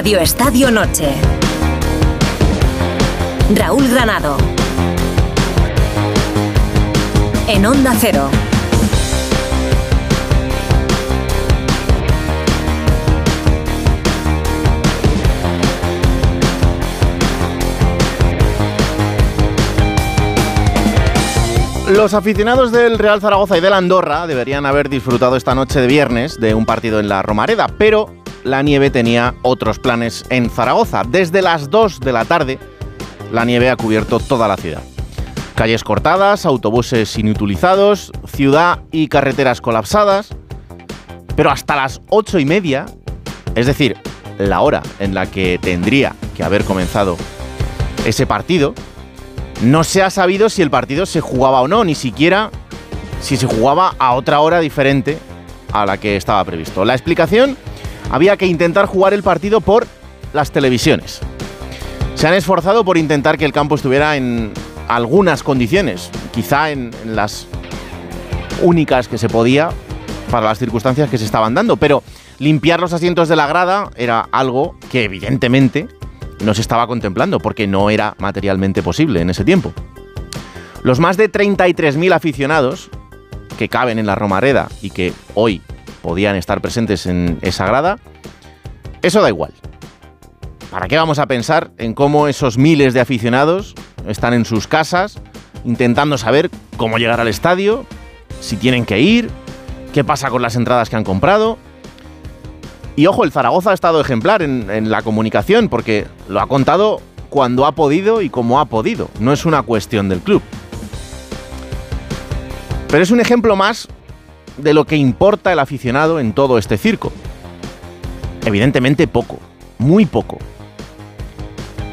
Radio Estadio Noche. Raúl Granado. En Onda Cero. Los aficionados del Real Zaragoza y del Andorra deberían haber disfrutado esta noche de viernes de un partido en la Romareda, pero la nieve tenía otros planes en Zaragoza. Desde las 2 de la tarde, la nieve ha cubierto toda la ciudad. Calles cortadas, autobuses inutilizados, ciudad y carreteras colapsadas. Pero hasta las ocho y media, es decir, la hora en la que tendría que haber comenzado ese partido, no se ha sabido si el partido se jugaba o no, ni siquiera si se jugaba a otra hora diferente a la que estaba previsto. La explicación, había que intentar jugar el partido por las televisiones. Se han esforzado por intentar que el campo estuviera en algunas condiciones, quizá en, las únicas que se podía para las circunstancias que se estaban dando, pero limpiar los asientos de la grada era algo que evidentemente no se estaba contemplando porque no era materialmente posible en ese tiempo. Los más de 33.000 aficionados que caben en la Romareda y que hoy podían estar presentes en esa grada, eso da igual. ¿Para qué vamos a pensar en cómo esos miles de aficionados están en sus casas intentando saber cómo llegar al estadio, si tienen que ir, qué pasa con las entradas que han comprado? Y ojo, el Zaragoza ha estado ejemplar en, la comunicación porque lo ha contado cuando ha podido y como ha podido. No es una cuestión del club. Pero es un ejemplo más de lo que importa el aficionado en todo este circo. Evidentemente poco, muy poco.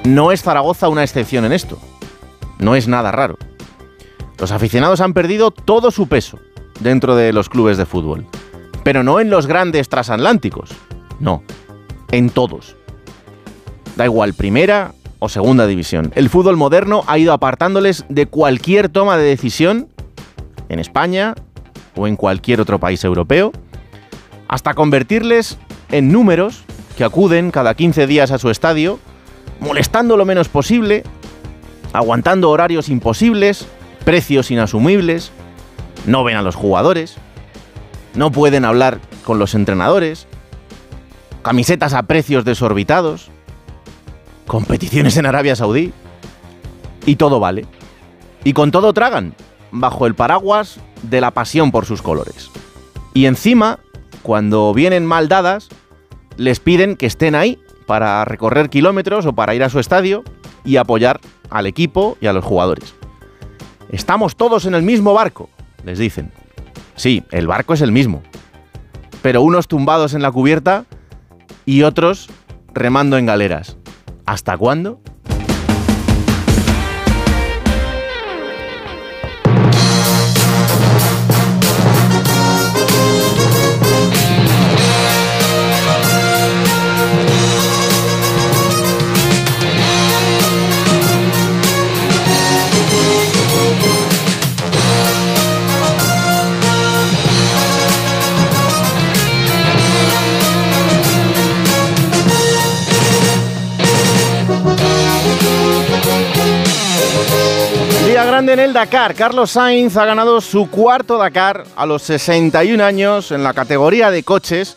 No es Zaragoza una excepción en esto. No es nada raro. Los aficionados han perdido todo su peso dentro de los clubes de fútbol. Pero no en los grandes transatlánticos. No, en todos. Da igual, primera o segunda división. El fútbol moderno ha ido apartándoles de cualquier toma de decisión en España o en cualquier otro país europeo, hasta convertirles en números que acuden cada 15 días a su estadio, molestando lo menos posible, aguantando horarios imposibles, precios inasumibles, no ven a los jugadores, no pueden hablar con los entrenadores, camisetas a precios desorbitados, competiciones en Arabia Saudí, y todo vale. Y con todo tragan, bajo el paraguas de la pasión por sus colores. Y encima, cuando vienen mal dadas, les piden que estén ahí para recorrer kilómetros o para ir a su estadio y apoyar al equipo y a los jugadores. Estamos todos en el mismo barco, les dicen. Sí, el barco es el mismo. Pero unos tumbados en la cubierta y otros remando en galeras. ¿Hasta cuándo? El Dakar. Carlos Sainz ha ganado su cuarto Dakar a los 61 años en la categoría de coches.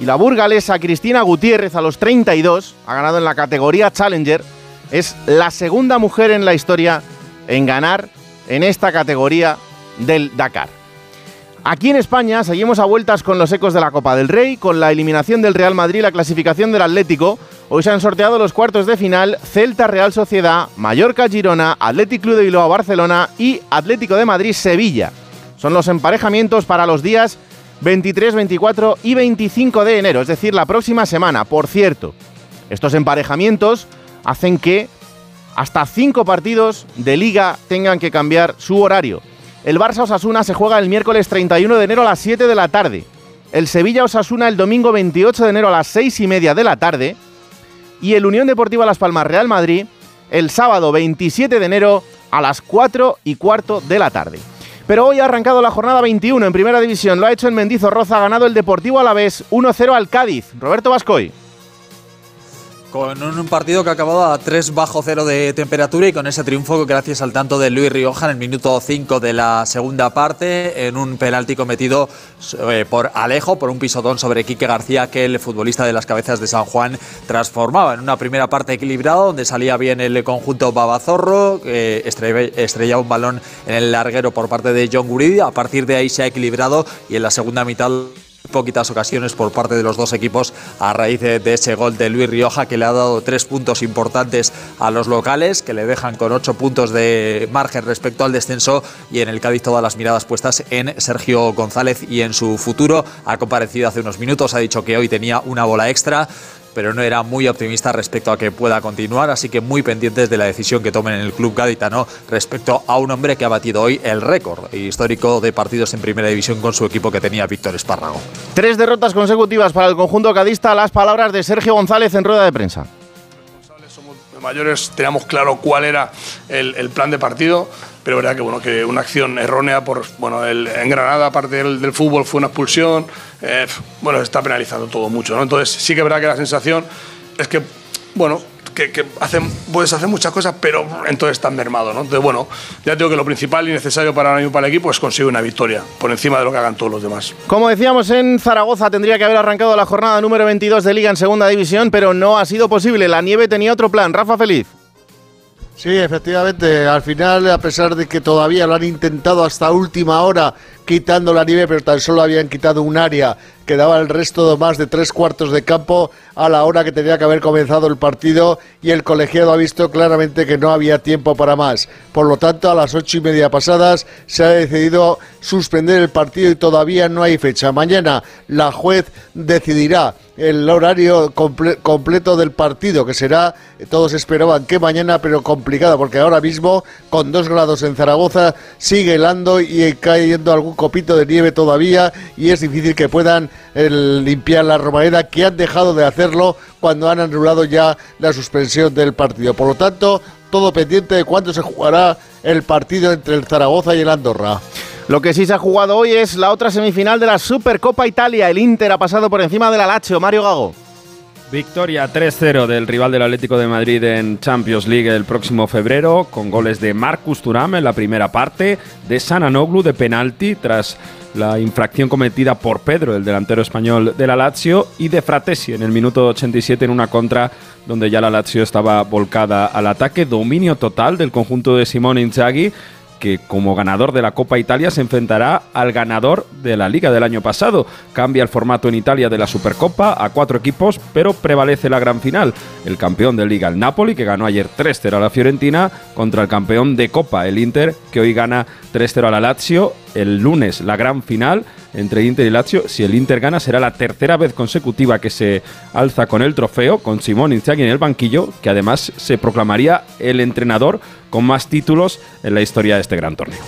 Y la burgalesa Cristina Gutiérrez a los 32 ha ganado en la categoría Challenger. Es la segunda mujer en la historia en ganar en esta categoría del Dakar. Aquí en España seguimos a vueltas con los ecos de la Copa del Rey, con la eliminación del Real Madrid, la clasificación del Atlético. Hoy se han sorteado los cuartos de final Celta Real Sociedad, Mallorca Girona, Atlético Club de Bilbao Barcelona y Atlético de Madrid Sevilla. Son los emparejamientos para los días 23, 24 y 25 de enero, es decir, la próxima semana. Por cierto, estos emparejamientos hacen que hasta cinco partidos de liga tengan que cambiar su horario. El Barça Osasuna se juega el miércoles 31 de enero a las 7 de la tarde. El Sevilla Osasuna el domingo 28 de enero a las 6 y media de la tarde. Y el Unión Deportiva Las Palmas Real Madrid el sábado 27 de enero a las 4 y cuarto de la tarde. Pero hoy ha arrancado la jornada 21 en Primera División. Lo ha hecho en Mendizorroza, ha ganado el Deportivo Alavés 1-0 al Cádiz. Roberto Vascoy. Con un partido que ha acabado a 3 bajo cero de temperatura y con ese triunfo gracias al tanto de Luis Rioja en el minuto 5 de la segunda parte en un penalti cometido eh, por Alejo, por un pisotón sobre Quique García que el futbolista de las cabezas de San Juan transformaba. En una primera parte equilibrada donde salía bien el conjunto Babazorro, que estrellaba un balón en el larguero por parte de John Guridi, a partir de ahí se ha equilibrado y en la segunda mitad poquitas ocasiones por parte de los dos equipos a raíz de, ese gol de Luis Rioja que le ha dado tres puntos importantes a los locales, que le dejan con ocho puntos de margen respecto al descenso y en el Cádiz todas las miradas puestas en Sergio González y en su futuro. Ha comparecido hace unos minutos, ha dicho que hoy tenía una bola extra pero no era muy optimista respecto a que pueda continuar, así que muy pendientes de la decisión que tomen en el club gaditano respecto a un hombre que ha batido hoy el récord histórico de partidos en primera división con su equipo que tenía Víctor Espárrago. Tres derrotas consecutivas para el conjunto cadista, las palabras de Sergio González en rueda de prensa mayores teníamos claro cuál era el, plan de partido, pero verdad que bueno que una acción errónea por bueno en Granada aparte del, fútbol fue una expulsión, eh, bueno está penalizando todo mucho, ¿no? Entonces sí que verdad que la sensación es que bueno que, hacen, puedes hacer muchas cosas, pero entonces están mermado, ¿no? Entonces, bueno, ya tengo que lo principal y necesario para, para el equipo es conseguir una victoria, por encima de lo que hagan todos los demás. Como decíamos, en Zaragoza tendría que haber arrancado la jornada número 22 de Liga en Segunda División, pero no ha sido posible. La nieve tenía otro plan. Rafa Feliz. Sí, efectivamente, al final, a pesar de que todavía lo han intentado hasta última hora quitando la nieve, pero tan solo habían quitado un área quedaba el resto de más de tres cuartos de campo a la hora que tenía que haber comenzado el partido y el colegiado ha visto claramente que no había tiempo para más. Por lo tanto, a las ocho y media pasadas se ha decidido suspender el partido y todavía no hay fecha. Mañana la juez decidirá el horario completo del partido, que será, todos esperaban que mañana, pero complicado, porque ahora mismo, con dos grados en Zaragoza, sigue helando y cayendo algún copito de nieve todavía, y es difícil que puedan limpiar la Romareda, que han dejado de hacerlo cuando han anulado ya la suspensión del partido. Por lo tanto, todo pendiente de cuándo se jugará el partido entre el Zaragoza y el Andorra. Lo que sí se ha jugado hoy es la otra semifinal de la Supercopa Italia. El Inter ha pasado por encima del Lazio. Mario Gago. Victoria 3-0 del rival del Atlético de Madrid en Champions League el próximo febrero, con goles de Marcus Thuram en la primera parte, de Sananoglu de penalti tras la infracción cometida por Pedro, el delantero español de la Lazio, y de Fratesi en el minuto 87 en una contra donde ya la Lazio estaba volcada al ataque. Dominio total del conjunto de Simone Inzaghi que como ganador de la Copa Italia se enfrentará al ganador de la Liga del año pasado. Cambia el formato en Italia de la Supercopa a cuatro equipos, pero prevalece la gran final. El campeón de Liga, el Napoli, que ganó ayer 3-0 a la Fiorentina, contra el campeón de Copa, el Inter, que hoy gana 3-0 a la Lazio. El lunes la gran final entre Inter y Lazio. Si el Inter gana, será la tercera vez consecutiva que se alza con el trofeo, con Simón Inzaghi en el banquillo, que además se proclamaría el entrenador con más títulos en la historia de este gran torneo.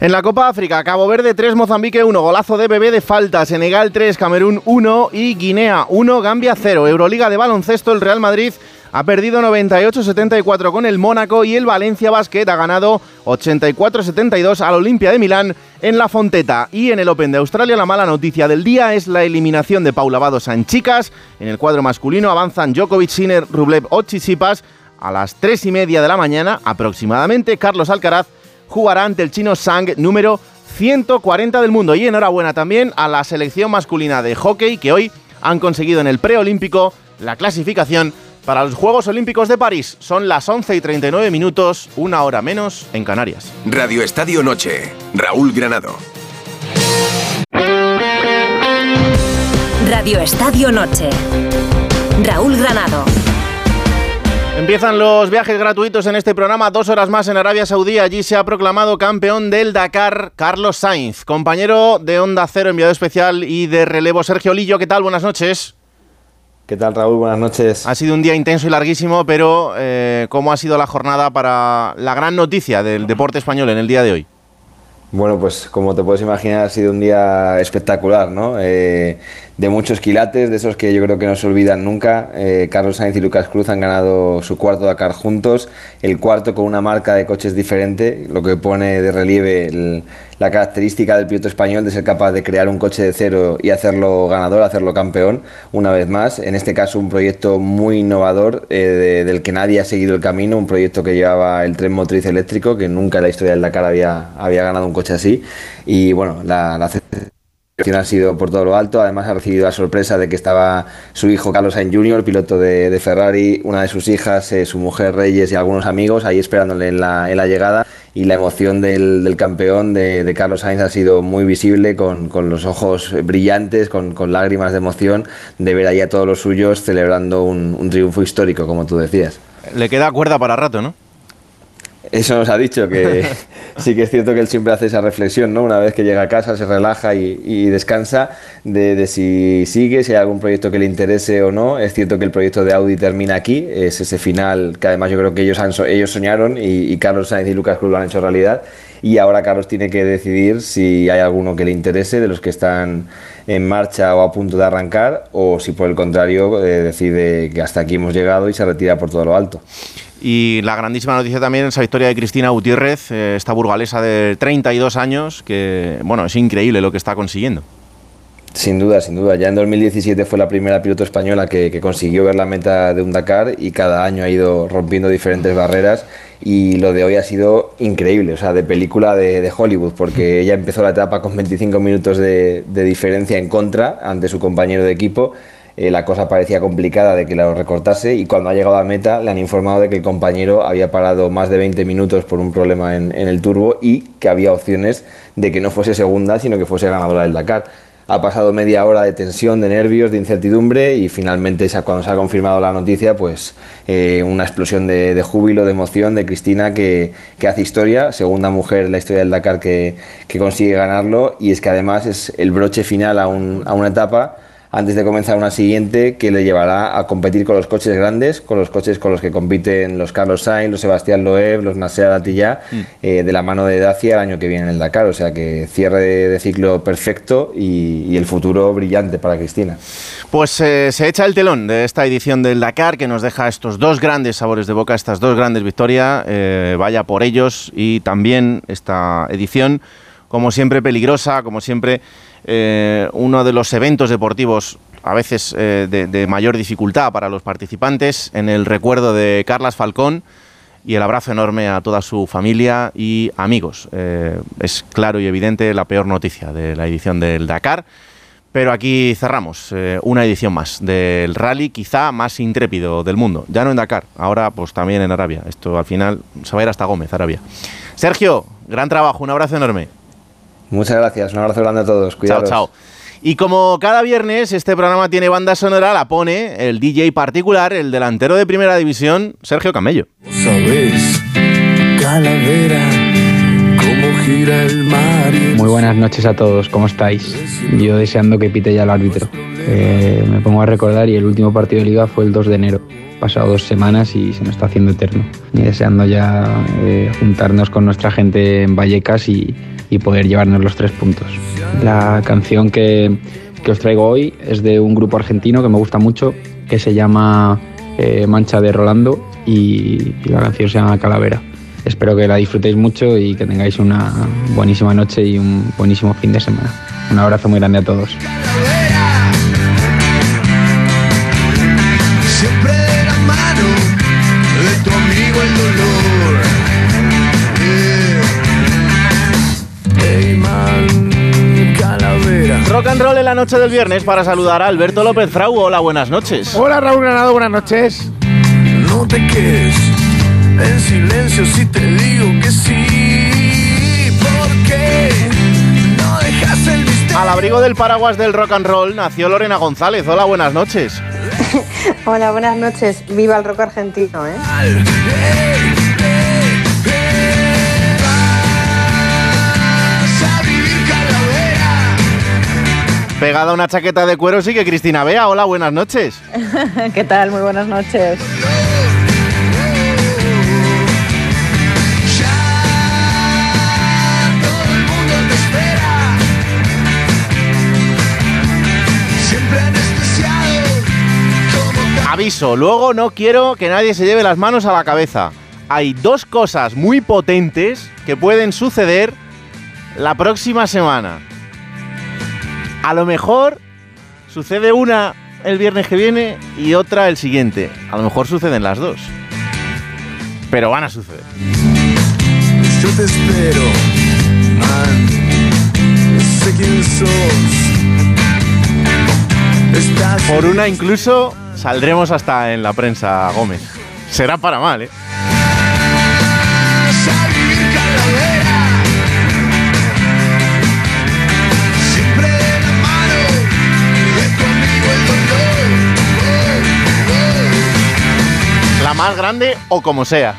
En la Copa África, Cabo Verde 3, Mozambique 1, golazo de bebé de falta, Senegal 3, Camerún 1 y Guinea 1, Gambia 0. Euroliga de baloncesto, el Real Madrid ha perdido 98-74 con el Mónaco y el Valencia Basket ha ganado 84-72 al Olimpia de Milán en la Fonteta. Y en el Open de Australia la mala noticia del día es la eliminación de Paula Badosa en chicas. En el cuadro masculino avanzan Djokovic, Sinner, Rublev o Tsitsipas. A las 3 y media de la mañana aproximadamente Carlos Alcaraz jugará ante el chino Sang número 140 del mundo. Y enhorabuena también a la selección masculina de hockey que hoy han conseguido en el preolímpico la clasificación para los Juegos Olímpicos de París. Son las 11 y 39 minutos, una hora menos en Canarias. Radio Estadio Noche, Raúl Granado. Radio Estadio Noche, Raúl Granado. Empiezan los viajes gratuitos en este programa, dos horas más en Arabia Saudí. Allí se ha proclamado campeón del Dakar Carlos Sainz, compañero de Onda Cero, enviado especial y de relevo Sergio Lillo. ¿Qué tal? Buenas noches. ¿Qué tal, Raúl? Buenas noches. Ha sido un día intenso y larguísimo, pero eh, ¿cómo ha sido la jornada para la gran noticia del deporte español en el día de hoy? Bueno, pues como te puedes imaginar, ha sido un día espectacular, ¿no? Eh, de muchos quilates, de esos que yo creo que no se olvidan nunca. Eh, Carlos Sainz y Lucas Cruz han ganado su cuarto Dakar juntos, el cuarto con una marca de coches diferente, lo que pone de relieve la característica del piloto español de ser capaz de crear un coche de cero y hacerlo ganador, hacerlo campeón, una vez más. En este caso, un proyecto muy innovador eh, del que nadie ha seguido el camino, un proyecto que llevaba el tren motriz eléctrico, que nunca en la historia del Dakar había, había ganado un coche así. Y bueno, la, la ha sido por todo lo alto, además ha recibido la sorpresa de que estaba su hijo Carlos Sainz Jr., piloto de, Ferrari, una de sus hijas, eh, su mujer Reyes y algunos amigos ahí esperándole en la, llegada y la emoción del, campeón de, Carlos Sainz ha sido muy visible con, los ojos brillantes, con, lágrimas de emoción de ver ahí a todos los suyos celebrando un, un triunfo histórico, como tú decías. Le queda cuerda para rato, ¿no? Eso nos ha dicho, que sí que es cierto que él siempre hace esa reflexión, ¿no? Una vez que llega a casa, se relaja y, descansa de, si sigue, si hay algún proyecto que le interese o no. Es cierto que el proyecto de Audi termina aquí, es ese final que además yo creo que ellos, han, ellos soñaron y, Carlos Sainz y Lucas Cruz lo han hecho realidad. Y ahora Carlos tiene que decidir si hay alguno que le interese de los que están en marcha o a punto de arrancar, o si por el contrario eh, decide que hasta aquí hemos llegado y se retira por todo lo alto. Y la grandísima noticia también esa historia de Cristina Gutiérrez, eh, esta burgalesa de 32 años, que bueno, es increíble lo que está consiguiendo. Sin duda, sin duda. Ya en 2017 fue la primera piloto española que, consiguió ver la meta de un Dakar y cada año ha ido rompiendo diferentes barreras y lo de hoy ha sido increíble, o sea, de película de, Hollywood, porque ella empezó la etapa con 25 minutos de diferencia en contra ante su compañero de equipo eh, la cosa parecía complicada de que la recortase y cuando ha llegado a meta le han informado de que el compañero había parado más de 20 minutos por un problema en, el turbo y que había opciones de que no fuese segunda sino que fuese ganadora del Dakar. Ha pasado media hora de tensión, de nervios, de incertidumbre y finalmente cuando se ha confirmado la noticia, pues eh, una explosión de, júbilo, de emoción de Cristina que, hace historia, segunda mujer en la historia del Dakar que, consigue ganarlo y es que además es el broche final a, a una etapa antes de comenzar una siguiente que le llevará a competir con los coches grandes, con los coches con los que compiten los Carlos Sainz, los Sebastián Loeb, los Nasser Attiyah, mm. eh, de la mano de Dacia el año que viene en el Dakar. O sea que cierre de, ciclo perfecto y, el futuro brillante para Cristina. Pues eh, se echa el telón de esta edición del Dakar que nos deja estos dos grandes sabores de boca, estas dos grandes victorias. Eh, vaya por ellos y también esta edición, como siempre, peligrosa, como siempre eh, uno de los eventos deportivos a veces eh, de, mayor dificultad para los participantes, en el recuerdo de Carlas Falcón y el abrazo enorme a toda su familia y amigos. Eh, es claro y evidente la peor noticia de la edición del Dakar, pero aquí cerramos una edición más del rally quizá más intrépido del mundo, ya no en Dakar, ahora pues también en Arabia. Esto al final se va a ir hasta Gómez, Arabia. Sergio, gran trabajo, un abrazo enorme. Muchas gracias, un abrazo grande a todos. Cuidados. Chao, chao. Y como cada viernes este programa tiene banda sonora, la pone el DJ particular, el delantero de primera división, Sergio Camello. Muy buenas noches a todos, ¿cómo estáis? Yo deseando que pite ya el árbitro. Eh, me pongo a recordar y el último partido de liga fue el 2 de enero. Pasado dos semanas y se me está haciendo eterno. Y deseando ya eh, juntarnos con nuestra gente en Vallecas y, y poder llevarnos los tres puntos. La canción que, que, os traigo hoy es de un grupo argentino que me gusta mucho, que se llama eh, Mancha de Rolando y, y la canción se llama Calavera. Espero que la disfrutéis mucho y que tengáis una buenísima noche y un buenísimo fin de semana. Un abrazo muy grande a todos. And roll en la noche del viernes para saludar a Alberto López Frau. Hola, buenas noches. Hola, Raúl Granado, buenas noches. No te quedes en silencio si te digo que sí. Porque no dejas el misterio. Al abrigo del paraguas del rock and roll nació Lorena González. Hola, buenas noches. Hola, buenas noches. Viva el rock argentino, ¿eh? Pegada una chaqueta de cuero sigue Cristina Bea. Hola, buenas noches. ¿Qué tal? Muy buenas noches. aviso, luego no quiero que nadie se lleve las manos a la cabeza. Hay dos cosas muy potentes que pueden suceder la próxima semana. A lo mejor sucede una el viernes que viene y otra el siguiente. A lo mejor suceden las dos. Pero van a suceder. Yo te espero, man. Sé quién sos. Estás Por una incluso saldremos hasta en la prensa, Gómez. Será para mal, ¿eh? Más grande o como sea.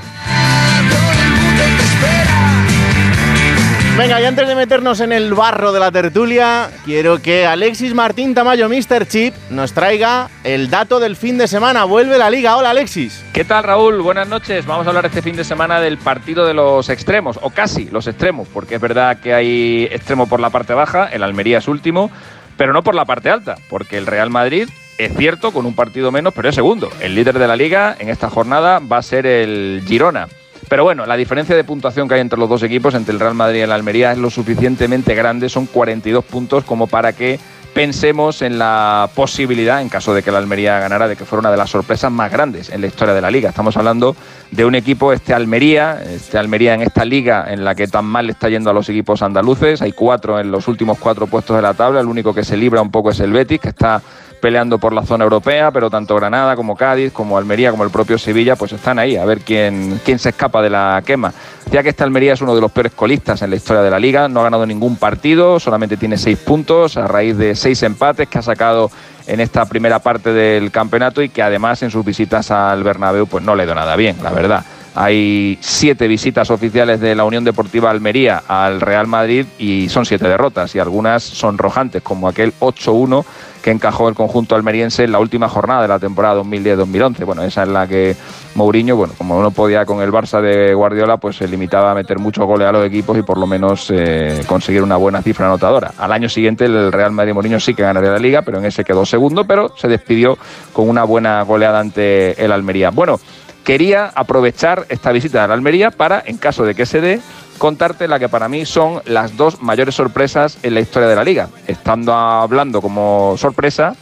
Venga, y antes de meternos en el barro de la tertulia, quiero que Alexis Martín Tamayo, Mr. Chip, nos traiga el dato del fin de semana. Vuelve la liga. Hola, Alexis. ¿Qué tal, Raúl? Buenas noches. Vamos a hablar este fin de semana del partido de los extremos, o casi los extremos, porque es verdad que hay extremo por la parte baja, el Almería es último, pero no por la parte alta, porque el Real Madrid es cierto, con un partido menos, pero es segundo. El líder de la liga en esta jornada va a ser el Girona. Pero bueno, la diferencia de puntuación que hay entre los dos equipos, entre el Real Madrid y el Almería, es lo suficientemente grande, son 42 puntos como para que pensemos en la posibilidad, en caso de que la Almería ganara, de que fuera una de las sorpresas más grandes en la historia de la liga. Estamos hablando de un equipo, este Almería, este Almería en esta liga en la que tan mal está yendo a los equipos andaluces. Hay cuatro en los últimos cuatro puestos de la tabla, el único que se libra un poco es el Betis, que está peleando por la zona europea, pero tanto Granada como Cádiz, como Almería, como el propio Sevilla, pues están ahí, a ver quién, quién se escapa de la quema. Ya que esta Almería es uno de los peores colistas en la historia de la liga, no ha ganado ningún partido, solamente tiene seis puntos a raíz de seis empates que ha sacado en esta primera parte del campeonato y que además en sus visitas al Bernabéu pues no le ha ido nada bien, la verdad. Hay siete visitas oficiales de la Unión Deportiva Almería al Real Madrid y son siete derrotas y algunas son rojantes, como aquel 8-1 que encajó el conjunto almeriense en la última jornada de la temporada 2010-2011. Bueno, esa es la que Mourinho, bueno, como no podía con el Barça de Guardiola, pues se limitaba a meter muchos goles a los equipos y por lo menos eh, conseguir una buena cifra anotadora. Al año siguiente el Real Madrid Mourinho sí que ganaría la liga, pero en ese quedó segundo, pero se despidió con una buena goleada ante el Almería. Bueno, quería aprovechar esta visita a la Almería para, en caso de que se dé, contarte la que para mí son las dos mayores sorpresas en la historia de la liga. Estando hablando como sorpresa,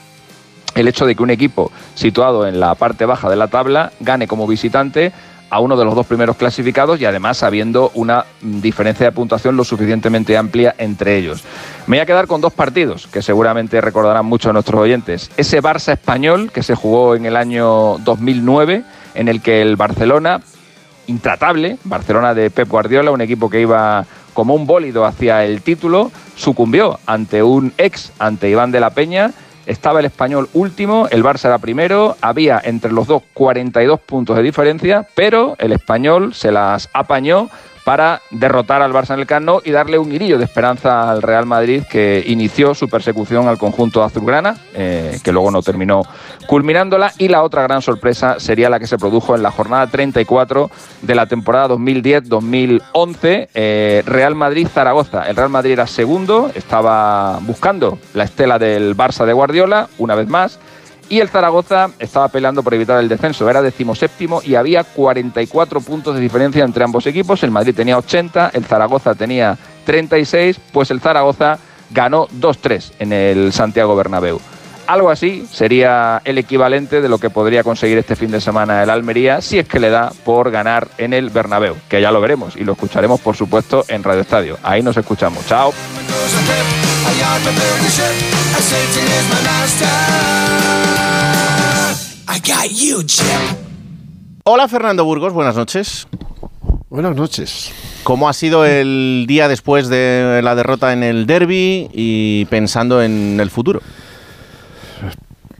el hecho de que un equipo situado en la parte baja de la tabla gane como visitante a uno de los dos primeros clasificados y además habiendo una diferencia de puntuación lo suficientemente amplia entre ellos. Me voy a quedar con dos partidos que seguramente recordarán mucho a nuestros oyentes. Ese Barça español que se jugó en el año 2009 en el que el Barcelona intratable, Barcelona de Pep Guardiola, un equipo que iba como un bólido hacia el título, sucumbió ante un ex, ante Iván de la Peña. Estaba el español último, el Barça era primero, había entre los dos 42 puntos de diferencia, pero el español se las apañó para derrotar al Barça en el Camp Nou y darle un hirillo de esperanza al Real Madrid que inició su persecución al conjunto azulgrana, eh, que luego no terminó culminándola. Y la otra gran sorpresa sería la que se produjo en la jornada 34 de la temporada 2010-2011, eh, Real Madrid-Zaragoza. El Real Madrid era segundo, estaba buscando la estela del Barça de Guardiola, una vez más. Y el Zaragoza estaba peleando por evitar el descenso, era decimoséptimo y había 44 puntos de diferencia entre ambos equipos. El Madrid tenía 80, el Zaragoza tenía 36, pues el Zaragoza ganó 2-3 en el Santiago Bernabéu. Algo así sería el equivalente de lo que podría conseguir este fin de semana el Almería si es que le da por ganar en el Bernabéu, que ya lo veremos y lo escucharemos por supuesto en Radio Estadio. Ahí nos escuchamos. Chao. Hola Fernando Burgos, buenas noches. Buenas noches. ¿Cómo ha sido el día después de la derrota en el derby y pensando en el futuro?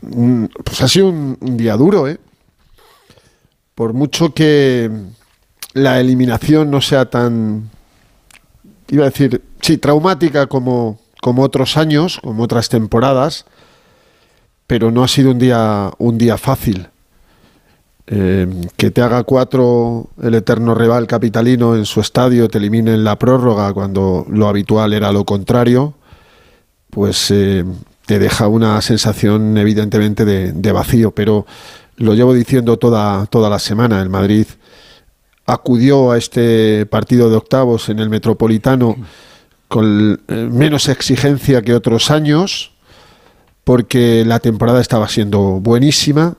Mm, Pues ha sido un, un día duro, ¿eh? Por mucho que la eliminación no sea tan, iba a decir, sí, traumática como, como otros años, como otras temporadas, pero no ha sido un día, un día fácil. Eh, que te haga cuatro el eterno rival capitalino en su estadio, te elimine en la prórroga cuando lo habitual era lo contrario, pues eh, te deja una sensación evidentemente de, vacío, pero lo llevo diciendo toda, toda la semana. El Madrid acudió a este partido de octavos en el Metropolitano con eh, menos exigencia que otros años, porque la temporada estaba siendo buenísima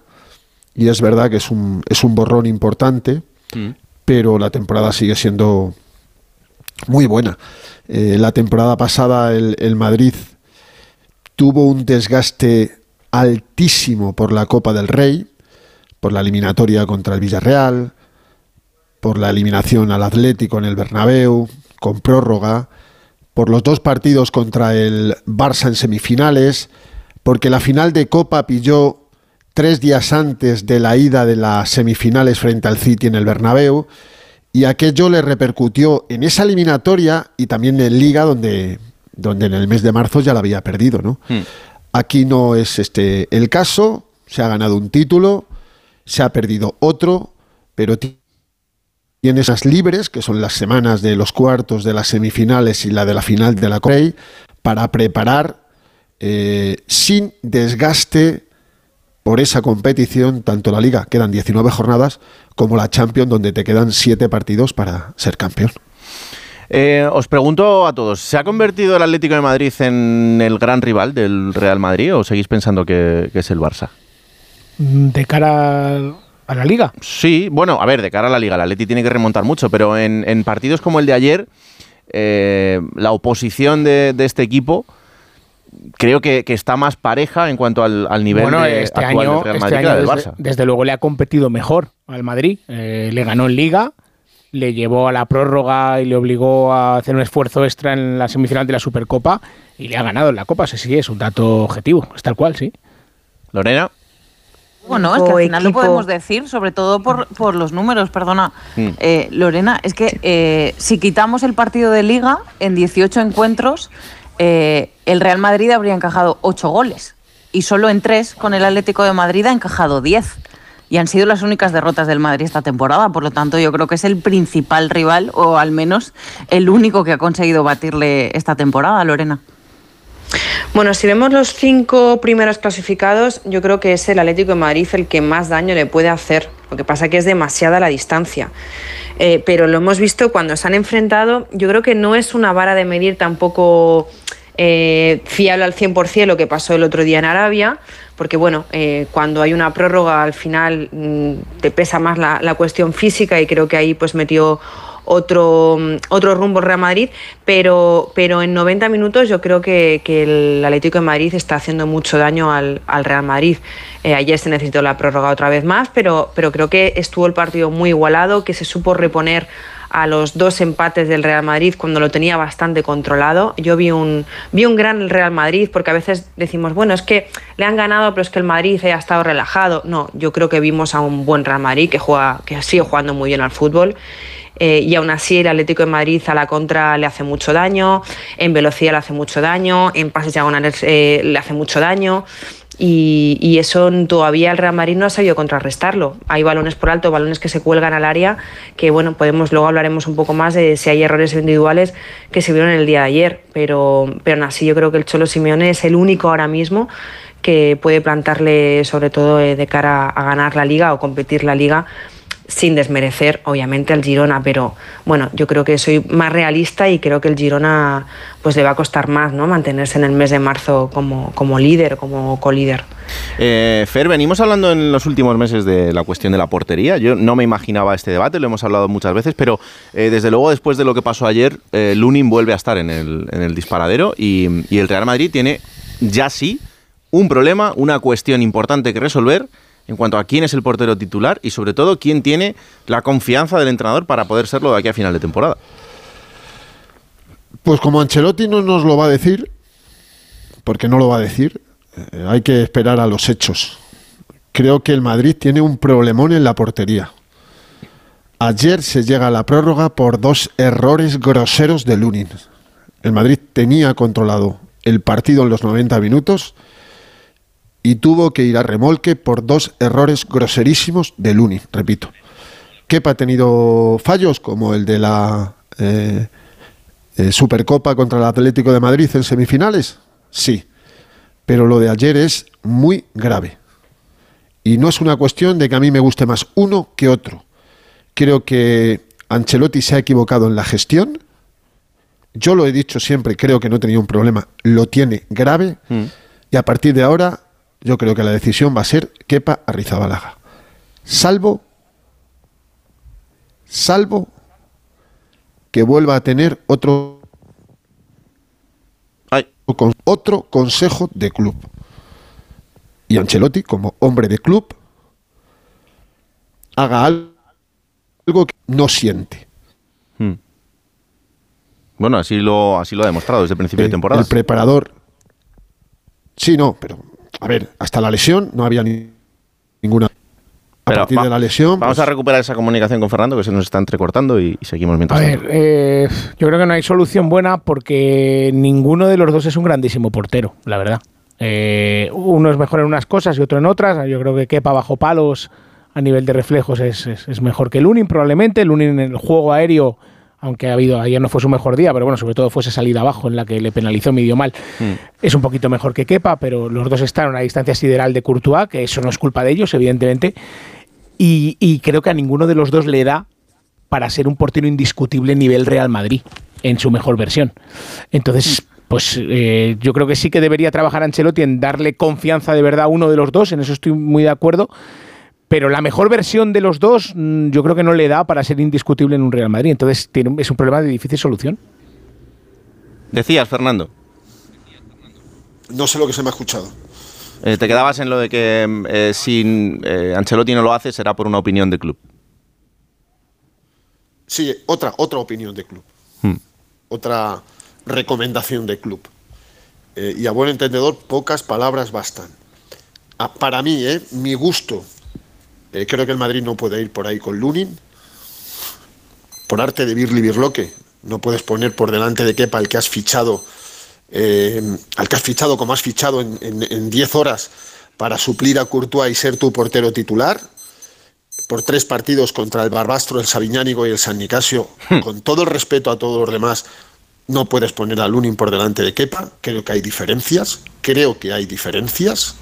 y es verdad que es un, es un borrón importante, Mm. pero la temporada sigue siendo muy buena. Eh, la temporada pasada el, el Madrid tuvo un desgaste altísimo por la Copa del Rey, por la eliminatoria contra el Villarreal, por la eliminación al Atlético en el Bernabéu, con prórroga, por los dos partidos contra el Barça en semifinales, porque la final de Copa pilló tres días antes de la ida de las semifinales frente al City en el Bernabéu, y aquello le repercutió en esa eliminatoria y también en Liga, donde, donde en el mes de marzo ya la había perdido, ¿no? Aquí no es este el caso, se ha ganado un título, se ha perdido otro, pero ti- tienes las libres, que son las semanas de los cuartos de las semifinales y la de la final de la Copa para preparar eh, sin desgaste por esa competición, tanto la Liga, quedan 19 jornadas, como la Champions, donde te quedan 7 partidos para ser campeón. Eh, os pregunto a todos, ¿se ha convertido el Atlético de Madrid en el gran rival del Real Madrid o seguís pensando que, que es el Barça? Mm, De cara al- a la liga. Sí, bueno, a ver, de cara a la Liga, el Atleti tiene que remontar mucho, pero en, en partidos como el de ayer, eh, la oposición de, de este equipo creo que, que está más pareja en cuanto al, al nivel bueno, de- este actual año, del Real este Madrid que año del desde, Barça. desde luego le ha competido mejor al Madrid. Eh, le ganó en Liga, le llevó a la prórroga y le obligó a hacer un esfuerzo extra en la semifinal de la Supercopa y le ha ganado en la Copa. Sí, sí, es un dato objetivo, es tal cual, sí. Lorena. Bueno, es que al final lo podemos decir, sobre todo por, por los números, perdona. Mm. Eh, Lorena, es que eh, si quitamos el partido de liga, en 18 encuentros, eh, el Real Madrid habría encajado 8 goles. Y solo en 3 con el Atlético de Madrid ha encajado 10. Y han sido las únicas derrotas del Madrid esta temporada. Por lo tanto, yo creo que es el principal rival, o al menos el único que ha conseguido batirle esta temporada, Lorena. Bueno, si vemos los cinco primeros clasificados, yo creo que es el Atlético de Madrid el que más daño le puede hacer. Lo que pasa que es demasiada la distancia. Eh, pero lo hemos visto cuando se han enfrentado. Yo creo que no es una vara de medir tampoco eh, fiable al 100% lo que pasó el otro día en Arabia, porque bueno, eh, cuando hay una prórroga al final mm, te pesa más la, la cuestión física y creo que ahí pues metió otro, otro rumbo Real Madrid, pero, pero en 90 minutos yo creo que, que el Atlético de Madrid está haciendo mucho daño al, al Real Madrid. Eh, ayer se necesitó la prórroga otra vez más, pero, pero creo que estuvo el partido muy igualado, que se supo reponer a los dos empates del Real Madrid cuando lo tenía bastante controlado. Yo vi un, vi un gran Real Madrid porque a veces decimos, bueno, es que le han ganado, pero es que el Madrid ha estado relajado. No, yo creo que vimos a un buen Real Madrid que, juega, que sigue jugando muy bien al fútbol. Eh, y aún así el Atlético de Madrid a la contra le hace mucho daño, en velocidad le hace mucho daño, en pases diagonales eh, le hace mucho daño. Y, y eso todavía el Real Madrid no ha sabido contrarrestarlo. Hay balones por alto, balones que se cuelgan al área, que bueno, podemos, luego hablaremos un poco más de si hay errores individuales que se vieron el día de ayer, pero, pero aún así yo creo que el Cholo Simeone es el único ahora mismo que puede plantarle sobre todo eh, de cara a ganar la liga o competir la liga sin desmerecer obviamente al Girona, pero bueno, yo creo que soy más realista y creo que el Girona pues le va a costar más, ¿no? Mantenerse en el mes de marzo como, como líder, como colíder. Eh, Fer, venimos hablando en los últimos meses de la cuestión de la portería. Yo no me imaginaba este debate, lo hemos hablado muchas veces, pero eh, desde luego después de lo que pasó ayer, eh, Lunin vuelve a estar en el, en el disparadero y, y el Real Madrid tiene ya sí un problema, una cuestión importante que resolver en cuanto a quién es el portero titular y sobre todo quién tiene la confianza del entrenador para poder serlo de aquí a final de temporada. Pues como Ancelotti no nos lo va a decir, porque no lo va a decir, eh, hay que esperar a los hechos. Creo que el Madrid tiene un problemón en la portería. Ayer se llega a la prórroga por dos errores groseros de Lunin. El Madrid tenía controlado el partido en los 90 minutos y tuvo que ir a remolque por dos errores groserísimos de Lunin, repito. Kepa ha tenido fallos como el de la eh, eh, Supercopa contra el Atlético de Madrid en semifinales, sí, pero lo de ayer es muy grave. Y no es una cuestión de que a mí me guste más uno que otro. Creo que Ancelotti se ha equivocado en la gestión. Yo lo he dicho siempre, creo que no tenía un problema. Lo tiene grave. Y a partir de ahora, yo creo que la decisión va a ser Kepa Arrizabalaga. Salvo, salvo que vuelva a tener otro, con otro consejo de club. Y Ancelotti, como hombre de club, haga al- algo que no siente. Hmm. Bueno, así lo, así lo ha demostrado desde el principio de temporada. El preparador. Sí, no, pero a ver, hasta la lesión no había ni- ninguna. A Pero partir va- de la lesión. Vamos pues, a recuperar esa comunicación con Fernando que se nos está entrecortando y, y seguimos A mientras ver, tanto. eh, yo creo que no hay solución buena porque ninguno de los dos es un grandísimo portero, la verdad. Eh, uno es mejor en unas cosas y otro en otras. Yo creo que Kepa bajo palos a nivel de reflejos es, es- es mejor que Lunin, probablemente. Lunin en el juego aéreo, aunque ha habido, ayer no fue su mejor día, pero bueno, sobre todo fue esa salida abajo en la que le penalizó, midió mal. Es un poquito mejor que Kepa, pero los dos están a una distancia sideral de Courtois, que eso no es culpa de ellos, evidentemente. Y, y creo que a ninguno de los dos le da para ser un portero indiscutible nivel Real Madrid en su mejor versión. Entonces, pues eh, yo creo que sí que debería trabajar Ancelotti en darle confianza de verdad a uno de los dos, en eso estoy muy de acuerdo. Pero la mejor versión de los dos, mm, yo creo que no le da para ser indiscutible en un Real Madrid. Entonces tiene, es un problema de difícil solución. Decías, Fernando. No sé lo que se me ha escuchado. Eh, te quedabas en lo de que mm, eh, si eh, Ancelotti no lo hace será por una opinión de club. Sí, otra, otra opinión de club. Hmm. Otra recomendación de club. Eh, y a buen entendedor, pocas palabras bastan. Ah, para mí, eh, mi gusto, eh, creo que el Madrid no puede ir por ahí con Lunin. Por arte de Birli Birloque, no puedes poner por delante de Kepa al que has fichado, eh, al que has fichado como has fichado en- en en 10 horas para suplir a Courtois y ser tu portero titular por tres partidos contra el Barbastro, el Sabiñánigo y el San Nicasio, con todo el respeto a todos los demás, no puedes poner a Lunin por delante de Kepa. Creo que hay diferencias, creo que hay diferencias,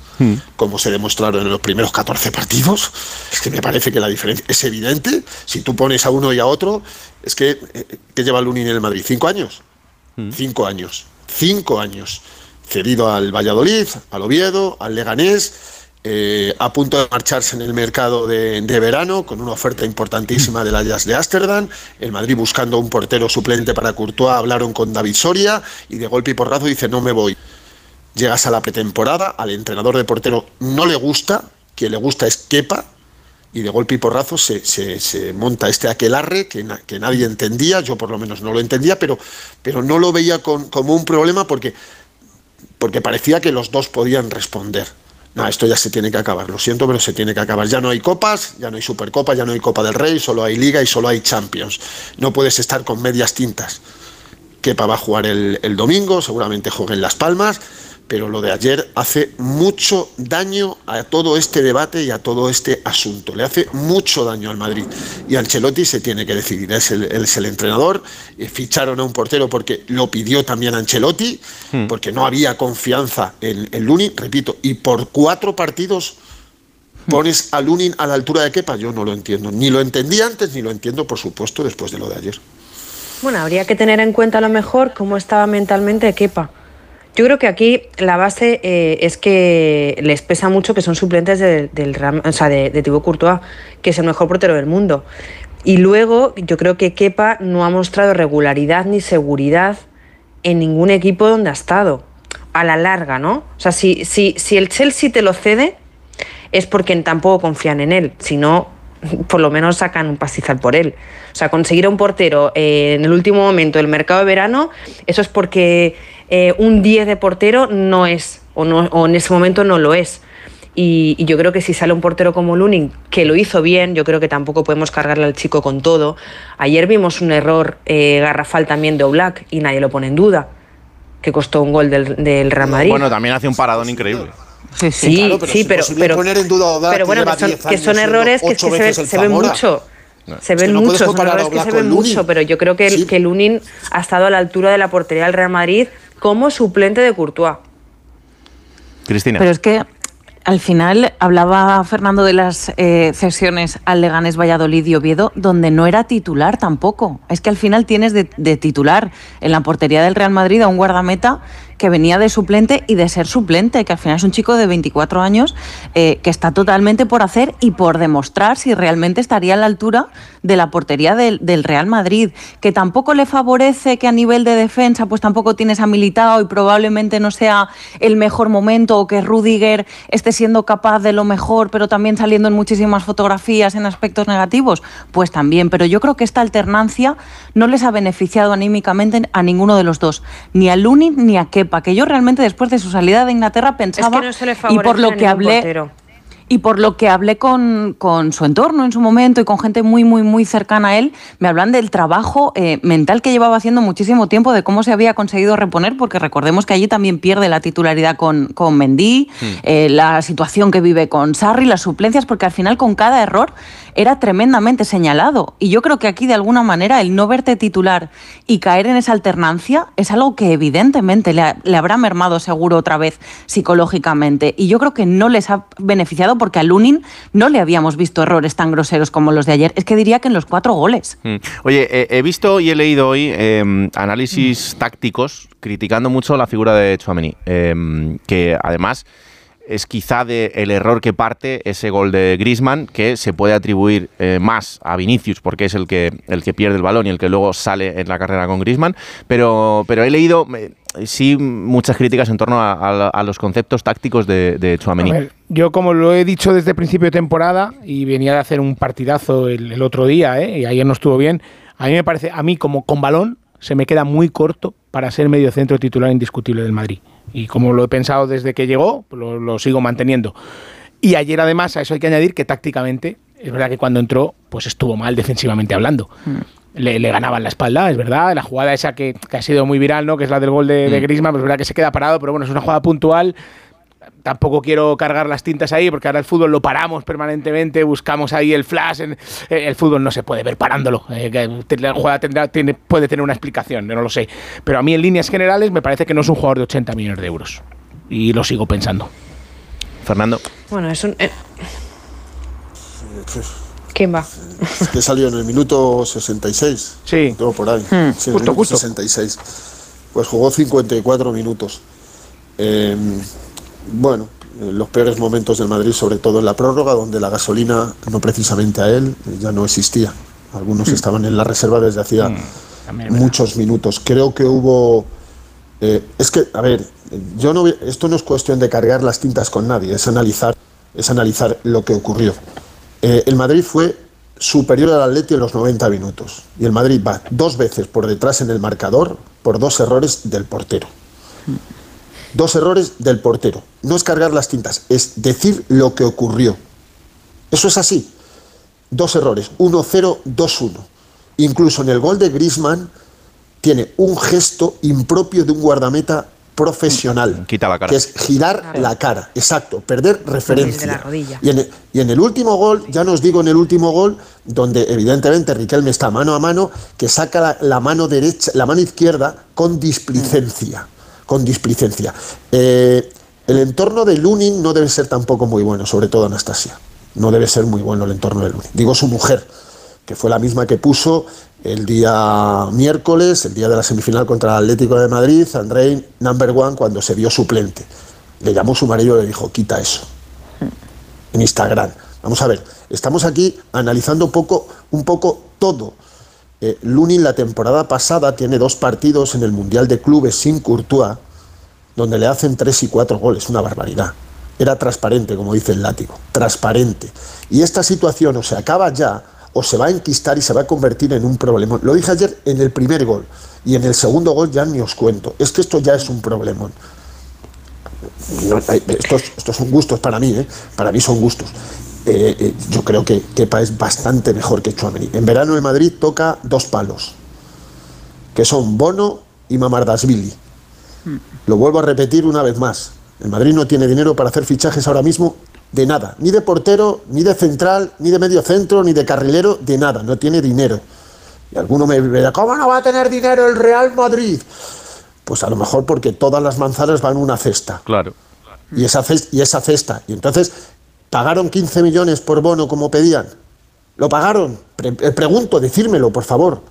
como se demostraron en los primeros 14 partidos. Es que me parece que la diferencia es evidente. Si tú pones a uno y a otro, es que eh, ¿qué lleva Lunin en el Madrid? ¿Cinco años? Cinco años. Cinco años. Cedido al Valladolid, al Oviedo, al Leganés, eh, a punto de marcharse en el mercado de, de verano con una oferta importantísima del Ajax de Ámsterdam, el Madrid buscando un portero suplente para Courtois, hablaron con David Soria y de golpe y porrazo dice no me voy. Llegas a la pretemporada, al entrenador de portero no le gusta, quien le gusta es Kepa, y de golpe y porrazo se, se- se monta este aquelarre que, que nadie entendía, yo por lo menos no lo entendía, pero, pero no lo veía como un problema porque, porque parecía que los dos podían responder. No, esto ya se tiene que acabar, lo siento, pero se tiene que acabar. Ya no hay copas, ya no hay Supercopa, ya no hay Copa del Rey, solo hay Liga y solo hay Champions. No puedes estar con medias tintas. Kepa va a jugar el, el domingo, seguramente juegue en Las Palmas, pero lo de ayer hace mucho daño a todo este debate y a todo este asunto. Le hace mucho daño al Madrid. Y Ancelotti se tiene que decidir. Es el, él es el entrenador. Eh, Ficharon a un portero porque lo pidió también Ancelotti, porque no había confianza en, en Lunin, repito, y por cuatro partidos pones a Lunin a la altura de Kepa. Yo no lo entiendo. Ni lo entendí antes, ni lo entiendo, por supuesto, después de lo de ayer. Bueno, habría que tener en cuenta a lo mejor cómo estaba mentalmente Kepa. Yo creo que aquí la base eh, es que les pesa mucho que son suplentes de, del o sea, de, de Thibaut Courtois, que es el mejor portero del mundo. Y luego yo creo que Kepa no ha mostrado regularidad ni seguridad en ningún equipo donde ha estado. A la larga, ¿no? O sea, si, si, si el Chelsea te lo cede, es porque tampoco confían en él. Si no, por lo menos sacan un pastizal por él. O sea, conseguir a un portero eh, en el último momento del mercado de verano, eso es porque eh, un 10 de portero no es, o, no, o en ese momento no lo es. Y, yo creo que si sale un portero como Lunin, que lo hizo bien, yo creo que tampoco podemos cargarle al chico con todo. Ayer vimos un error eh, garrafal también de Oblak y nadie lo pone en duda, que costó un gol del, del Real Madrid. Bueno, también hace un paradón increíble. Sí, sí, Claro, pero sí, es pero, pero, poner en duda pero bueno, que son, 10 que son errores que, es ocho que se, ven- se mucho. Se Es ven que no puedes mucho, son comparar a errores que se ven Lunin. mucho, pero yo creo que, el- que Lunin ha estado a la altura de la portería del Real Madrid como suplente de Courtois. Cristina. Pero es que al final hablaba Fernando de las eh, cesiones al Leganés Valladolid y Oviedo, donde no era titular tampoco. Es que al final tienes de, de titular en la portería del Real Madrid a un guardameta que venía de suplente y de ser suplente, que al final es un chico de 24 años eh, que está totalmente por hacer y por demostrar si realmente estaría a la altura de la portería del, Real Madrid, que tampoco le favorece que a nivel de defensa pues tampoco tienes a Militao y probablemente no sea el mejor momento o que Rudiger esté siendo capaz de lo mejor, pero también saliendo en muchísimas fotografías en aspectos negativos, pues también, pero yo creo que esta alternancia no les ha beneficiado anímicamente a ninguno de los dos, ni a Lunin ni a Kepa, que yo realmente después de su salida de Inglaterra pensaba y por lo que hablé portero. Y por lo que hablé con, con su entorno en su momento y con gente muy, muy, muy cercana a él, me hablan del trabajo eh, mental que llevaba haciendo muchísimo tiempo, de cómo se había conseguido reponer, porque recordemos que allí también pierde la titularidad con, con Mendy, eh, la situación que vive con Sarri, las suplencias, porque al final con cada error era tremendamente señalado. Y yo creo que aquí, de alguna manera, el no verte titular y caer en esa alternancia es algo que evidentemente le, ha- le habrá mermado seguro otra vez psicológicamente. Y yo creo que no les ha beneficiado porque a Lunin no le habíamos visto errores tan groseros como los de ayer. Es que diría que en los cuatro goles. Mm. Oye, eh, he visto y he leído hoy eh, análisis tácticos criticando mucho la figura de Chouameni, eh, que además es quizá de el error que parte ese gol de Griezmann, que se puede atribuir eh, más a Vinicius, porque es el que, el que pierde el balón y el que luego sale en la carrera con Griezmann, pero, he leído sí muchas críticas en torno a, los conceptos tácticos de, de yo como lo he dicho desde principio de temporada y venía de hacer un partidazo el, el otro día, ¿eh? y ayer no estuvo bien, a mí me parece, a mí como con balón, se me queda muy corto para ser medio centro titular indiscutible del Madrid. Y como lo he pensado desde que llegó, lo, lo sigo manteniendo. Y ayer además a eso hay que añadir que tácticamente, es verdad que cuando entró, pues estuvo mal defensivamente hablando. Le, le ganaban la espalda, es verdad. La jugada esa que, que ha sido muy viral, ¿no? Que es la del gol de, de Mm. Griezmann, pues es verdad que se queda parado, pero bueno, es una jugada puntual. Tampoco quiero cargar las tintas ahí, porque ahora el fútbol lo paramos permanentemente, buscamos ahí el flash. en- eh, el fútbol no se puede ver parándolo. eh, la jugada tendrá, tiene, puede tener una explicación, yo no lo sé. Pero a mí, en líneas generales, me parece que no es un jugador de 80 millones de euros. Y lo sigo pensando. Fernando. Bueno, es un. eh, ¿Quién va? Es que salió en el minuto 66. Sí. Todo por ahí. Hmm. Sí, Justo, justo. 66. Pues jugó 54 minutos. Eh, bueno, eh, los peores momentos del Madrid, sobre todo en la prórroga, donde la gasolina, no precisamente a él, eh, ya no existía. Algunos Hmm. estaban en la reserva desde hacía verdad. muchos minutos. Creo que hubo. eh, es que, a ver, yo no, esto no es cuestión de cargar las tintas con nadie, es analizar, es analizar lo que ocurrió. Eh, el Madrid fue superior al Atleti en los 90 minutos y el Madrid va dos veces por detrás en el marcador por dos errores del portero. Dos errores del portero. No es cargar las tintas, es decir lo que ocurrió. Eso es así. Dos errores, 1-0, 2-1. Incluso en el gol de Griezmann tiene un gesto impropio de un guardameta profesional, Quita la cara. que es girar la cara, exacto, perder la referencia. rodilla. Y en, el, y en el último gol, ya nos digo en el último gol, donde evidentemente Riquelme está mano a mano, que saca la, la mano derecha, la mano izquierda con displicencia. Con displicencia. Eh, el entorno de Lunin no debe ser tampoco muy bueno, sobre todo Anastasia. No debe ser muy bueno el entorno de Lunin. Digo su mujer, que fue la misma que puso el día miércoles, el día de la semifinal contra el Atlético de Madrid, Andrei number one, cuando se vio suplente. Le llamó su marido y le dijo, quita eso en Instagram. Vamos a ver, estamos aquí analizando poco, un poco todo. Eh, Lunin la temporada pasada tiene dos partidos en el Mundial de Clubes sin Courtois, donde le hacen tres y cuatro goles, una barbaridad. Era transparente, como dice el látigo, transparente. Y esta situación o se acaba ya, o se va a enquistar y se va a convertir en un problema. Lo dije ayer en el primer gol, y en el segundo gol ya ni os cuento. Es que esto ya es un problemón. Hay- estos, estos son gustos para mí, ¿eh? para mí son gustos. Eh, eh, yo creo que Kepa es bastante mejor que Chouameni. En verano en Madrid toca dos palos, que son Bono y Mamardasvili. Lo vuelvo a repetir una vez más. El Madrid no tiene dinero para hacer fichajes ahora mismo de nada, ni de portero, ni de central, ni de medio centro, ni de carrilero, de nada, no tiene dinero. Y alguno me dirá, ¿cómo no va a tener dinero el Real Madrid? Pues a lo mejor porque todas las manzanas van en una cesta. Claro. y esa, ces- y esa cesta. Y entonces, ¿pagaron 15 millones por bono como pedían? ¿Lo pagaron? Eh, pregunto, decírmelo, por favor.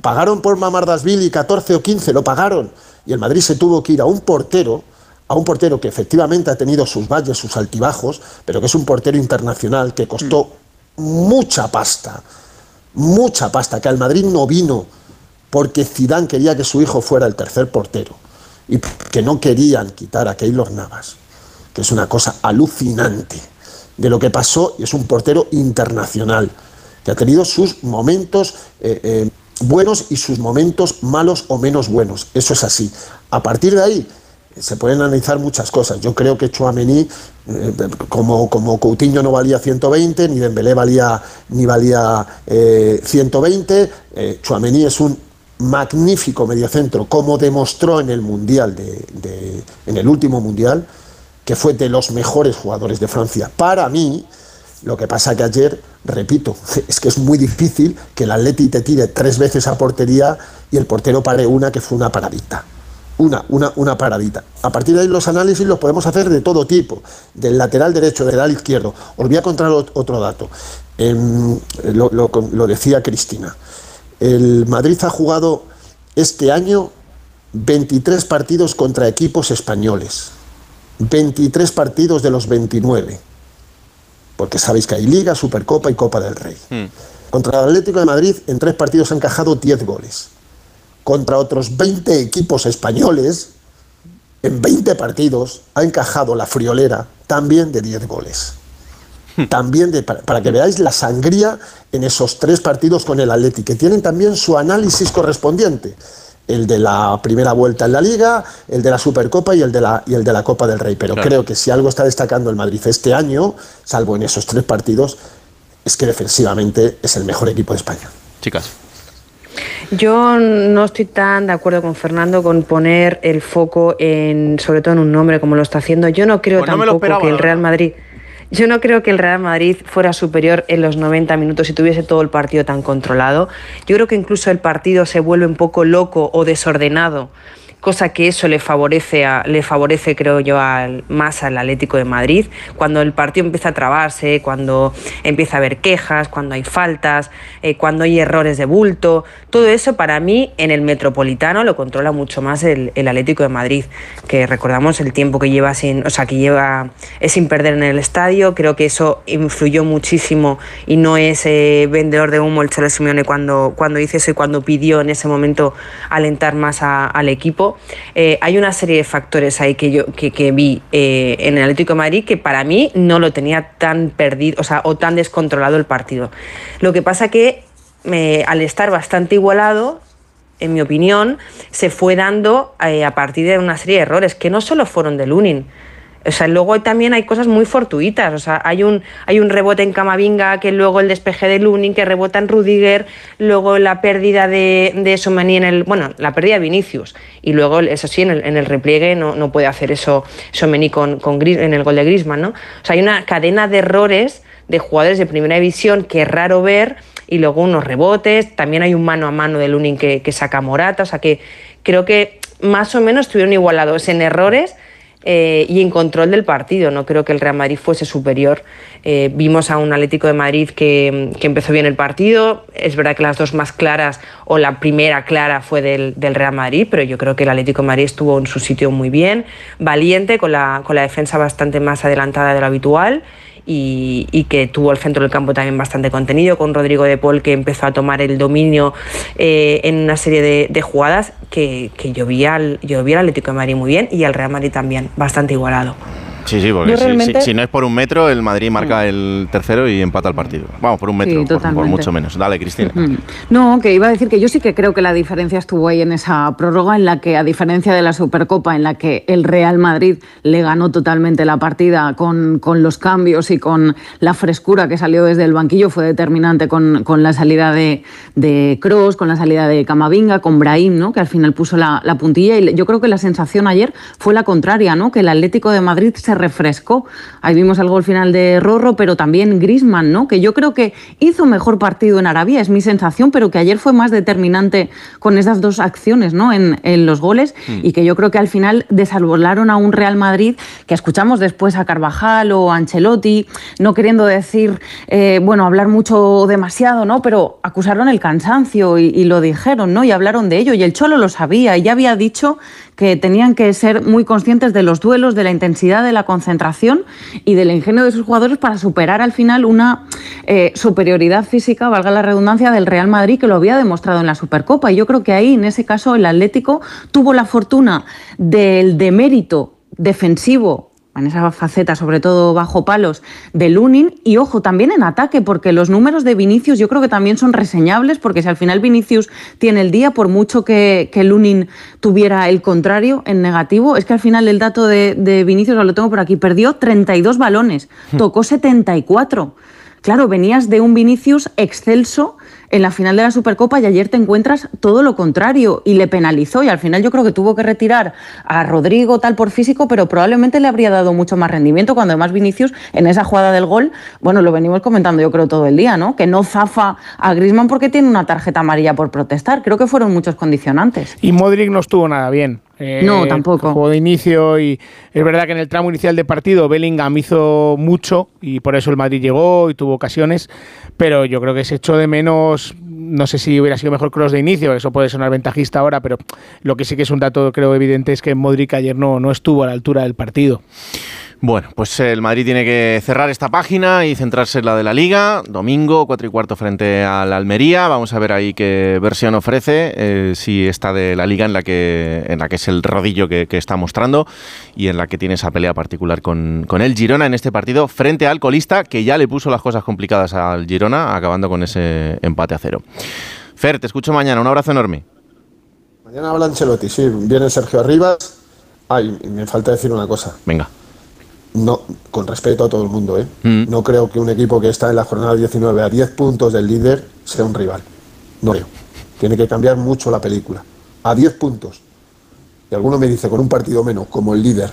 ¿Pagaron por Mamardasvili 14 o 15? ¿Lo pagaron? Y el Madrid se tuvo que ir a un portero, a un portero que efectivamente ha tenido sus valles, sus altibajos, pero que es un portero internacional que costó mucha pasta, mucha pasta, que al Madrid no vino porque Zidane quería que su hijo fuera el tercer portero y que no querían quitar a Keylor Navas, que es una cosa alucinante de lo que pasó y es un portero internacional que ha tenido sus momentos eh, eh, buenos y sus momentos malos o menos buenos. Eso es así. A partir de ahí se pueden analizar muchas cosas. Yo creo que Chouameni, eh, como, como Coutinho no valía 120, ni Dembélé valía, ni valía eh, 120, eh, Chouameni es un magnífico mediocentro, como demostró en el Mundial, de, de- en el último Mundial, que fue de los mejores jugadores de Francia. Para mí, lo que pasa que ayer, repito, es que es muy difícil que el Atleti te tire tres veces a portería y el portero pare una que fue una paradita. Una, una, una paradita. A partir de ahí los análisis los podemos hacer de todo tipo, del lateral derecho, del lateral izquierdo. Os voy a contar ot- otro dato. Em, lo decía Cristina. El Madrid ha jugado este año 23 partidos contra equipos españoles. 23 partidos de los 29 porque sabéis que hay Liga, Supercopa y Copa del Rey. Contra el Atlético de Madrid en tres partidos ha encajado 10 goles. Contra otros 20 equipos españoles, en 20 partidos ha encajado la friolera también de 10 goles. También de, para, para que veáis la sangría en esos tres partidos con el Atlético, que tienen también su análisis correspondiente. El de la primera vuelta en la Liga, el de la Supercopa y el de la, y el de la Copa del Rey. Pero Claro. creo que si algo está destacando el Madrid este año, salvo en esos tres partidos, es que defensivamente es el mejor equipo de España. Chicas. Yo no estoy tan de acuerdo con Fernando con poner el foco en, sobre todo en un nombre como lo está haciendo. Yo no creo Pues no tampoco esperaba, que el Real Madrid, yo no creo que el Real Madrid fuera superior en los 90 minutos si tuviese todo el partido tan controlado. Yo creo que incluso el partido se vuelve un poco loco o desordenado cosa que eso le favorece, a- le favorece creo yo, al, más al Atlético de Madrid. Cuando el partido empieza a trabarse, cuando empieza a haber quejas, cuando hay faltas, eh, cuando hay errores de bulto, todo eso para mí en el Metropolitano lo controla mucho más el, Atlético de Madrid, que recordamos el tiempo que lleva sin, o sea, que lleva es sin perder en el estadio. Creo que eso influyó muchísimo y no es eh, vendedor de humo el Cholo Simeone cuando, cuando hizo eso y cuando pidió en ese momento alentar más al equipo. Eh, hay una serie de factores ahí que yo que, vi eh, en el Atlético de Madrid que para mí no lo tenía tan perdido, o sea, o tan descontrolado el partido. Lo que pasa que al estar bastante igualado, en mi opinión, se fue dando eh, a partir de una serie de errores que no solo fueron de Lunin. O sea, luego también hay cosas muy fortuitas. O sea, hay un, hay un rebote en Camavinga, que luego el despeje de Lunin, que rebota en Rudiger, luego la pérdida de, de Somani en el. Bueno, la pérdida de Vinicius. Y luego, eso sí, en el, en el repliegue no, no puede hacer eso Somani con, con Gris- en el gol de Grisman, ¿no? O sea, hay una cadena de errores de jugadores de primera división que es raro ver y luego unos rebotes, también hay un mano a mano de Lunin que, que saca Morata, o sea que creo que más o menos estuvieron igualados en errores eh, y en control del partido. No creo que el Real Madrid fuese superior. Eh, vimos a un Atlético de Madrid que, que empezó bien el partido. Es verdad que las dos más claras, o la primera clara fue del, del Real Madrid, pero yo creo que el Atlético de Madrid estuvo en su sitio muy bien, valiente, con la, con la defensa bastante más adelantada de lo habitual. Y, y que tuvo el centro del campo también bastante contenido, con Rodrigo de Paul que empezó a tomar el dominio eh, en una serie de, jugadas que, que yo, al, al Atlético de Madrid muy bien y al Real Madrid también, bastante igualado. Sí, sí, porque si, realmente- si- si no es por un metro, el Madrid marca el tercero y empata el partido. Vamos, por un metro, Sí, por- mucho menos. Dale, Cristina. Mm. No, que iba a decir que yo sí que creo que la diferencia estuvo ahí en esa prórroga en la que, a diferencia de la Supercopa, en la que el Real Madrid le ganó totalmente la partida con, con los cambios y con la frescura que salió desde el banquillo, fue determinante con, con la salida de, de Kroos, con la salida de Camavinga, con Brahim, ¿no? que al final puso la, la puntilla. Y yo creo que la sensación ayer fue la contraria, ¿no? que el Atlético de Madrid se refrescó. Ahí vimos el gol final de Rorro, pero también Grisman, ¿no? Que yo creo que hizo mejor partido en Arabia, es mi sensación, pero que ayer fue más determinante con esas dos acciones, ¿no? En, en los goles Mm. y que yo creo que al final desarbolaron a un Real Madrid que escuchamos después a Carvajal o a Ancelotti, no queriendo decir, eh, bueno, hablar mucho demasiado, ¿no? Pero acusaron el cansancio y, y lo dijeron, ¿no? Y hablaron de ello. Y el Cholo lo sabía y ya había dicho que tenían que ser muy conscientes de los duelos, de la intensidad de la concentración y del ingenio de sus jugadores para superar al final una eh, superioridad física, valga la redundancia, del Real Madrid que lo había demostrado en la Supercopa. Y yo creo que ahí, en ese caso, el Atlético tuvo la fortuna del demérito defensivo en esa faceta, sobre todo bajo palos, de Lunin. Y ojo, también en ataque, porque los números de Vinicius yo creo que también son reseñables, porque si al final Vinicius tiene el día, por mucho que, que Lunin tuviera el contrario en negativo, es que al final el dato de, de Vinicius, lo tengo por aquí, perdió 32 balones, tocó 74. Claro, venías de un Vinicius excelso en la final de la Supercopa y ayer te encuentras todo lo contrario y le penalizó y al final yo creo que tuvo que retirar a Rodrigo tal por físico, pero probablemente le habría dado mucho más rendimiento cuando además Vinicius en esa jugada del gol, bueno, lo venimos comentando yo creo todo el día, ¿no? Que no zafa a Griezmann porque tiene una tarjeta amarilla por protestar. Creo que fueron muchos condicionantes. Y Modric no estuvo nada bien. Eh, No, tampoco. Juego de inicio y es verdad que en el tramo inicial de partido Bellingham hizo mucho y por eso el Madrid llegó y tuvo ocasiones, pero yo creo que se echó de menos, no sé si hubiera sido mejor cross de inicio, eso puede sonar ventajista ahora, pero lo que sí que es un dato creo evidente es que Modric ayer no, no estuvo a la altura del partido. Bueno, pues el Madrid tiene que cerrar esta página y centrarse en la de la Liga. Domingo, 4 y cuarto frente al Almería. Vamos a ver ahí qué versión ofrece. eh, si esta de la Liga en la que, en la que es el rodillo que, que está mostrando y en la que tiene esa pelea particular con, con el Girona en este partido frente al colista que ya le puso las cosas complicadas al Girona, acabando con ese empate a cero. Fer, te escucho mañana. Un abrazo enorme. Mañana habla Ancelotti, sí, viene Sergio Arribas. Ay, me falta decir una cosa. Venga. No, con respeto a todo el mundo, ¿eh? Mm. No creo que un equipo que está en la jornada 19 a 10 puntos del líder sea un rival. No creo. Tiene que cambiar mucho la película. A 10 puntos. Y alguno me dice, con un partido menos, como el líder.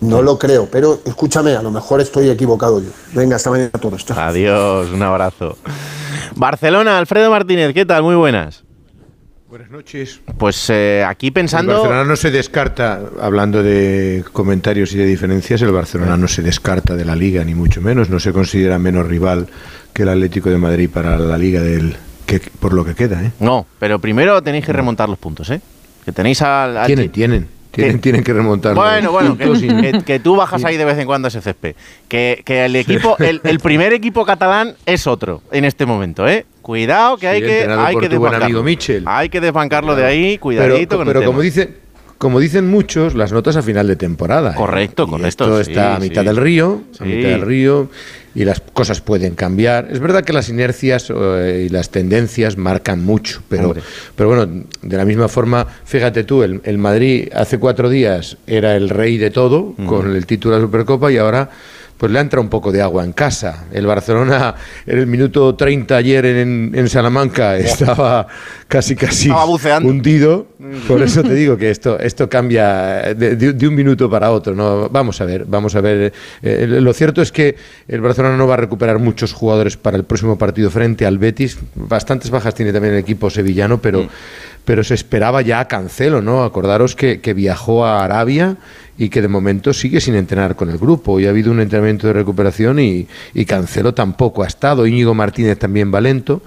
No lo creo, pero escúchame, a lo mejor estoy equivocado yo. Venga, hasta mañana a todos. Chao. Adiós, un abrazo. Barcelona, Alfredo Martínez, ¿qué tal? Muy buenas. Buenas noches. Pues eh, aquí El pensando... Barcelona no se descarta, hablando de comentarios y de diferencias, el Barcelona no se descarta de la liga, ni mucho menos. No se considera menos rival que el Atlético de Madrid para la liga del que por lo que queda, ¿eh? No, pero primero tenéis que remontar los puntos, ¿eh? Que tenéis al... al- Tienen, tienen, tienen, tienen que remontar. Bueno, bueno, que, tú bajas ahí de vez en cuando a ese césped. Que, que el equipo, el, el primer equipo catalán es otro en este momento, ¿eh? Cuidado que Sí, hay que, hay que desbancarlo. amigo Mitchell. Hay que desbancarlo de ahí, cuidadito pero con pero el como tema. dicen como dicen muchos, las notas a final de temporada. ¿eh? Correcto, Y correcto, Esto sí, está a mitad sí. del río, a mitad del río, y las cosas pueden cambiar. Es verdad que las inercias eh, y las tendencias marcan mucho, pero, Hombre. pero bueno, de la misma forma, fíjate tú, el, el Madrid hace cuatro días era el rey de todo con el título de la Supercopa y ahora pues le ha entrado un poco de agua en casa. El Barcelona en el minuto 30 ayer en, en Salamanca estaba casi casi Estaba hundido. Por eso te digo que esto, esto cambia de, de- de un minuto para otro. ¿no? Vamos a ver, vamos a ver. Eh, lo cierto es que el Barcelona no va a recuperar muchos jugadores para el próximo partido frente al Betis. Bastantes bajas tiene también el equipo sevillano, pero, pero se esperaba ya a Cancelo, ¿no? Acordaros que, viajó a Arabia y que de momento sigue sin entrenar con el grupo. Y ha habido un entrenamiento de recuperación y, Cancelo tampoco ha estado. Íñigo Martínez también va lento.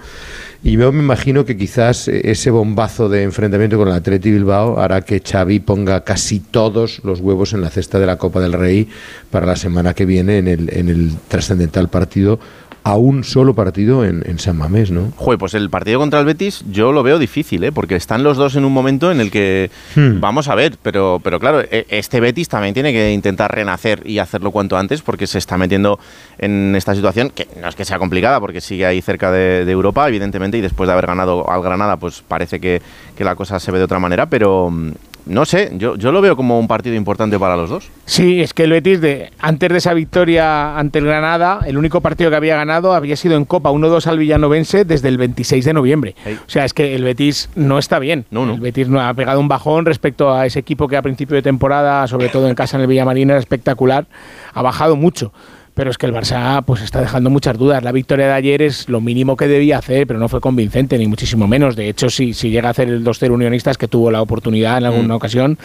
Y yo me imagino que quizás ese bombazo de enfrentamiento con el Atleti Bilbao hará que Xavi ponga casi todos los huevos en la cesta de la Copa del Rey para la semana que viene en el, en el trascendental partido a un solo partido en, en San Mamés, ¿no? Joder, pues el partido contra el Betis yo lo veo difícil, ¿eh? porque están los dos en un momento en el que Hmm. vamos a ver, pero, pero claro, e- este Betis también tiene que intentar renacer y hacerlo cuanto antes porque se está metiendo en esta situación que no es que sea complicada porque sigue ahí cerca de, de Europa, evidentemente, y después de haber ganado al Granada, pues parece que, que la cosa se ve de otra manera, pero, no sé, yo, yo lo veo como un partido importante para los dos. Sí, es que el Betis, de, antes de esa victoria ante el Granada, el único partido que había ganado había sido en Copa 1-2 al Villanovense desde el 26 de noviembre. O sea, es que el Betis no está bien. El Betis no ha pegado un bajón respecto a ese equipo que a principio de temporada, sobre todo en casa en el Villamarín, era espectacular. Ha bajado mucho pero es que el Barça pues está dejando muchas dudas. La victoria de ayer es lo mínimo que debía hacer, pero no fue convincente, ni muchísimo menos. De hecho, si, si llega a hacer el 2-0 Unionistas, que tuvo la oportunidad en alguna Mm. ocasión,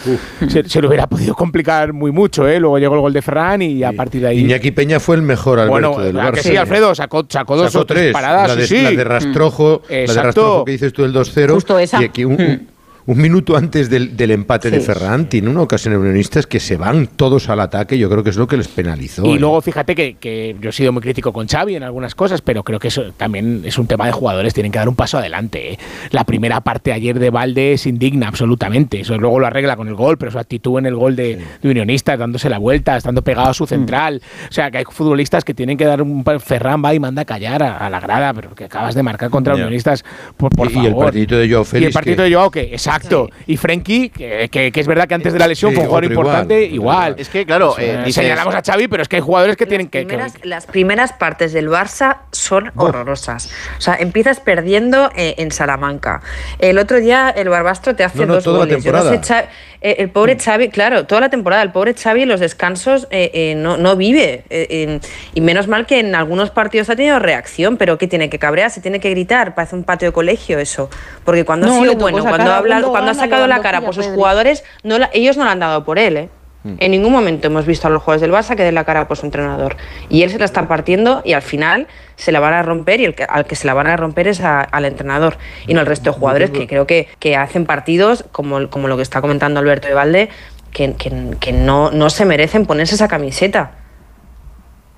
se, se lo hubiera podido complicar muy mucho. ¿eh? Luego llegó el gol de Ferran y a partir de ahí... Iñaki Peña fue el mejor Alberto Bueno, del ¿verdad Barça. que sí, Alfredo? Sacó, sacó dos Sacó o tres tres. paradas. La de, sí, sí. la de Rastrojo, la de Exacto. Rastrojo que dices tú el 2-0. Justo esa. Y aquí un, un minuto antes del, del empate de. Ferran tiene una ocasión en Unionistas que se van todos al ataque. Yo creo que es lo que les penalizó. Y ¿eh? luego fíjate que, que yo he sido muy crítico con Xavi en algunas cosas, pero creo que eso también es un tema de jugadores, tienen que dar un paso adelante. ¿eh? La primera parte ayer de Valde es indigna absolutamente, eso luego lo arregla con el gol, pero su actitud en el gol de, de Unionistas, dándose la vuelta, estando pegado a su central, o sea que hay futbolistas que tienen que dar un Ferran va y manda a callar a, a la grada, pero que acabas de marcar contra. Unionistas, por, por Y- favor. y el partidito de Joao Y el que- de Joao, que exacto, y Frenkie, que, que- que es verdad que antes de la lesión Sí, fue un jugador igual, importante, igual. Es que, claro, eh, dices- señalamos a Xavi, pero es que hay jugadores que tienen que, que- primeras- las primeras partes del Barça son horrorosas. O sea, empiezas perdiendo eh, en Salamanca. El otro día el Barbastro te hace No, no, dos toda la goles. Yo no sé, temporada. Eh, el pobre Xavi, claro, toda la temporada, el pobre Xavi en los descansos eh, eh, no, no vive. eh, y menos mal que en algunos partidos ha tenido reacción, pero que tiene que cabrear, se tiene que gritar, parece un patio de colegio eso. Porque cuando No, ha sido bueno, sacar cuando ha hablado, cuando ha sacado la cara por sus Pedri. jugadores, no la- ellos no la han dado por él, ¿eh? Mm. En ningún momento hemos visto a los jugadores del Barça que den la cara por su entrenador. Y él se la está partiendo y al final se la van a romper y el que, al que se la van a romper es al entrenador y no al resto de jugadores que creo que, que hacen partidos como, como lo que está comentando Alberto de Valde que, que- que no, no se merecen ponerse esa camiseta.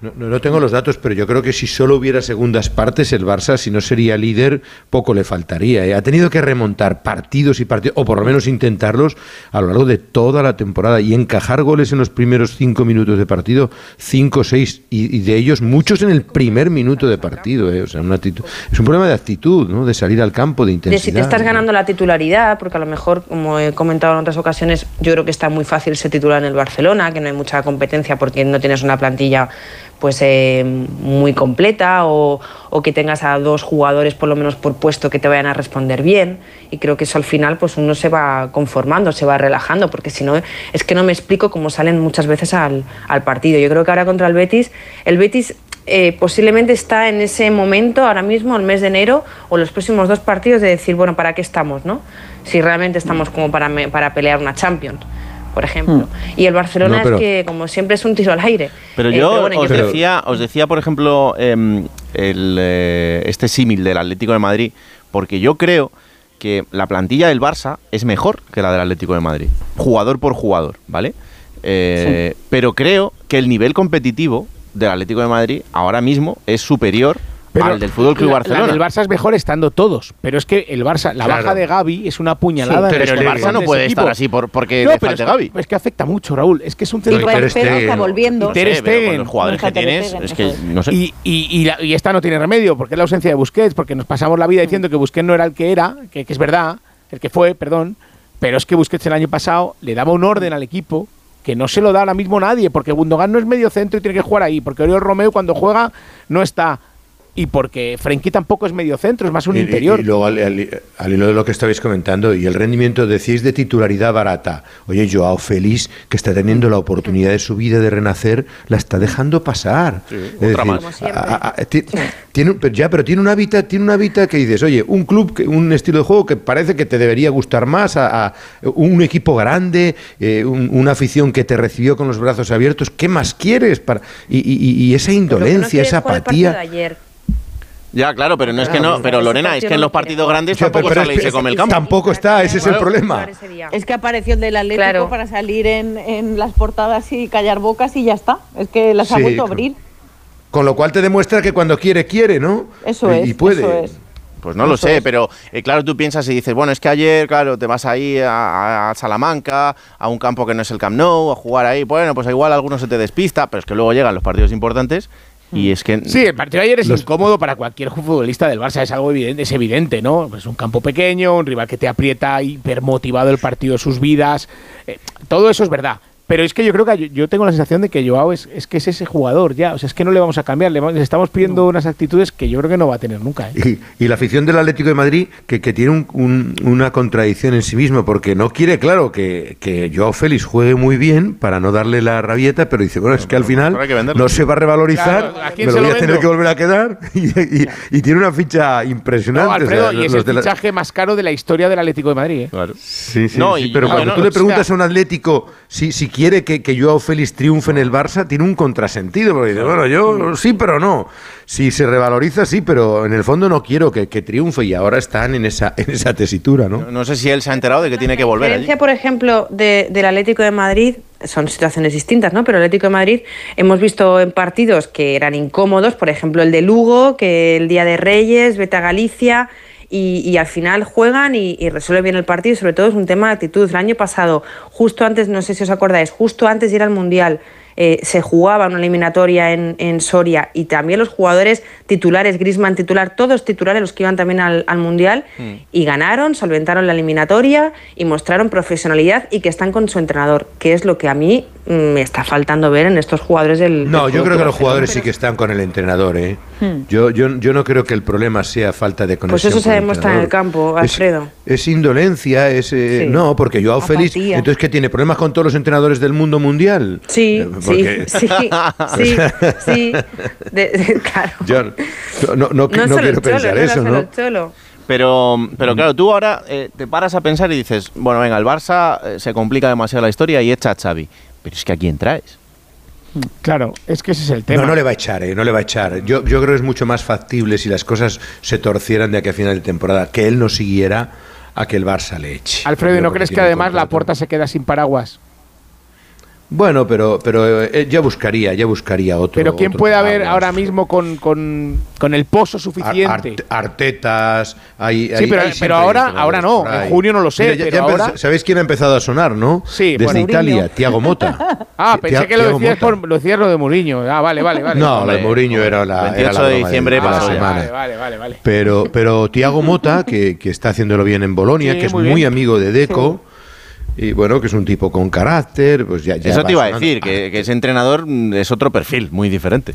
No, no- tengo los datos, pero yo creo que si solo hubiera segundas partes, el Barça, si no sería líder, poco le faltaría. ¿eh? Ha tenido que remontar partidos y partidos, o por lo menos intentarlos a lo largo de toda la temporada y encajar goles en los primeros cinco minutos de partido, cinco o seis, y, y de ellos muchos en el primer minuto de partido. ¿eh? O sea, una actitud, es un problema de actitud, ¿no? de salir al campo, de De intensidad. si te estás ¿no? ganando la titularidad, porque a lo mejor, como he comentado en otras ocasiones, yo creo que está muy fácil ser titular en el Barcelona, que no hay mucha competencia porque no tienes una plantilla pues eh, muy completa o, o que tengas a dos jugadores por lo menos por puesto que te vayan a responder bien y creo que eso al final pues uno se va conformando, se va relajando porque si no es que no me explico cómo salen muchas veces al, al partido. Yo creo que ahora contra el Betis, el Betis eh, posiblemente está en ese momento, ahora mismo, el mes de enero, o los próximos dos partidos, de decir, bueno, ¿para qué estamos? no Si realmente estamos como para, me- para pelear una Champions, por ejemplo. Y el Barcelona No, pero- es que, como siempre, es un tiro al aire. Pero Eh, yo bueno, os, decía, os decía, por ejemplo, em, el, eh, este símil del Atlético de Madrid, porque yo creo que la plantilla del Barça es mejor que la del Atlético de Madrid, jugador por jugador, ¿vale? Eh, Pero creo que el nivel competitivo del Atlético de Madrid ahora mismo es superior Pero al del Fútbol Club la- Barcelona. La del Barça es mejor estando todos, pero es que el Barça, la Claro. baja de Gaby es una puñalada. Sí, pero el Barça no de puede estar equipo. así por- porque No, le pero falte es que- Gavi. Es que afecta mucho, Raúl. Es que es un Y centro Ter Stegen. está volviendo. No Ter sé, pero con Stegen. los jugadores que tienes, es que no sé. Y, y- y la- y esta no tiene remedio, porque es la ausencia de Busquets, porque nos pasamos la vida diciendo que Busquets no era el que era, que, que es verdad, el que fue, perdón, pero es que Busquets el año pasado le daba un orden al equipo que no se lo da ahora mismo nadie, porque Gundogan no es medio centro y tiene que jugar ahí, porque Oriol Romeo cuando juega no está, y porque Frenkie tampoco es medio centro, es más un Y- y- interior. Y, luego, al, al- al hilo de lo que estabais comentando, y el rendimiento, decís, de titularidad barata. Oye, Joao Félix, que está teniendo la oportunidad de su vida de renacer, la está dejando pasar. Es otra más. A- a- ti- tiene, un- pero ya, pero tiene una vida, tiene una vida que dices, oye, un club, que- un estilo de juego que parece que te debería gustar más, a, a un equipo grande, eh, un- una afición que te recibió con los brazos abiertos. ¿Qué más quieres? Para, y, y- y esa no indolencia, quieres esa apatía. Ya, claro, pero no es que no. pero Lorena, es que en los partidos grandes tampoco pero sale y se come el campo. Tampoco está, ese es el problema. Es que apareció el del Atlético Claro. para salir en, en las portadas y callar bocas y ya está. Es que las ha Sí, vuelto a abrir. Con lo cual te demuestra que cuando quiere, quiere, ¿no? Eso es. y puede. Eso es. Pues no lo sé, pero eh, claro, tú piensas y dices, bueno, es que ayer, claro, te vas ahí a, a Salamanca, a un campo que no es el Camp Nou, a jugar ahí, bueno, pues igual alguno se te despista, pero es que luego llegan los partidos importantes Y es que Sí, el partido de ayer es incómodo para cualquier futbolista del Barça, es algo evidente, es evidente, ¿no? Es un campo pequeño, un rival que te aprieta, hipermotivado el partido de sus vidas, eh, todo eso es verdad. Pero es que yo creo que yo, tengo la sensación de que Joao es, es que es ese jugador ya, o sea, es que no le vamos a cambiar, le, vamos- le estamos pidiendo unas actitudes que yo creo que no va a tener nunca. ¿eh? Y, y la afición del Atlético de Madrid, que, que tiene un- un- una contradicción en sí mismo, porque no quiere, claro, que, que Joao Félix juegue muy bien para no darle la rabieta, pero dice, bueno, es que al final no se va a revalorizar, Claro, ¿a me se lo lo voy a tener que volver a quedar. Y, y- y tiene una ficha impresionante. No, o sea, Alfredo, y es el la- fichaje más caro de la historia del Atlético de Madrid. ¿eh? Sí, sí, No, sí, y- pero claro, cuando no, tú le o sea- preguntas a un Atlético si, si quiere que, que Joao Félix triunfe en el Barça, tiene un contrasentido, porque dice, bueno, yo sí, pero no. Si se revaloriza, sí, pero en el fondo no quiero que, que triunfe y ahora están en esa, en esa tesitura, ¿no? no sé si él se ha enterado de que tiene que La volver allí. diferencia, por ejemplo, de- del Atlético de Madrid, son situaciones distintas, ¿no? Pero el Atlético de Madrid hemos visto en partidos que eran incómodos, por ejemplo el de Lugo, que el día de Reyes, vete a Galicia, y, y al final juegan y, resuelven bien el partido, sobre todo es un tema de actitud. El año pasado, justo antes, no sé si os acordáis, justo antes de ir al Mundial, eh, se jugaba una eliminatoria en, en Soria y también los jugadores titulares, Grisman titular, todos titulares los que iban también al, al Mundial y ganaron, solventaron la eliminatoria y mostraron profesionalidad y que están con su entrenador, que es lo que a mí mm, me está faltando ver en estos jugadores del... No, del yo creo que los jugadores sí que están con el entrenador, ¿eh? Hmm. Yo, yo, yo no creo que el problema sea falta de Pues conexión. eso se demuestra en el campo, Alfredo. Es, indolencia, es... eh, Sí. No, porque Joao Félix, entonces ¿qué tiene? ¿Problemas con todos los entrenadores del mundo mundial? Sí, Eh, sí, porque- sí, sí, sí. De- de- claro. Yo no, no, no, No, no solo quiero cholo, pensar no eso, solo ¿no? cholo. Pero, pero claro, tú ahora eh, te paras a pensar y dices, bueno, venga, el Barça eh, se complica demasiado la historia y echa a Xavi. Pero es que a quién traes. Claro, es que ese es el tema. No, no le va a echar, ¿eh? no le va a echar. Yo, yo creo que es mucho más factible si las cosas se torcieran de aquí a final de temporada, que él no siguiera a que el Barça le eche. Alfredo, ¿y Yo ¿no crees que además la puerta se queda sin paraguas? Bueno, pero, pero eh, ya buscaría, ya buscaría otro. Pero ¿quién otro puede haber ahora mismo con, con, con el pozo suficiente? Ar- Artetas, hay, Sí, hay- pero- hay pero siempre ahora- ahora no, en junio no lo sé, Mira, ya- pero ya ahora- ¿Sabéis quién ha empezado a sonar, no? Sí, Desde bueno. Italia. Tiago Mota. Ah, pensé que lo decías, por, lo decías lo de Mourinho. Ah, vale, vale, vale. No, lo de Mourinho era la, era 28 la de diciembre de la pasó ya. semana. Vale, vale, vale, vale. Pero, pero Tiago Mota, que, que está haciéndolo bien en Bolonia, Sí, que es muy amigo de Deco, y bueno, que es un tipo con carácter, pues ya, ya Eso te iba a decir, que, que ese entrenador mm, es otro perfil, muy diferente.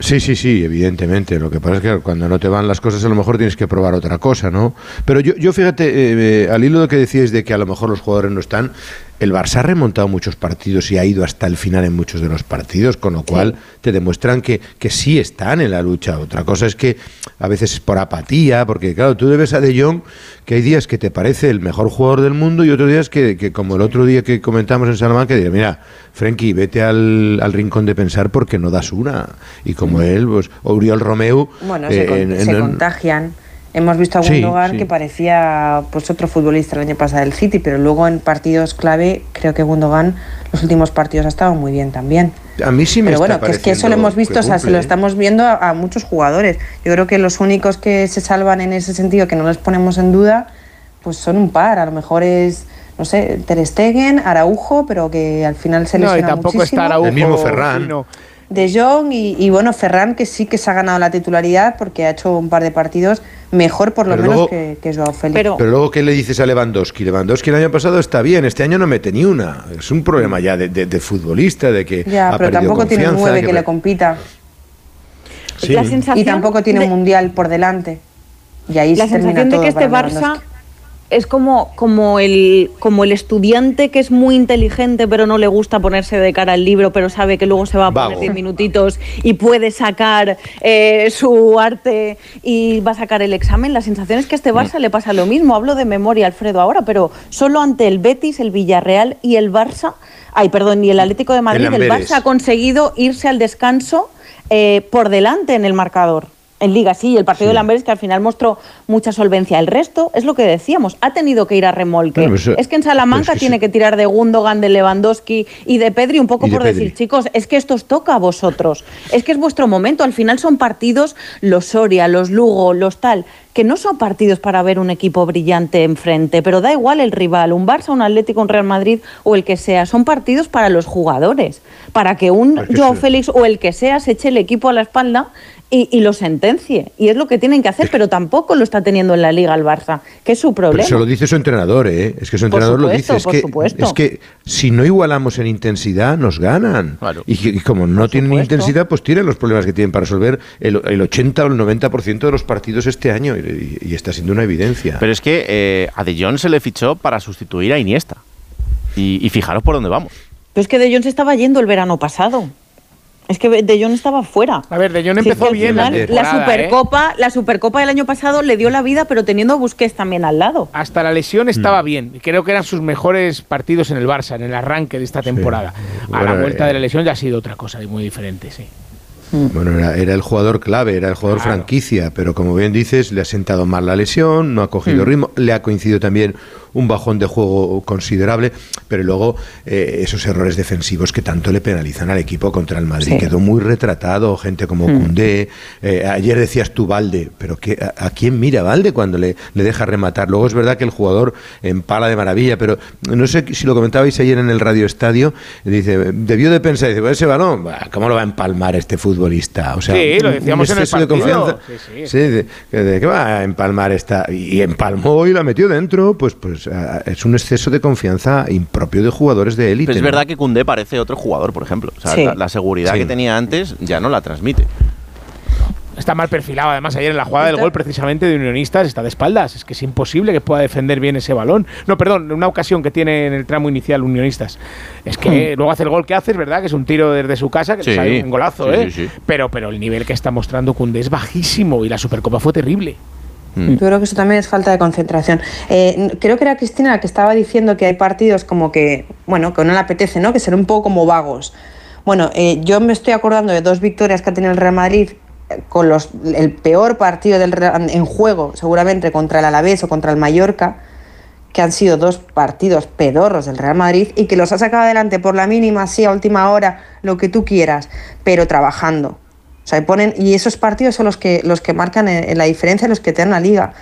Sí, sí, sí, evidentemente. Lo que pasa es que cuando no te van las cosas a lo mejor tienes que probar otra cosa, ¿no? Pero yo, yo fíjate, eh, eh, al hilo de que decíais de que a lo mejor los jugadores no están, el Barça ha remontado muchos partidos y ha ido hasta el final en muchos de los partidos, con lo cual te demuestran que, que sí están en la lucha. Otra cosa es que a veces es por apatía, porque claro, tú debes a De Jong que hay días que te parece el mejor jugador del mundo y otros días que, que como el otro día que comentamos en Salamanca, diré, mira, Frenkie, vete al, al rincón de pensar porque no das una. Y como él, pues, Oriol Romeu... Bueno, eh, se, con- en- se en- contagian. Hemos visto a Gundogan sí. que parecía pues otro futbolista el año pasado del City, pero luego en partidos clave creo que Gundogan los últimos partidos ha estado muy bien también. A mí sí me Pero está bueno, que es que eso lo hemos visto, o sea, se lo ¿eh? estamos viendo a, a muchos jugadores. Yo creo que los únicos que se salvan en ese sentido, que no los ponemos en duda, pues son un par. A lo mejor es, no sé, Ter Stegen, Araujo, pero que al final se No, y lesiona tampoco muchísimo. está Araujo. El mismo Ferran. fino. De Jong y, y, bueno, Ferran que sí que se ha ganado la titularidad porque ha hecho un par de partidos mejor por lo Pero menos luego- que, que Joao Félix. Pero- Pero luego, ¿qué le dices a Lewandowski? Lewandowski el año pasado está bien, este año no mete ni una. Es un problema ya de, de- de futbolista, de que ya, ha pero perdido tampoco tiene un confianza, 9 que, que- le compita. Sí. La sensación Y tampoco tiene de- un mundial por delante. Y ahí la se termina sensación de que este Barça. Es como, como, el, como el estudiante que es muy inteligente pero no le gusta ponerse de cara al libro pero sabe que luego se va a poner Vago. 10 minutitos y puede sacar eh, su arte y va a sacar el examen. La sensación es que a este Barça le pasa lo mismo. Hablo de memoria, Alfredo, ahora, pero solo ante el Betis, el Villarreal y el Barça, ay, perdón, y el Atlético de Madrid, el, Amberes. Barça ha conseguido irse al descanso eh, por delante en el marcador. En Liga sí, y el partido de Lamberes que al final mostró mucha solvencia. El resto es lo que decíamos, ha tenido que ir a remolque. Bueno, pues, es que en Salamanca que tiene que tirar de Gundogan, de Lewandowski y de Pedri un poco de por decir, chicos, es que esto os toca a vosotros. Es que es vuestro momento. Al final son partidos, los Soria, los Lugo, los tal, que no son partidos para ver un equipo brillante enfrente, pero da igual el rival, un Barça, un Atlético, un Real Madrid o el que sea. Son partidos para los jugadores, para que un Joao Félix o el que sea se eche el equipo a la espalda y, y lo sentencie. Y es lo que tienen que hacer, pero tampoco lo está teniendo en la liga el Barça, que es su Pero problema. eso lo dice su entrenador, ¿eh? Es que su entrenador lo dice. Es que, supuesto. es que si no igualamos en intensidad, nos ganan. Y, y como no tienen intensidad, pues tienen los problemas que tienen para resolver el, el 80 o el 90% de los partidos este año. Y, y está siendo una evidencia. Pero es que eh, a De Jong se le fichó para sustituir a Iniesta. Y, y fijaros por dónde vamos. Pero es que De Jong se estaba yendo el verano pasado. Es que De Jong estaba fuera. A ver, De Jong empezó bien la final, la temporada, ¿eh? Supercopa, la Supercopa del año pasado le dio la vida, pero teniendo a Busquets también al lado. Hasta la lesión Mm. estaba bien. Creo que eran sus mejores partidos en el Barça, en el arranque de esta temporada. A la vuelta eh, de la lesión ya ha sido otra cosa y muy diferente, sí. Bueno, era, era el jugador clave, era el jugador Claro. franquicia, pero como bien dices, le ha sentado mal la lesión, no ha cogido Mm. ritmo, le ha coincidido también un bajón de juego considerable, pero luego eh, esos errores defensivos que tanto le penalizan al equipo contra el Madrid. Sí. Quedó muy retratado, gente como Mm. Cundé, eh, ayer decías tú Valde, pero ¿qué, a, a quién mira Valde cuando le, le deja rematar? Luego es verdad que el jugador empala de maravilla, pero no sé si lo comentabais ayer en el Radio Estadio, dice, debió de pensar, dice, "Pues ese balón, ¿cómo lo va a empalmar este futbolista? O sea, Sí, lo decíamos un en el exceso de partido. confianza. Sí, sí. Sí, de, de- ¿qué va a empalmar esta? Y empalmó y la metió dentro, pues, pues es un exceso de confianza impropio de jugadores de élite. Pero es ¿no? verdad que Cundé parece otro jugador, por ejemplo. O sea, Sí. la, la seguridad Sí. que tenía antes ya no la transmite. Está mal perfilado, además, ayer en la jugada del gol precisamente de Unionistas está de espaldas. Es que es imposible que pueda defender bien ese balón. No, perdón, una ocasión que tiene en el tramo inicial Unionistas. Es que luego hace el gol que hace, es verdad, que es un tiro desde su casa, que Sí. le sale un golazo, Sí, ¿eh? sí, sí. Pero, pero el nivel que está mostrando Koundé es bajísimo y la Supercopa fue terrible. Mm. Yo creo que eso también es falta de concentración. Eh, creo que era Cristina la que estaba diciendo que hay partidos como que, bueno, que no le apetece, ¿no? Que ser un poco como vagos. Bueno, eh, yo me estoy acordando de dos victorias que ha tenido el Real Madrid eh, con los, el peor partido del en juego, seguramente contra el Alavés o contra el Mallorca, que han sido dos partidos pedorros del Real Madrid y que los ha sacado adelante por la mínima, sí, a última hora, lo que tú quieras, pero trabajando. O sea, y ponen, y esos partidos son los que, los que marcan eh, la diferencia, los que te dan la liga.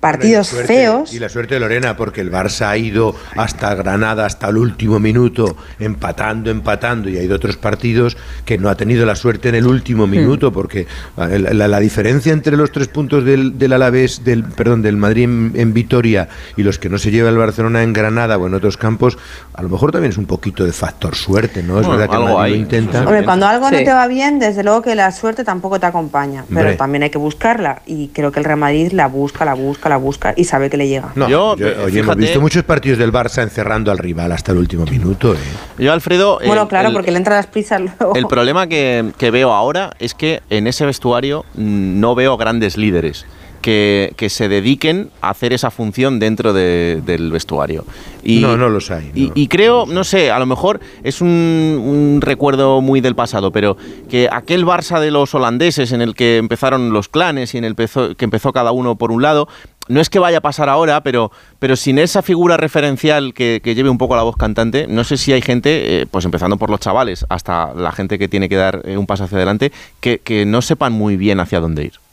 Partidos Suerte, feos. Y la suerte de Lorena, porque el Barça ha ido hasta Granada, hasta el último minuto, empatando, empatando, y ha ido otros partidos que no ha tenido la suerte en el Hmm. último minuto, porque la, la- la diferencia entre los tres puntos del, del Alavés, del, perdón, del Madrid en, en Vitoria y los que no se lleva el Barcelona en Granada o en otros campos, a lo mejor también es un poquito de factor suerte, ¿no? Es Bueno, verdad que el algo Madrid lo intenta. Hombre, cuando algo no te va bien, desde luego que la suerte tampoco te acompaña. Pero Hombre. también hay que buscarla. Y creo que el Real Madrid la busca, la busca, la busca y sabe que le llega. No, Yo, yo- eh, oye, hemos visto muchos partidos del Barça encerrando al rival hasta el último minuto. ¿eh? Yo, Alfredo. Bueno, el- claro, el- porque le entra las prisas luego. El problema que, que veo ahora es que en ese vestuario mm, no veo grandes líderes que, que se dediquen a hacer esa función dentro de- del vestuario. Y, No, no los hay, Y, y creo, no sé, a lo mejor es un, un recuerdo muy del pasado, pero que aquel Barça de los holandeses en el que empezaron los clanes y en el pezo- que empezó cada uno por un lado, no es que vaya a pasar ahora, pero, pero sin esa figura referencial que, lleve un poco la voz cantante, no sé si hay gente, eh, pues empezando por los chavales, hasta la gente que tiene que dar eh, un paso hacia adelante, que, que no sepan muy bien hacia dónde ir.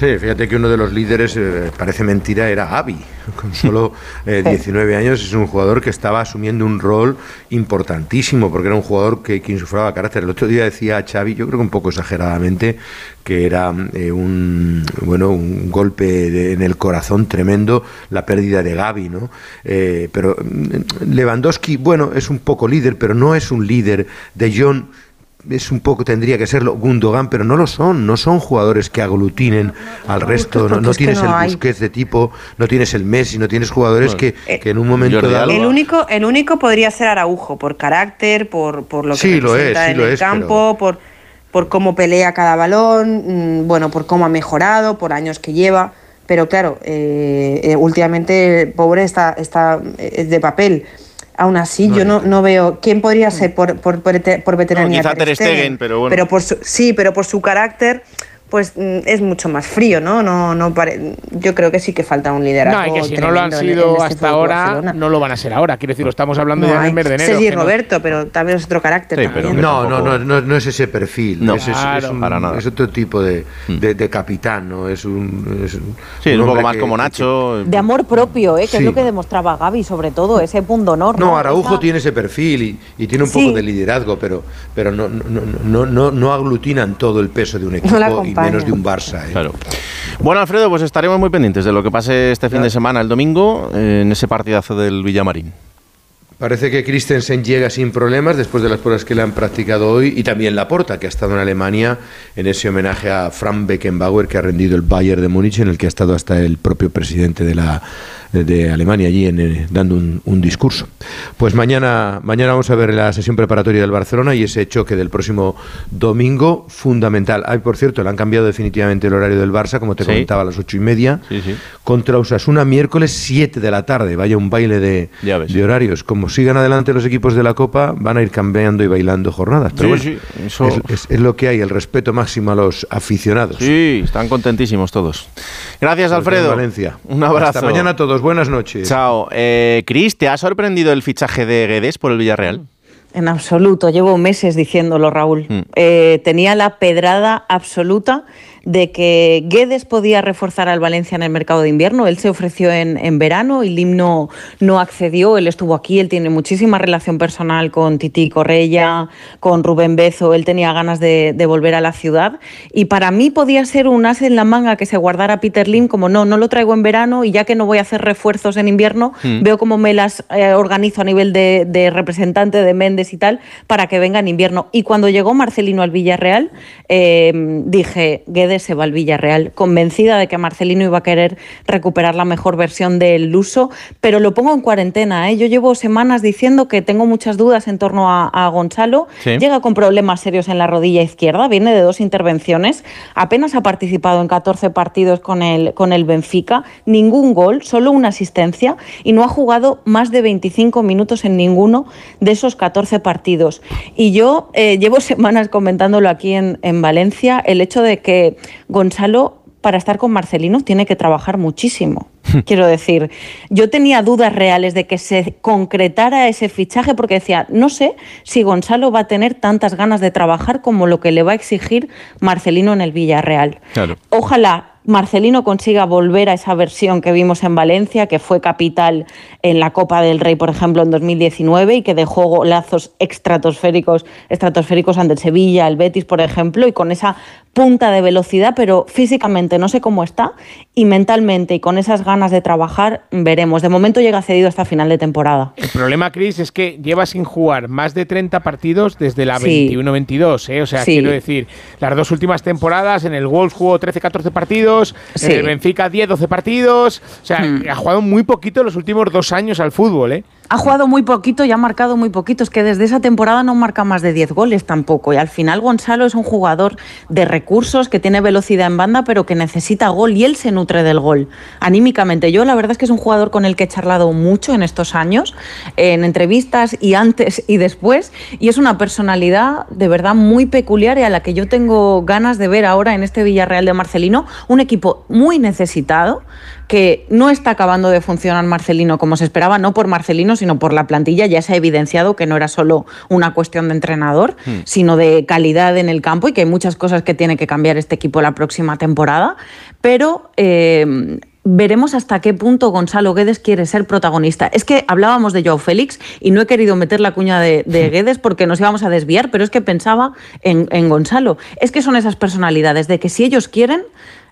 Sí, fíjate que uno de los líderes, eh, parece mentira, era Avi. Con solo eh, 19 años es un jugador que estaba asumiendo un rol importantísimo, porque era un jugador que, que insuflaba carácter. El otro día decía Xavi, yo creo que un poco exageradamente, que era eh, un, bueno, un golpe de- en el corazón tremendo la pérdida de Gaby, ¿no? Eh, pero mm, Lewandowski, bueno, es un poco líder, pero no es un líder. De John es un poco, tendría que serlo Gundogan, pero no lo son, no son jugadores que aglutinen al resto, no, no es tienes el. Busquets de tipo, no tienes el Messi, no tienes jugadores que, que en un momento dado... El único, el único podría ser Araujo, por carácter, por, por lo que Sí, lo es, representa sí en lo el es, campo, por, por cómo pelea cada balón, mm, bueno, por cómo ha mejorado, por años que lleva. Pero claro, eh, eh, últimamente el pobre está, está eh, de papel. Aún así, No, yo no, no veo quién podría ser por, por, por, por veteranía. No, quizá Ter Ter Stegen, pero bueno. Pero por su- sí, pero por su carácter, pues mm, es mucho más frío, ¿no? no, no pare- Yo creo que sí que falta un liderazgo. No, y que si no lo han sido este hasta ahora, Barcelona. no lo van a ser ahora. Quiero decir, lo estamos hablando No ya en hay. el mes de enero. Sergi que no- Roberto, pero también es otro carácter. también. no, no, no, no, no es ese perfil. No. es, Claro. un- Para nada. es otro tipo de, de- de capitán, ¿no? Es un. Es un, Sí, es un poco más que- como que- Nacho. De amor propio, ¿eh? que Sí. es lo que demostraba Gaby, sobre todo, ese punto honor. No, Araujo Esa- tiene ese perfil y, y tiene un Sí. poco de liderazgo, pero, pero no, no, no, no, no, no aglutinan todo el peso de un equipo menos de un Barça. ¿eh? Claro. Bueno, Alfredo, pues estaremos muy pendientes de lo que pase este fin de semana, el domingo, en ese partidazo del Villamarín. Parece que Christensen llega sin problemas después de las pruebas que le han practicado hoy y también Laporta, que ha estado en Alemania en ese homenaje a Frank Beckenbauer que ha rendido el Bayern de Múnich, en el que ha estado hasta el propio presidente de la de Alemania allí en, eh, dando un, un discurso. Pues mañana, mañana vamos a ver la sesión preparatoria del Barcelona y ese choque del próximo domingo fundamental. Ay, por cierto, le han cambiado definitivamente el horario del Barça, como te Sí. comentaba, a las ocho y media, Sí, sí. contra Osasuna miércoles 7 de la tarde. Vaya un baile de, de horarios. Como sigan adelante los equipos de la Copa, van a ir cambiando y bailando jornadas. Pero Sí, bueno, sí, eso- es, es- es lo que hay, el respeto máximo a los aficionados. Sí, están contentísimos todos. Gracias, Alfredo. en Valencia. Un abrazo. Hasta mañana a todos. Buenas noches. Chao. Eh, Cris, ¿te ha sorprendido el fichaje de Guedes por el Villarreal? En absoluto, llevo meses diciéndolo, Raúl. Mm. Eh, tenía la pedrada absoluta de que Guedes podía reforzar al Valencia en el mercado de invierno. Él se ofreció en, en verano y Lim no, no accedió. Él estuvo aquí, él tiene muchísima relación personal con Titi Correia, con Rubén Bezo. Él tenía ganas de, de volver a la ciudad. Y para mí podía ser un as en la manga que se guardara Peter Lim, como no, no lo traigo en verano y ya que no voy a hacer refuerzos en invierno, Mm. veo cómo me las eh, organizo a nivel de, de representante de Méndez y tal para que venga en invierno. Y cuando llegó Marcelino al Villarreal, eh, dije, Guedes se va al Villarreal, convencida de que Marcelino iba a querer recuperar la mejor versión del Luso, pero lo pongo en cuarentena. ¿eh? Yo llevo semanas diciendo que tengo muchas dudas en torno a, a Gonzalo. Sí. Llega con problemas serios en la rodilla izquierda, viene de dos intervenciones, apenas ha participado en 14 partidos con el, con el Benfica, ningún gol, solo una asistencia y no ha jugado más de 25 minutos en ninguno de esos 14 partidos. Y yo eh, llevo semanas comentándolo aquí en, en Valencia, el hecho de que Gonzalo para estar con Marcelino tiene que trabajar muchísimo. Quiero decir, yo tenía dudas reales de que se concretara ese fichaje porque decía, no sé si Gonzalo va a tener tantas ganas de trabajar como lo que le va a exigir Marcelino en el Villarreal. Claro. Ojalá Marcelino consiga volver a esa versión que vimos en Valencia, que fue capital en la Copa del Rey, por ejemplo, en 2019, y que dejó golazos estratosféricos, estratosféricos ante el Sevilla, el Betis, por ejemplo, y con esa punta de velocidad, pero físicamente no sé cómo está, y mentalmente y con esas ganas de trabajar, veremos. De momento llega cedido hasta final de temporada. El problema, Chris, es que lleva sin jugar más de 30 partidos desde la Sí. 21-22. ¿eh? O sea, Sí. quiero decir, las dos últimas temporadas en el Wolves jugó 13-14 partidos, Sí. en el Benfica 10-12 partidos. O sea, ha jugado muy poquito los últimos dos años al fútbol. ¿eh? Ha jugado muy poquito y ha marcado muy poquito. Es que desde esa temporada no marca más de 10 goles tampoco. Y al final Gonzalo es un jugador de recursos, que tiene velocidad en banda, pero que necesita gol y él se nutre del gol. Anímicamente. Yo la verdad es que es un jugador con el que he charlado mucho en estos años, en entrevistas y antes y después. Y es una personalidad de verdad muy peculiar y a la que yo tengo ganas de ver ahora en este Villarreal de Marcelino. Un equipo muy necesitado que no está acabando de funcionar Marcelino como se esperaba, no por Marcelino, sino por la plantilla. Ya se ha evidenciado que no era solo una cuestión de entrenador, Hmm. sino de calidad en el campo y que hay muchas cosas que tiene que cambiar este equipo la próxima temporada. Pero eh, veremos hasta qué punto Gonzalo Guedes quiere ser protagonista. Es que hablábamos de Joao Félix y no he querido meter la cuña de, de Guedes porque nos íbamos a desviar, pero es que pensaba en, en Gonzalo. Es que son esas personalidades de que si ellos quieren...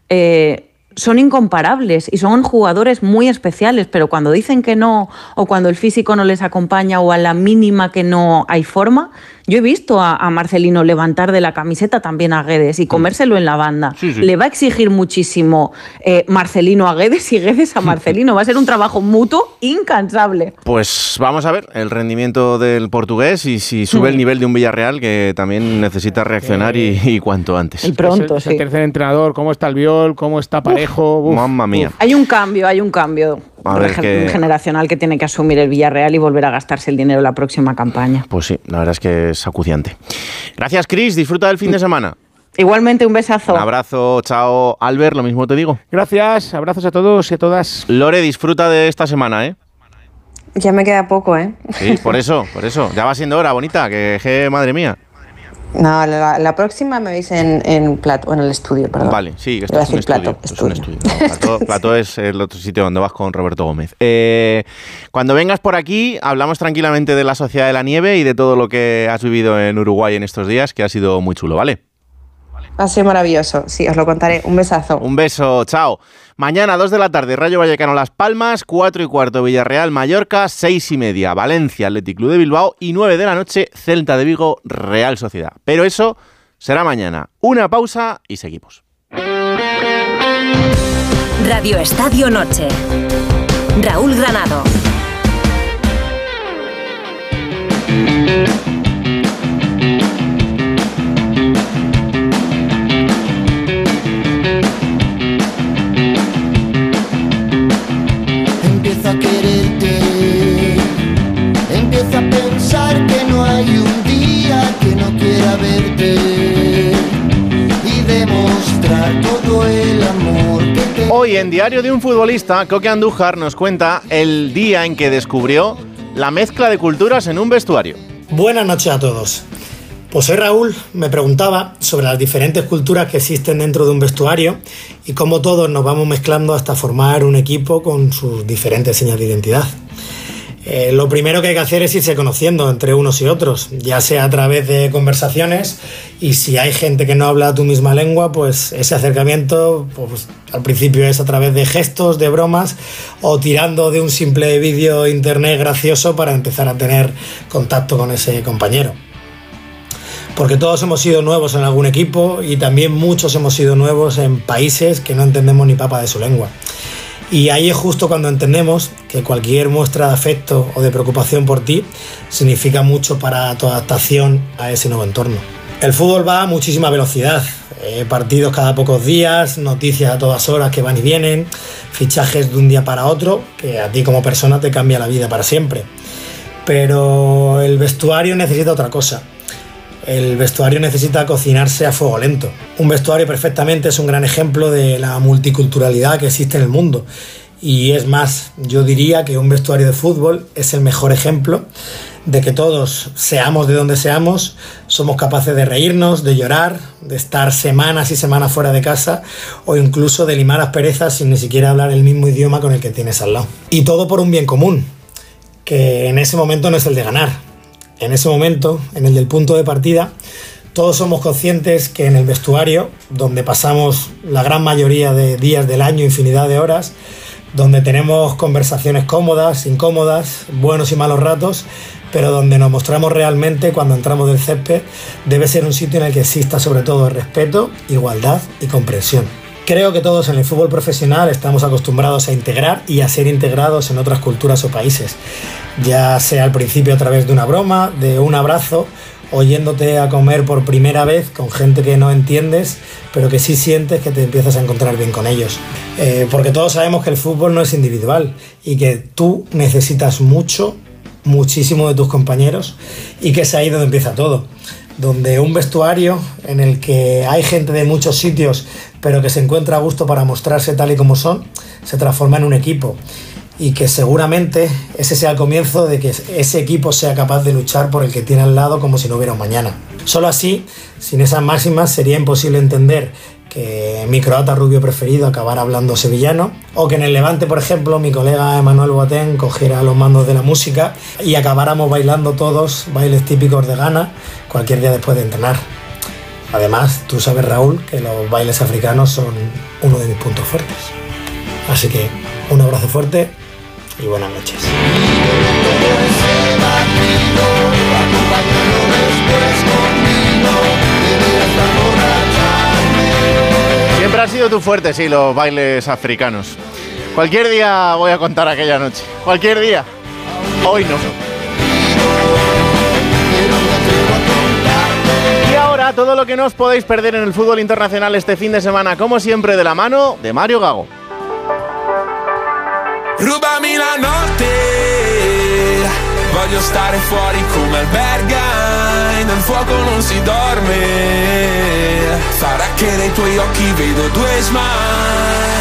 eh, son incomparables y son jugadores muy especiales, pero cuando dicen que no, o cuando el físico no les acompaña, o a la mínima que no hay forma, yo he visto a, a Marcelino levantar de la camiseta también a Guedes y comérselo en la banda. Sí, sí. Le va a exigir muchísimo eh, Marcelino a Guedes y Guedes a Marcelino. Va a ser un trabajo mutuo incansable. Pues vamos a ver el rendimiento del portugués y si sube Mm. el nivel de un Villarreal que también necesita reaccionar y, y cuanto antes. Y pronto, Es el, es el sí. tercer entrenador, cómo está el Viol, cómo está Parejo. uf, Mamma mía. Hay un cambio, hay un cambio A ver qué- generacional que tiene que asumir el Villarreal y volver a gastarse el dinero en la próxima campaña. Pues sí, la verdad es que es acuciante. Gracias, Chris. Disfruta del fin de semana. Igualmente, un besazo. Un abrazo, chao, Albert, lo mismo te digo. Gracias, abrazos a todos y a todas. Lore, disfruta de esta semana, ¿eh? Ya me queda poco, ¿eh? Sí, por eso, por eso. Ya va siendo hora, bonita, que, que madre mía. No, la, la próxima me veis en, en plato, en el estudio, perdón. Vale, sí, esto es un estudio. plato, esto es un estudio. No, plato, plato es el otro sitio donde vas con Roberto Gómez. Eh, cuando vengas por aquí, hablamos tranquilamente de la Sociedad de la Nieve y de todo lo que has vivido en Uruguay en estos días, que ha sido muy chulo, ¿vale? Ha sido maravilloso, sí, os lo contaré. Un besazo. Un beso, chao. Mañana, 2 de la tarde, Rayo Vallecano Las Palmas, 4 y cuarto Villarreal Mallorca, 6 y media Valencia Athletic Club de Bilbao y 9 de la noche Celta de Vigo Real Sociedad. Pero eso será mañana. Una pausa y seguimos. Radio Estadio Noche. Raúl Granado. Que no quiera verte y demostrar todo el amor que te Hoy en Diario de un Futbolista, Coque Andújar nos cuenta el día en que descubrió la mezcla de culturas en un vestuario. Buenas noches a todos. Pues soy Raúl, me preguntaba sobre las diferentes culturas que existen dentro de un vestuario y cómo todos nos vamos mezclando hasta formar un equipo con sus diferentes señas de identidad. Eh, lo primero que hay que hacer es irse conociendo entre unos y otros, ya sea a través de conversaciones y si hay gente que no habla tu misma lengua, pues ese acercamiento pues, al principio es a través de gestos, de bromas o tirando de un simple vídeo internet gracioso para empezar a tener contacto con ese compañero porque todos hemos sido nuevos en algún equipo y también muchos hemos sido nuevos en países que no entendemos ni papa de su lengua. Y ahí es justo cuando entendemos que cualquier muestra de afecto o de preocupación por ti significa mucho para tu adaptación a ese nuevo entorno. El fútbol va a muchísima velocidad, eh, partidos cada pocos días, noticias a todas horas que van y vienen, fichajes de un día para otro, que a ti como persona te cambia la vida para siempre. Pero el vestuario necesita otra cosa, el vestuario necesita cocinarse a fuego lento. Un vestuario perfectamente es un gran ejemplo de la multiculturalidad que existe en el mundo. Y es más, yo diría que un vestuario de fútbol es el mejor ejemplo de que todos, seamos de donde seamos, somos capaces de reírnos, de llorar, de estar semanas y semanas fuera de casa o incluso de limar asperezas sin ni siquiera hablar el mismo idioma con el que tienes al lado. Y todo por un bien común, que en ese momento no es el de ganar, en ese momento, en el del punto de partida, todos somos conscientes que en el vestuario, donde pasamos la gran mayoría de días del año, infinidad de horas, donde tenemos conversaciones cómodas, incómodas, buenos y malos ratos, pero donde nos mostramos realmente cuando entramos del césped, debe ser un sitio en el que exista sobre todo respeto, igualdad y comprensión. Creo que todos en el fútbol profesional estamos acostumbrados a integrar y a ser integrados en otras culturas o países, ya sea al principio a través de una broma, de un abrazo, o yéndote a comer por primera vez con gente que no entiendes, pero que sí sientes que te empiezas a encontrar bien con ellos. Eh, porque todos sabemos que el fútbol no es individual y que tú necesitas mucho, muchísimo de tus compañeros y que es ahí donde empieza todo donde un vestuario en el que hay gente de muchos sitios, pero que se encuentra a gusto para mostrarse tal y como son, se transforma en un equipo. Y que seguramente ese sea el comienzo de que ese equipo sea capaz de luchar por el que tiene al lado como si no hubiera un mañana. Solo así, sin esas máximas, sería imposible entender que mi croata rubio preferido acabara hablando sevillano, o que en el Levante, por ejemplo, mi colega Emanuel Boateng cogiera los mandos de la música y acabáramos bailando todos bailes típicos de Ghana cualquier día después de entrenar. Además, tú sabes, Raúl, que los bailes africanos son uno de mis puntos fuertes. Así que un abrazo fuerte y buenas noches. Siempre ha sido tu fuerte, sí, los bailes africanos. Cualquier día voy a contar aquella noche. Cualquier día. Hoy no. Y ahora todo lo que no os podéis perder en el fútbol internacional este fin de semana, como siempre, de la mano de Mario Gago. Rubami la notte, voglio stare fuori come alberga, nel fuoco non si dorme, farò che nei tuoi occhi vedo due smile.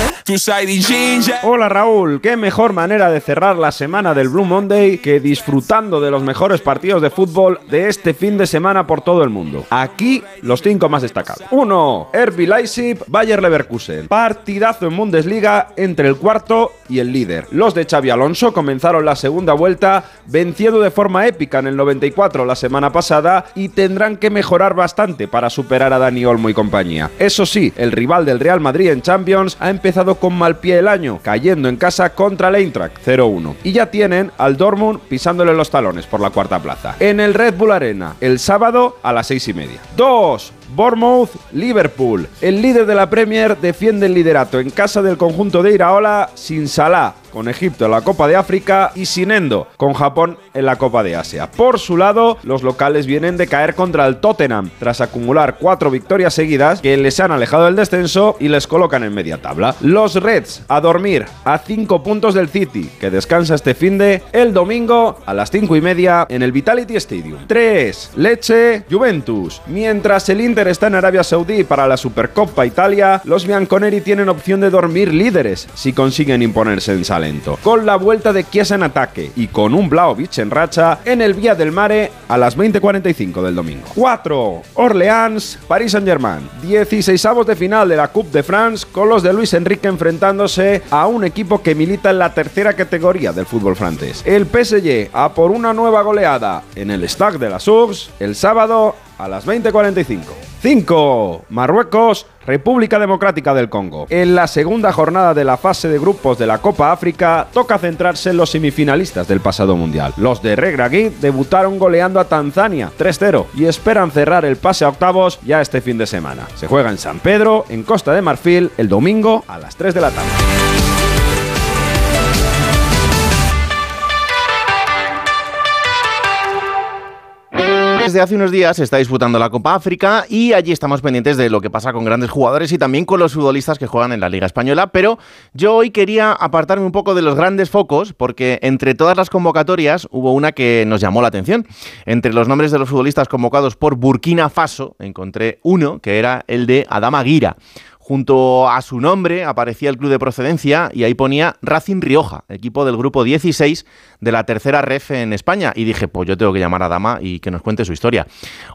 Hola Raúl, qué mejor manera de cerrar la semana del Blue Monday que disfrutando de los mejores partidos de fútbol de este fin de semana por todo el mundo. Aquí los cinco más destacados. 1. RB Leipzig, Bayer Leverkusen. Partidazo en Bundesliga entre el cuarto y el líder. Los de Xavi Alonso comenzaron la segunda vuelta venciendo de forma épica en el 94 la semana pasada y tendrán que mejorar bastante para superar a Dani Olmo y compañía. Eso sí, el rival del Real Madrid en Champions ha empezado con mal pie el año, cayendo en casa contra el Eintracht 0-1. Y ya tienen al Dortmund pisándole los talones por la cuarta plaza. En el Red Bull Arena, el sábado a las seis y media. 2. Bournemouth, Liverpool. El líder de la Premier defiende el liderato en casa del conjunto de Iraola sin Salah, con Egipto en la Copa de África y sin Endo, con Japón en la Copa de Asia. Por su lado, los locales vienen de caer contra el Tottenham, tras acumular cuatro victorias seguidas que les han alejado del descenso y les colocan en media tabla. Los Reds a dormir a cinco puntos del City, que descansa este fin de el domingo a las cinco y media en el Vitality Stadium. 3. Leche, Juventus. Mientras el Inter está en Arabia Saudí para la Supercopa Italia, los bianconeri tienen opción de dormir líderes si consiguen imponerse en Con la vuelta de Chiesa en ataque y con un Blaovic en racha en el Vía del Mare a las 20.45 del domingo. 4. Orleans, Paris Saint-Germain. 16 de final de la Coupe de France con los de Luis Enrique enfrentándose a un equipo que milita en la tercera categoría del fútbol francés. El PSG a por una nueva goleada en el Stade de la Subs el sábado a las 20.45. 5. Marruecos, República Democrática del Congo. En la segunda jornada de la fase de grupos de la Copa África, toca centrarse en los semifinalistas del pasado mundial. Los de Regragui debutaron goleando a Tanzania 3-0 y esperan cerrar el pase a octavos ya este fin de semana. Se juega en San Pedro, en Costa de Marfil, el domingo a las 3 de la tarde. Desde hace unos días se está disputando la Copa África y allí estamos pendientes de lo que pasa con grandes jugadores y también con los futbolistas que juegan en la Liga Española. Pero yo hoy quería apartarme un poco de los grandes focos porque entre todas las convocatorias hubo una que nos llamó la atención. Entre los nombres de los futbolistas convocados por Burkina Faso encontré uno que era el de Adama Guira. Junto a su nombre aparecía el club de procedencia y ahí ponía Racing Rioja, equipo del grupo 16 de la tercera ref en España. Y dije, pues yo tengo que llamar a Dama y que nos cuente su historia.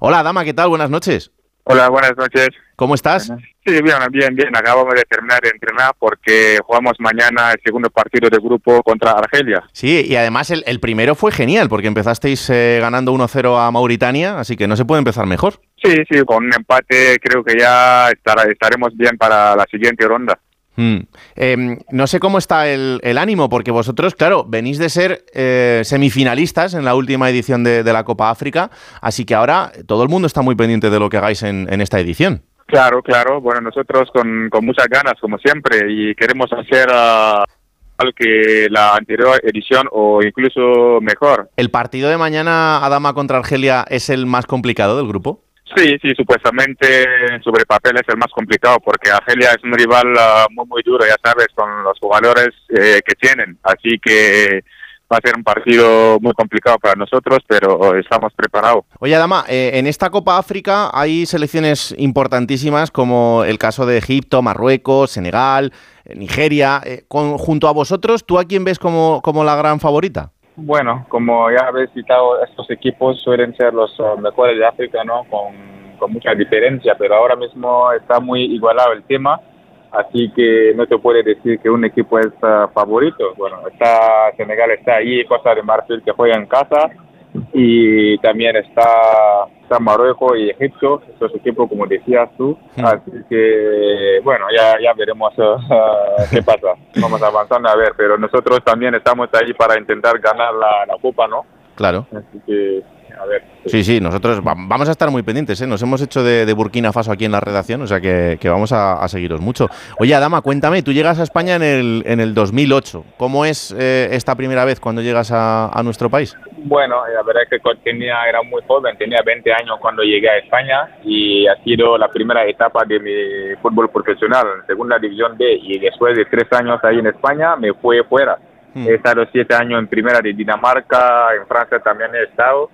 Hola Dama, ¿qué tal? Buenas noches. Hola, buenas noches. ¿Cómo estás? Sí, bien, bien, bien. Acabamos de terminar de entrenar porque jugamos mañana el segundo partido de grupo contra Argelia. Sí, y además el, el primero fue genial porque empezasteis eh, ganando 1-0 a Mauritania, así que no se puede empezar mejor. Sí, sí, con un empate creo que ya estará- estaremos bien para la siguiente ronda. Mm. Eh, no sé cómo está el, el ánimo, porque vosotros, claro, venís de ser eh, semifinalistas en la última edición de, de la Copa África, así que ahora todo el mundo está muy pendiente de lo que hagáis en, en esta edición. Claro, claro. Bueno, nosotros con, con muchas ganas, como siempre, y queremos hacer ah, algo que la anterior edición o incluso mejor. ¿El partido de mañana, Adama contra Argelia, es el más complicado del grupo? Sí, sí, supuestamente sobre papel es el más complicado porque Argelia es un rival ah, muy, muy duro, ya sabes, con los jugadores eh, que tienen. Así que va a ser un partido muy complicado para nosotros, pero estamos preparados. Oye, Adama, eh, en esta Copa África hay selecciones importantísimas como el caso de Egipto, Marruecos, Senegal, eh, Nigeria. Eh, con- junto a vosotros, ¿tú a quién ves como, como la gran favorita? Bueno, como ya habéis citado, estos equipos suelen ser los ah, mejores de África, ¿no? Con, con mucha diferencia, pero ahora mismo está muy igualado el tema, así que no te puede decir que un equipo es ah, favorito. Bueno, está Senegal está ahí, Costa de Marfil que juega en casa, y también está, está Marruecos y Egipto, estos equipos como decías tú, así que bueno, ya, ya veremos ah, qué pasa, vamos avanzando a ver, pero nosotros también estamos ahí para intentar ganar la, la copa, ¿no? Claro. Así que, a ver. Sí, sí, nosotros va- vamos a estar muy pendientes, ¿eh? Nos hemos hecho de, de Burkina Faso aquí en la redacción, o sea que, que vamos a, a seguiros mucho. Oye, Adama, cuéntame, tú llegas a España en el, en el 2008. ¿Cómo es eh, esta primera vez cuando llegas a, a nuestro país? Bueno, la verdad es que tenía, era muy joven, tenía 20 años cuando llegué a España y ha sido la primera etapa de mi fútbol profesional, en segunda división B, y después de tres años ahí en España me fui fuera. He estado siete años en primera de Dinamarca, en Francia también he estado,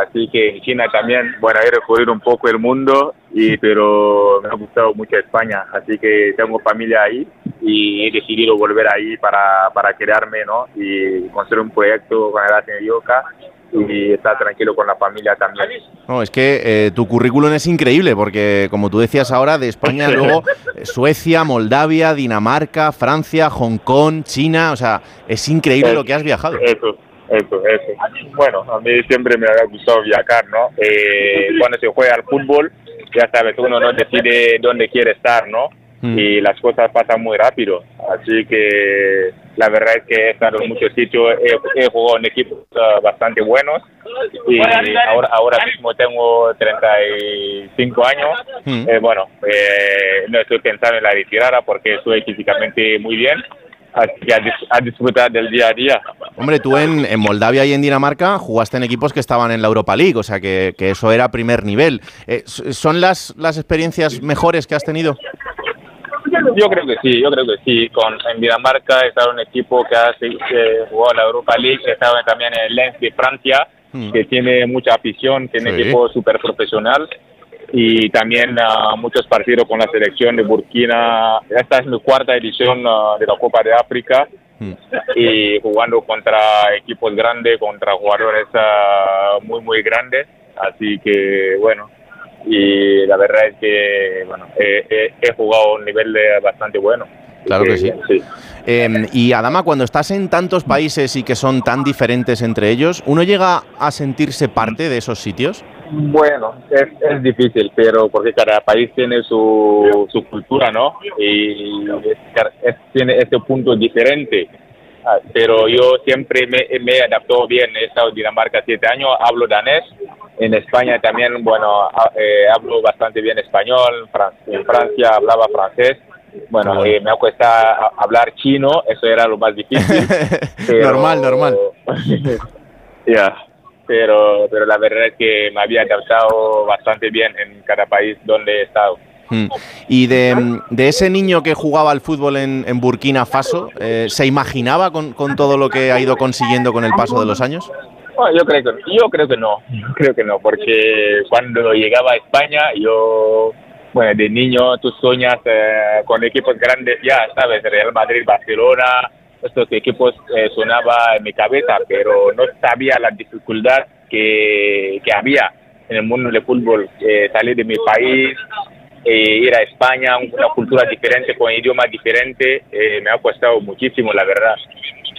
Así que en China también, bueno, he recorrido un poco el mundo, y, pero me ha gustado mucho España. Así que tengo familia ahí y he decidido volver ahí para, para quedarme, ¿no? Y construir un proyecto con el Yoka y estar tranquilo con la familia también. No, es que eh, tu currículum es increíble porque, como tú decías ahora, de España luego eh, Suecia, Moldavia, Dinamarca, Francia, Hong Kong, China, o sea, es increíble lo que has viajado. Eso, eso, eso. Bueno, a mí siempre me ha gustado viajar, ¿no? Eh, cuando se juega al fútbol, ya sabes, uno no decide dónde quiere estar, ¿no? Mm. Y las cosas pasan muy rápido. Así que la verdad es que he estado en muchos sitios, he, he jugado en equipos ah, bastante buenos y ahora, ahora mismo tengo 35 años. Mm. Eh, bueno, eh, no estoy pensando en la retirada porque estoy físicamente muy bien. A, dis- a disfrutar del día a día. Hombre, tú en, en Moldavia y en Dinamarca jugaste en equipos que estaban en la Europa League, o sea que, que eso era primer nivel. Eh, ¿Son las, las experiencias mejores que has tenido? Yo creo que sí, yo creo que sí. Con, en Dinamarca en un equipo que ha en la Europa League, he estado también en el Lens de Francia, Mm. que tiene mucha afición, tiene Sí. equipo súper profesional y también ah, muchos partidos con la selección de Burkina. Esta es mi cuarta edición ah, de la Copa de África Mm. y jugando contra equipos grandes, contra jugadores ah, muy, muy grandes. Así que, bueno, y la verdad es que, bueno, he, he- he jugado a un nivel de bastante bueno. Claro que sí. sí. Eh, y Adama, cuando estás en tantos países y que son tan diferentes entre ellos, ¿uno llega a sentirse parte de esos sitios? Bueno, es, es difícil, pero porque cada país tiene su, cultura, ¿no? Y es- tiene este punto diferente. Ah, Pero yo siempre me, me adaptado bien. He estado en Dinamarca siete años, hablo danés. En España también, bueno, eh, hablo bastante bien español. En Francia hablaba francés. Bueno, eh, me ha costado a- hablar chino, eso era lo más difícil. pero- Normal, normal. Ya, pero, pero la verdad es que me había adaptado bastante bien en cada país donde he estado. Mm. Y de, de ese niño que jugaba al fútbol en, en Burkina Faso, eh, ¿se imaginaba con, con todo lo que ha ido consiguiendo con el paso de los años? Bueno, yo creo que yo creo que no, yo creo que no, porque cuando llegaba a España, yo, bueno, de niño tú sueñas eh, con equipos grandes ya, sabes, Real Madrid, Barcelona, estos equipos eh, sonaba en mi cabeza, pero no sabía la dificultad que, que había en el mundo del fútbol, eh, salir de mi país, eh, ir a España, una cultura diferente, con idioma diferente, eh, me ha costado muchísimo, la verdad.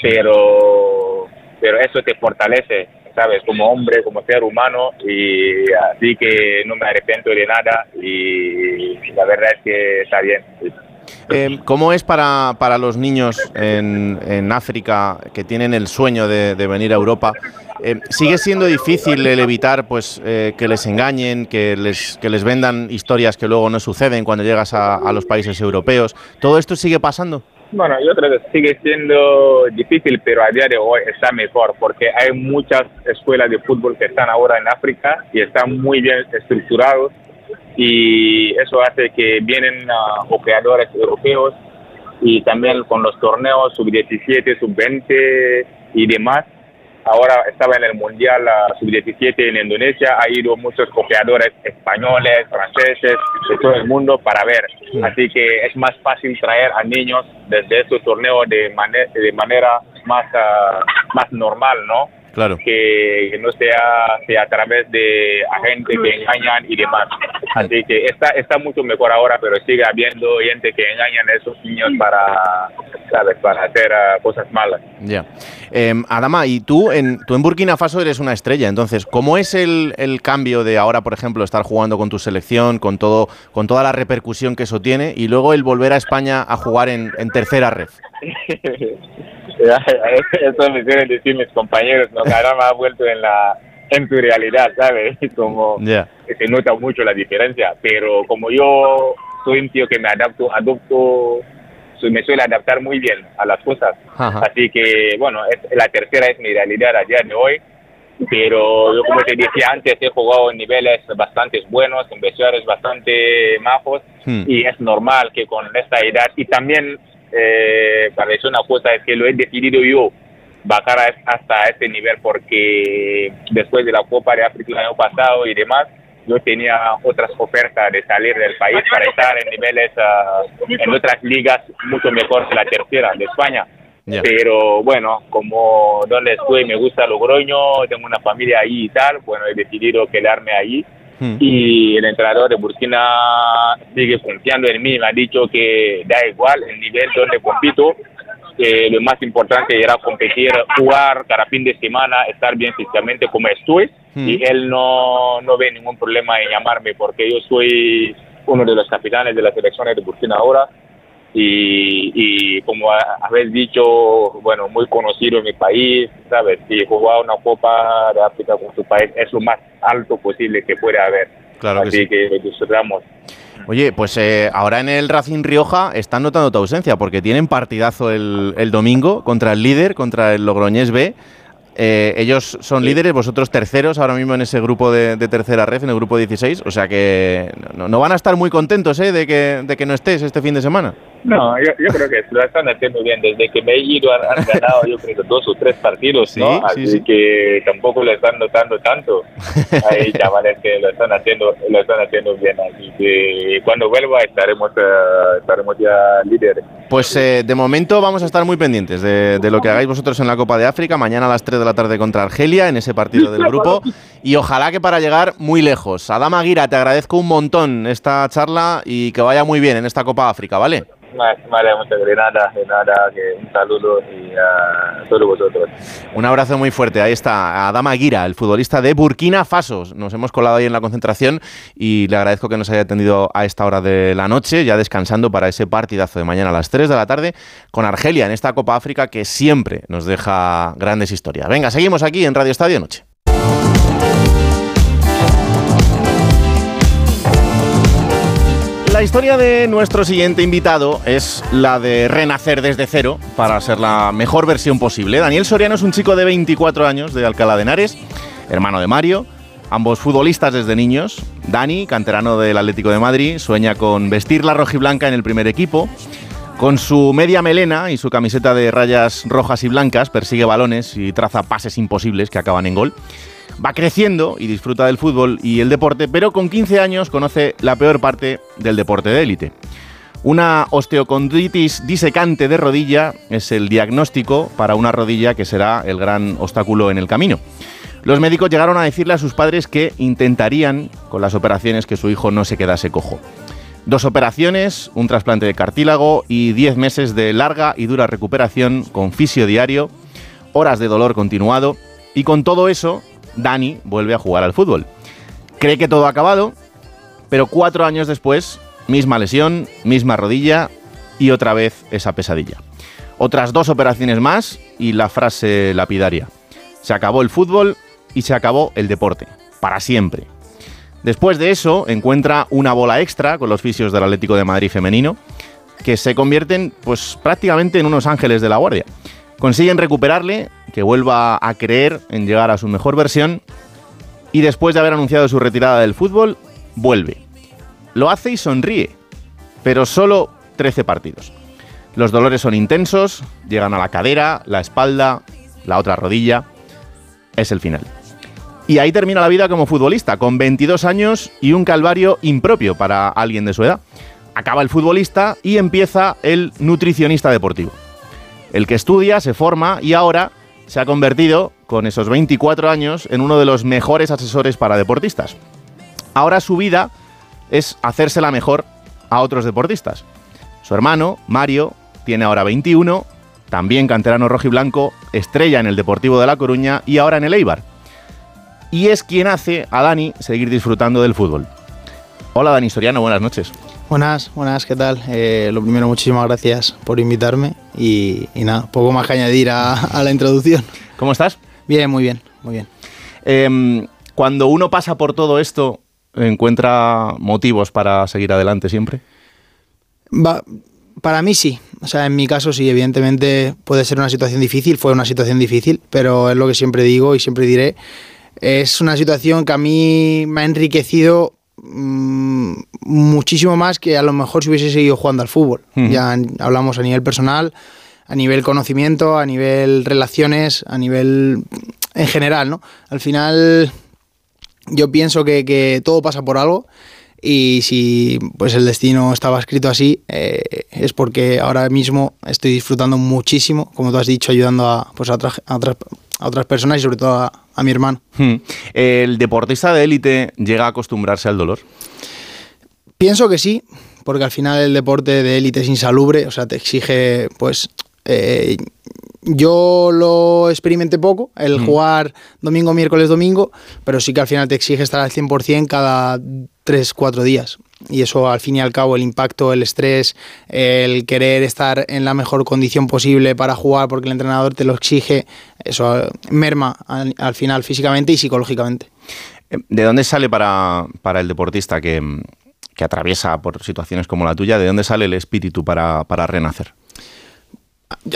Pero, pero eso te fortalece, ¿sabes? Como hombre, como ser humano, y así que no me arrepiento de nada, y la verdad es que está bien. Eh, ¿Cómo es para, para los niños en, en África que tienen el sueño de, de venir a Europa? Eh, ¿Sigue siendo difícil el evitar pues, eh, que les engañen, que les, que les vendan historias que luego no suceden cuando llegas a, a los países europeos? ¿Todo esto sigue pasando? Bueno, yo creo que sigue siendo difícil, pero a día de hoy está mejor porque hay muchas escuelas de fútbol que están ahora en África y están muy bien estructurados y eso hace que vienen ah, jugadores europeos y también con los torneos sub-17, sub-20 y demás. Ahora estaba en el Mundial ah, sub-17 en Indonesia, ha ido muchos copiadores españoles, franceses, de todo el mundo para ver. Así que es más fácil traer a niños desde estos torneos de, mane- de manera más, ah, más normal, ¿no? Claro. que, que no sea, sea a través de agentes que engañan y demás. Así que está, está mucho mejor ahora, pero sigue habiendo gente que engañan a esos niños para, ¿sabes? para hacer ah, cosas malas. Ya. Eh, Adama, y tú en, tú en Burkina Faso eres una estrella, entonces, ¿cómo es el, el cambio de ahora, por ejemplo, estar jugando con tu selección, con, todo, con toda la repercusión que eso tiene, y luego el volver a España a jugar en, en tercera red? Eso me suelen decir mis compañeros, ¿no? Que ahora me ha vuelto en la en tu realidad, ¿sabes? Como que se nota mucho la diferencia, pero como yo soy un tío que me adapto, adopto, me suele adaptar muy bien a las cosas. Ajá. Así que, bueno, es- la tercera es mi realidad a día de hoy, pero yo como te decía antes, he jugado en niveles bastante buenos, en vestuarios bastante majos, Hmm. y es normal que con esta edad, y también, eh, para decir una cosa, es que lo he decidido yo, bajar hasta ese nivel porque después de la Copa de África el año pasado y demás, yo tenía otras ofertas de salir del país para estar en niveles, ah, en otras ligas mucho mejor que la tercera de España. Ya. Pero bueno, como donde estoy me gusta Logroño, tengo una familia ahí y tal, bueno, he decidido quedarme ahí. Hmm. Y el entrenador de Burkina sigue confiando en mí, me ha dicho que da igual el nivel donde compito, que lo más importante era competir, jugar cada fin de semana, estar bien físicamente como estoy. Hmm. Y él no, no ve ningún problema en llamarme porque yo soy uno de los capitanes de las selecciones de Burkina ahora y, y como ha- habéis dicho, bueno, muy conocido en mi país, ¿sabes? Y jugar una Copa de África con su país es lo más alto posible que puede haber. Claro que Así sí. que disfrutamos. Oye, pues eh, ahora en el Racing Rioja están notando tu ausencia porque tienen partidazo el, el domingo contra el líder, contra el Logroñés B. Eh, ellos son líderes, vosotros terceros ahora mismo en ese grupo de, de tercera red, en el grupo 16. O sea que no, no van a estar muy contentos ¿eh? de, que, de que no estés este fin de semana. No, yo, yo creo que lo están haciendo bien. Desde que me he ido han, han ganado, yo creo dos o tres partidos, Sí, ¿no? sí, Así sí. que tampoco lo están notando tanto. Hay chavales que lo están haciendo, lo están haciendo bien. Así que cuando vuelva estaremos, eh, estaremos ya líderes. Pues eh, de momento vamos a estar muy pendientes de, de lo que hagáis vosotros en la Copa de África, mañana a las 3 de la tarde contra Argelia, en ese partido del grupo, y ojalá que para llegar muy lejos. Adama Aguira, te agradezco un montón esta charla y que vaya muy bien en esta Copa África, ¿vale? Vale, muchas gracias. Nada, que un saludo y a todos vosotros. Un abrazo muy fuerte. Ahí está Adama Aguira, el futbolista de Burkina Faso. Nos hemos colado ahí en la concentración y le agradezco que nos haya atendido a esta hora de la noche, ya descansando para ese partidazo de mañana a las 3 de la tarde con Argelia en esta Copa África que siempre nos deja grandes historias. Venga, seguimos aquí en Radio Estadio Noche. La historia de nuestro siguiente invitado es la de renacer desde cero para ser la mejor versión posible. Daniel Soriano es un chico de 24 años de Alcalá de Henares, hermano de Mario, ambos futbolistas desde niños. Dani, canterano del Atlético de Madrid, sueña con vestir la rojiblanca en el primer equipo. Con su media melena y su camiseta de rayas rojas y blancas, persigue balones y traza pases imposibles que acaban en gol. Va creciendo y disfruta del fútbol y el deporte, pero con 15 años conoce la peor parte del deporte de élite. Una osteocondritis disecante de rodilla es el diagnóstico para una rodilla que será el gran obstáculo en el camino. Los médicos llegaron a decirle a sus padres que intentarían con las operaciones que su hijo no se quedase cojo. Dos operaciones, un trasplante de cartílago y 10 meses de larga y dura recuperación con fisio diario, horas de dolor continuado y con todo eso, Dani vuelve a jugar al fútbol. Cree que todo ha acabado, pero cuatro años después, misma lesión, misma rodilla y otra vez esa pesadilla. Otras dos operaciones más y la frase lapidaria. Se acabó el fútbol y se acabó el deporte. Para siempre. Después de eso, encuentra una bola extra con los fisios del Atlético de Madrid femenino, que se convierten pues prácticamente en unos ángeles de la guardia. Consiguen recuperarle, que vuelva a creer en llegar a su mejor versión, y después de haber anunciado su retirada del fútbol, vuelve. Lo hace y sonríe, pero solo 13 partidos. Los dolores son intensos, llegan a la cadera, la espalda, la otra rodilla. Es el final. Y ahí termina la vida como futbolista, con 22 años y un calvario impropio para alguien de su edad. Acaba el futbolista y empieza el nutricionista deportivo. El que estudia, se forma y ahora se ha convertido, con esos 24 años, en uno de los mejores asesores para deportistas. Ahora su vida es hacérsela mejor a otros deportistas. Su hermano, Mario, tiene ahora 21, también canterano rojiblanco, estrella en el Deportivo de La Coruña y ahora en el Eibar y es quien hace a Dani seguir disfrutando del fútbol. Hola Dani Soriano, buenas noches. Buenas, buenas, ¿qué tal? Eh, lo primero, muchísimas gracias por invitarme y, y nada, poco más que añadir a, a, la introducción. ¿Cómo estás? Bien, muy bien, muy bien. Eh, cuando uno pasa por todo esto, ¿encuentra motivos para seguir adelante siempre? Va, para mí sí, o sea, en mi caso sí, evidentemente puede ser una situación difícil, fue una situación difícil, pero es lo que siempre digo y siempre diré es una situación que a mí me ha enriquecido mmm, muchísimo más que a lo mejor si hubiese seguido jugando al fútbol. Uh -huh. Ya hablamos a nivel personal, a nivel conocimiento, a nivel relaciones, a nivel en general, ¿no? Al final yo pienso que, que todo pasa por algo y si pues el destino estaba escrito así eh, es porque ahora mismo estoy disfrutando muchísimo, como tú has dicho, ayudando a, pues a, otras, a otras, a otras personas y sobre todo a, a mi hermano. Hmm. ¿El deportista de élite llega a acostumbrarse al dolor? Pienso que sí, porque al final el deporte de élite es insalubre, o sea, te exige, pues, eh, yo lo experimenté poco, el Mm. jugar domingo, miércoles, domingo, pero sí que al final te exige estar al 100% cada 3, 4 días. Y eso al fin y al cabo, el impacto, el estrés, el querer estar en la mejor condición posible para jugar porque el entrenador te lo exige, eso eh, merma al, al final físicamente y psicológicamente. Eh, ¿De dónde sale para, para el deportista que, que atraviesa por situaciones como la tuya, de dónde sale el espíritu para, para renacer?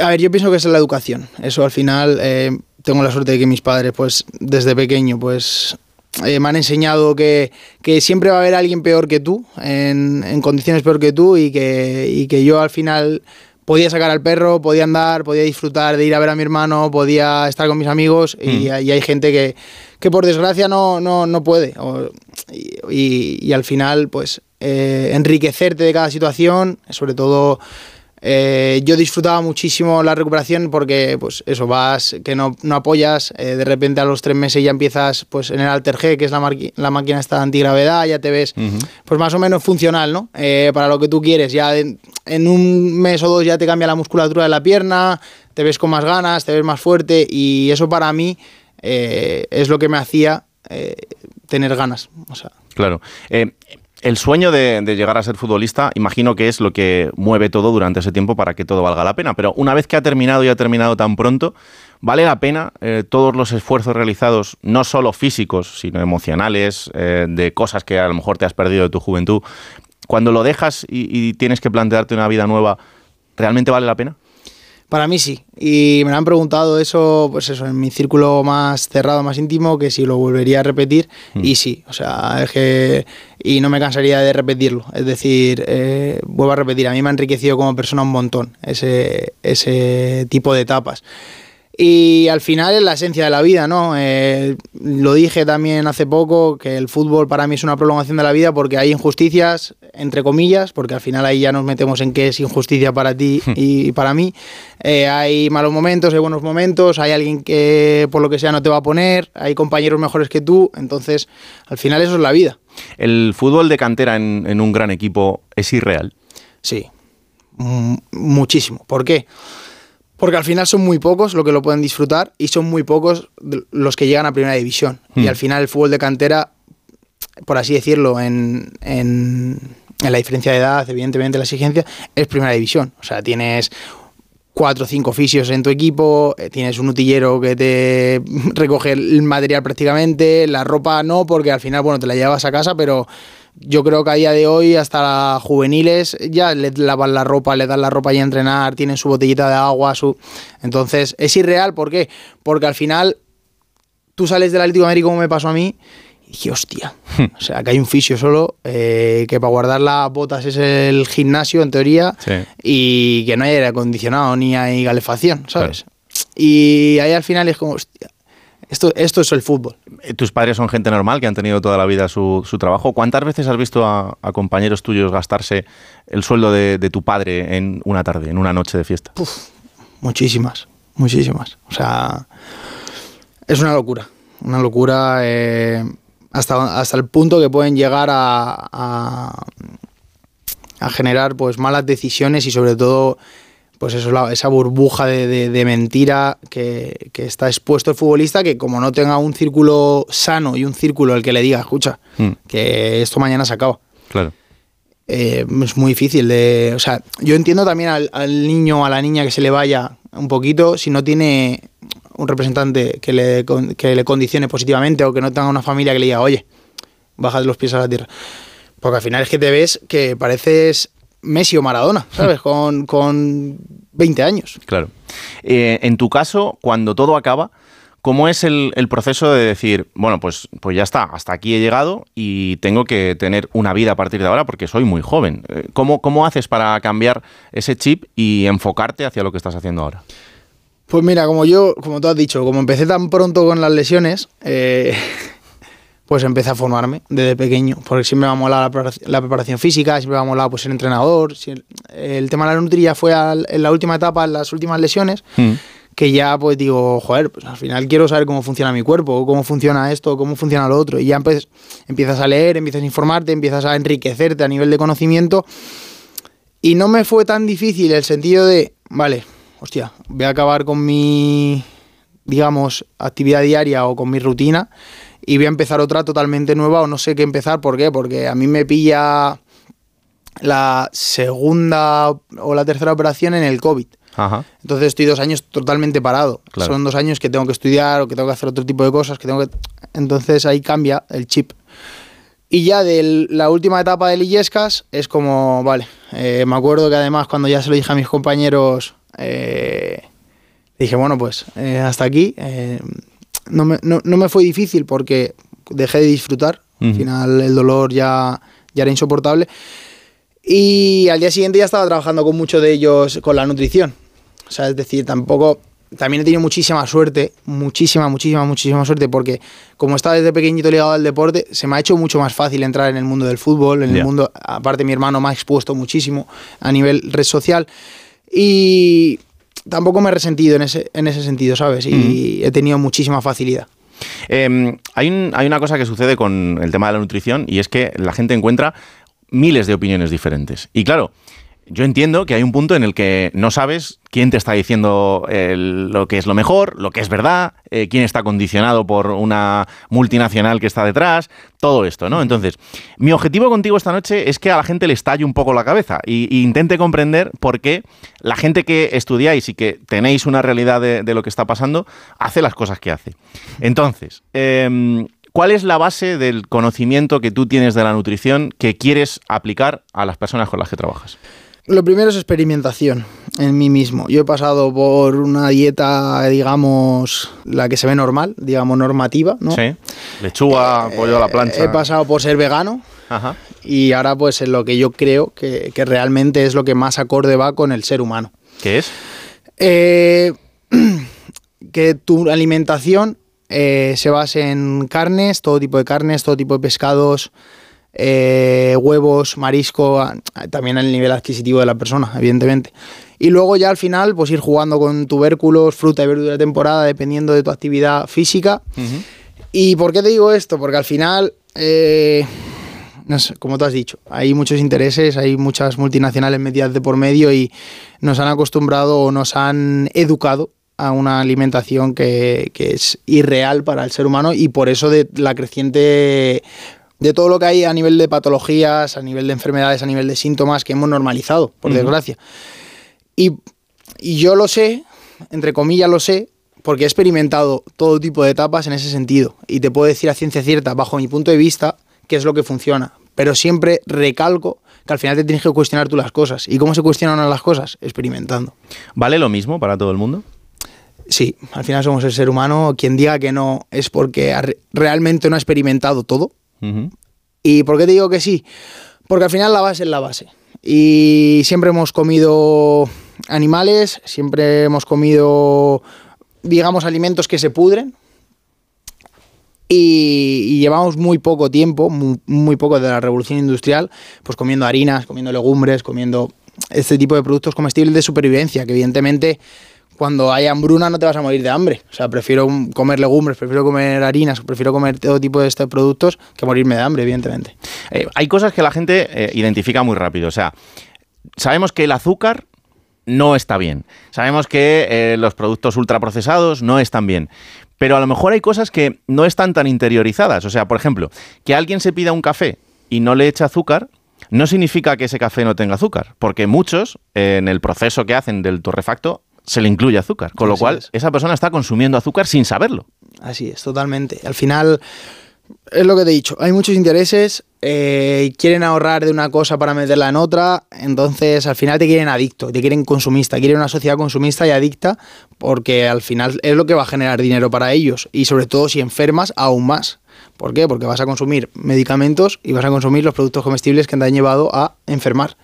A ver, yo pienso que es la educación. Eso al final eh, tengo la suerte de que mis padres, pues desde pequeño, pues eh, me han enseñado que, que siempre va a haber alguien peor que tú, en, en condiciones peor que tú, y que, y que yo al final podía sacar al perro, podía andar, podía disfrutar de ir a ver a mi hermano, podía estar con mis amigos, y, Mm. y hay gente que, que por desgracia no, no, no puede. O- y, y- y al final, pues eh, enriquecerte de cada situación, sobre todo eh, yo disfrutaba muchísimo la recuperación porque, pues eso, vas, que no, no apoyas, eh, de repente a los tres meses ya empiezas pues en el Alter G, que es la, máquina esta de antigravedad, ya te ves pues más o menos funcional, ¿no? Eh, para lo que tú quieres, ya en, en un mes o dos ya te cambia la musculatura de la pierna, te ves con más ganas, te ves más fuerte y eso para mí es lo que me hacía tener ganas, o sea, Claro. Eh, el sueño de, llegar a ser futbolista, imagino que es lo que mueve todo durante ese tiempo para que todo valga la pena. Pero una vez que ha terminado y ha terminado tan pronto, ¿vale la pena eh, todos los esfuerzos realizados, no solo físicos, sino emocionales, eh, de cosas que a lo mejor te has perdido de tu juventud? Cuando lo dejas y, y tienes que plantearte una vida nueva, ¿realmente vale la pena? Para mí sí. Y me lo han preguntado eso, pues eso, en mi círculo más cerrado, más íntimo, que si lo volvería a repetir. Y sí, o sea, es que. Y no me cansaría de repetirlo. Es decir, eh, vuelvo a repetir, a mí me ha enriquecido como persona un montón ese, ese tipo de etapas. Y al final es la esencia de la vida, ¿no? Eh, lo dije también hace poco, que el fútbol para mí es una prolongación de la vida porque hay injusticias, entre comillas, porque al final ahí ya nos metemos en qué es injusticia para ti y para mí. Eh, hay malos momentos, hay buenos momentos, hay alguien que por lo que sea no te va a poner, hay compañeros mejores que tú, entonces al final eso es la vida. ¿El fútbol de cantera en, en un gran equipo es irreal? Sí, Mm, muchísimo. ¿Por qué? Porque al final son muy pocos los que lo pueden disfrutar y son muy pocos los que llegan a primera división. Y Hmm. al final el fútbol de cantera, por así decirlo, en, en- en la diferencia de edad, evidentemente la exigencia, es primera división. O sea, tienes cuatro o cinco fisios en tu equipo, eh, tienes un utillero que te recoge el material prácticamente, la ropa no, porque al final, bueno, te la llevas a casa, pero yo creo que a día de hoy, hasta juveniles, ya le lavan la ropa, le dan la ropa y a entrenar, tienen su botellita de agua, su... Entonces, es irreal, ¿por qué? Porque al final tú sales del Atlético de Madrid como me pasó a mí y dije, hostia, o sea, que hay un fisio solo, eh, que para guardar las botas es el gimnasio, en teoría, y que no hay aire acondicionado ni hay calefacción, ¿sabes? Y ahí al final es como, hostia, esto, esto es el fútbol. Eh, Tus padres son gente normal que han tenido toda la vida su, su trabajo. ¿Cuántas veces has visto a, a compañeros tuyos gastarse el sueldo de, de tu padre en una tarde, en una noche de fiesta? Muchísimas, muchísimas. O sea, es una locura. Una locura eh, hasta, hasta el punto que pueden llegar a, a, a generar pues malas decisiones y sobre todo pues eso, la- esa burbuja de, de- de mentira que, que está expuesto el futbolista que como no tenga un círculo sano y un círculo el que le diga, escucha, Mm, que esto mañana se acaba claro. eh, es muy difícil de. O sea, yo entiendo también al, al niño o a la niña que se le vaya un poquito si no tiene un representante que le, que le condicione positivamente o que no tenga una familia que le diga, oye, baja de los pies a la tierra. Porque al final es que te ves que pareces Messi o Maradona, ¿sabes? con, con 20 años. Claro. Eh, en tu caso, cuando todo acaba, ¿Cómo es el, el proceso de decir, bueno, pues, pues ya está, hasta aquí he llegado y tengo que tener una vida a partir de ahora porque soy muy joven? Eh, ¿Cómo, cómo haces para cambiar ese chip y enfocarte hacia lo que estás haciendo ahora? Pues mira, como yo, como tú has dicho, como empecé tan pronto con las lesiones, eh, pues empecé a formarme desde pequeño, porque siempre me ha molado la preparación, física, siempre me ha molado pues, ser entrenador. el, tema de la nutria fue al- en la última etapa, en las últimas lesiones, que ya pues digo, joder, pues al final quiero saber cómo funciona mi cuerpo, cómo funciona esto, cómo funciona lo otro. Y ya empe- empiezas a leer, empiezas a informarte, empiezas a enriquecerte a nivel de conocimiento. Y no me fue tan difícil el sentido de, vale, hostia, voy a acabar con mi, digamos, actividad diaria o con mi rutina y voy a empezar otra totalmente nueva o no sé qué empezar. ¿Por qué? Porque a mí me pilla la segunda o la tercera operación en el COVID. Ajá. Entonces estoy dos años totalmente parado. Claro. Son dos años que tengo que estudiar o que tengo que hacer otro tipo de cosas, que tengo que... Entonces ahí cambia el chip. Y ya de la última etapa de Illescas es como, vale, eh, me acuerdo que además cuando ya se lo dije a mis compañeros, eh, dije, bueno, pues eh, hasta aquí. No, me, no, no me fue difícil porque dejé de disfrutar. Al Ujú. final el dolor ya, ya era insoportable. Y al día siguiente ya estaba trabajando con muchos de ellos con la nutrición. O sea, es decir, tampoco. También he tenido muchísima suerte, muchísima, muchísima, muchísima suerte, porque como estaba desde pequeñito ligado al deporte, se me ha hecho mucho más fácil entrar en el mundo del fútbol, en el mundo. Aparte, mi hermano me ha expuesto muchísimo a nivel red social. Y tampoco me he resentido en ese, en ese sentido, ¿sabes? Y he tenido muchísima facilidad. Eh, hay, un- hay una cosa que sucede con el tema de la nutrición y es que la gente encuentra miles de opiniones diferentes. Y claro, yo entiendo que hay un punto en el que no sabes quién te está diciendo el- lo que es lo mejor, lo que es verdad, eh, quién está condicionado por una multinacional que está detrás, todo esto, ¿no? Entonces, mi objetivo contigo esta noche es que a la gente le estalle un poco la cabeza y intente comprender por qué la gente que estudiáis y que tenéis una realidad de, de lo que está pasando hace las cosas que hace. Entonces, em, ¿cuál es la base del conocimiento que tú tienes de la nutrición que quieres aplicar a las personas con las que trabajas? Lo primero es experimentación en mí mismo. Yo he pasado por una dieta, digamos, la que se ve normal, digamos, normativa, ¿no? Sí. Lechuga, pollo a la plancha. He pasado por ser vegano Ajá. y ahora pues en lo que yo creo que, que realmente es lo que más acorde va con el ser humano. ¿Qué es? Eh, que tu alimentación eh, se base en carnes, todo tipo de carnes, todo tipo de pescados, eh, huevos, marisco, a- también al nivel adquisitivo de la persona, evidentemente. Y luego ya al final, pues ir jugando con tubérculos, fruta y verdura de temporada, dependiendo de tu actividad física. ¿Y por qué te digo esto? Porque al final, eh, no sé, como tú has dicho, hay muchos intereses, hay muchas multinacionales metidas de por medio y nos han acostumbrado o nos han educado a una alimentación que, que es irreal para el ser humano y por eso de la creciente de todo lo que hay a nivel de patologías, a nivel de enfermedades, a nivel de síntomas que hemos normalizado, por desgracia. Y, y yo lo sé, entre comillas lo sé, porque he experimentado todo tipo de etapas en ese sentido. Y te puedo decir a ciencia cierta, bajo mi punto de vista, qué es lo que funciona. Pero siempre recalco que al final te tienes que cuestionar tú las cosas. ¿Y cómo se cuestionan las cosas? Experimentando. ¿Vale lo mismo para todo el mundo? Sí, al final somos el ser humano. Quien diga que no es porque realmente no ha experimentado todo. ¿Y por qué te digo que sí? Porque al final la base es la base. Y siempre hemos comido animales, siempre hemos comido, digamos, alimentos que se pudren. Y, llevamos muy poco tiempo, muy, muy poco de la revolución industrial, pues comiendo harinas, comiendo legumbres, comiendo este tipo de productos comestibles de supervivencia, que evidentemente cuando hay hambruna no te vas a morir de hambre. O sea, prefiero comer legumbres, prefiero comer harinas, prefiero comer todo tipo de estos productos que morirme de hambre, evidentemente. Eh, hay cosas que la gente eh, identifica muy rápido. O sea, sabemos que el azúcar no está bien. Sabemos que eh, los productos ultraprocesados no están bien. Pero a lo mejor hay cosas que no están tan interiorizadas. O sea, por ejemplo, que alguien se pida un café y no le echa azúcar, no significa que ese café no tenga azúcar. Porque muchos, en el proceso que hacen del torrefacto, se le incluye azúcar. Con lo Así cual, es. esa persona está consumiendo azúcar sin saberlo. Así es, totalmente. Al final, es lo que te he dicho, hay muchos intereses eh, quieren ahorrar de una cosa para meterla en otra, entonces al final te quieren adicto, te quieren consumista, quieren una sociedad consumista y adicta porque al final es lo que va a generar dinero para ellos y sobre todo si enfermas aún más. ¿Por qué? Porque vas a consumir medicamentos y vas a consumir los productos comestibles que te han llevado a enfermar.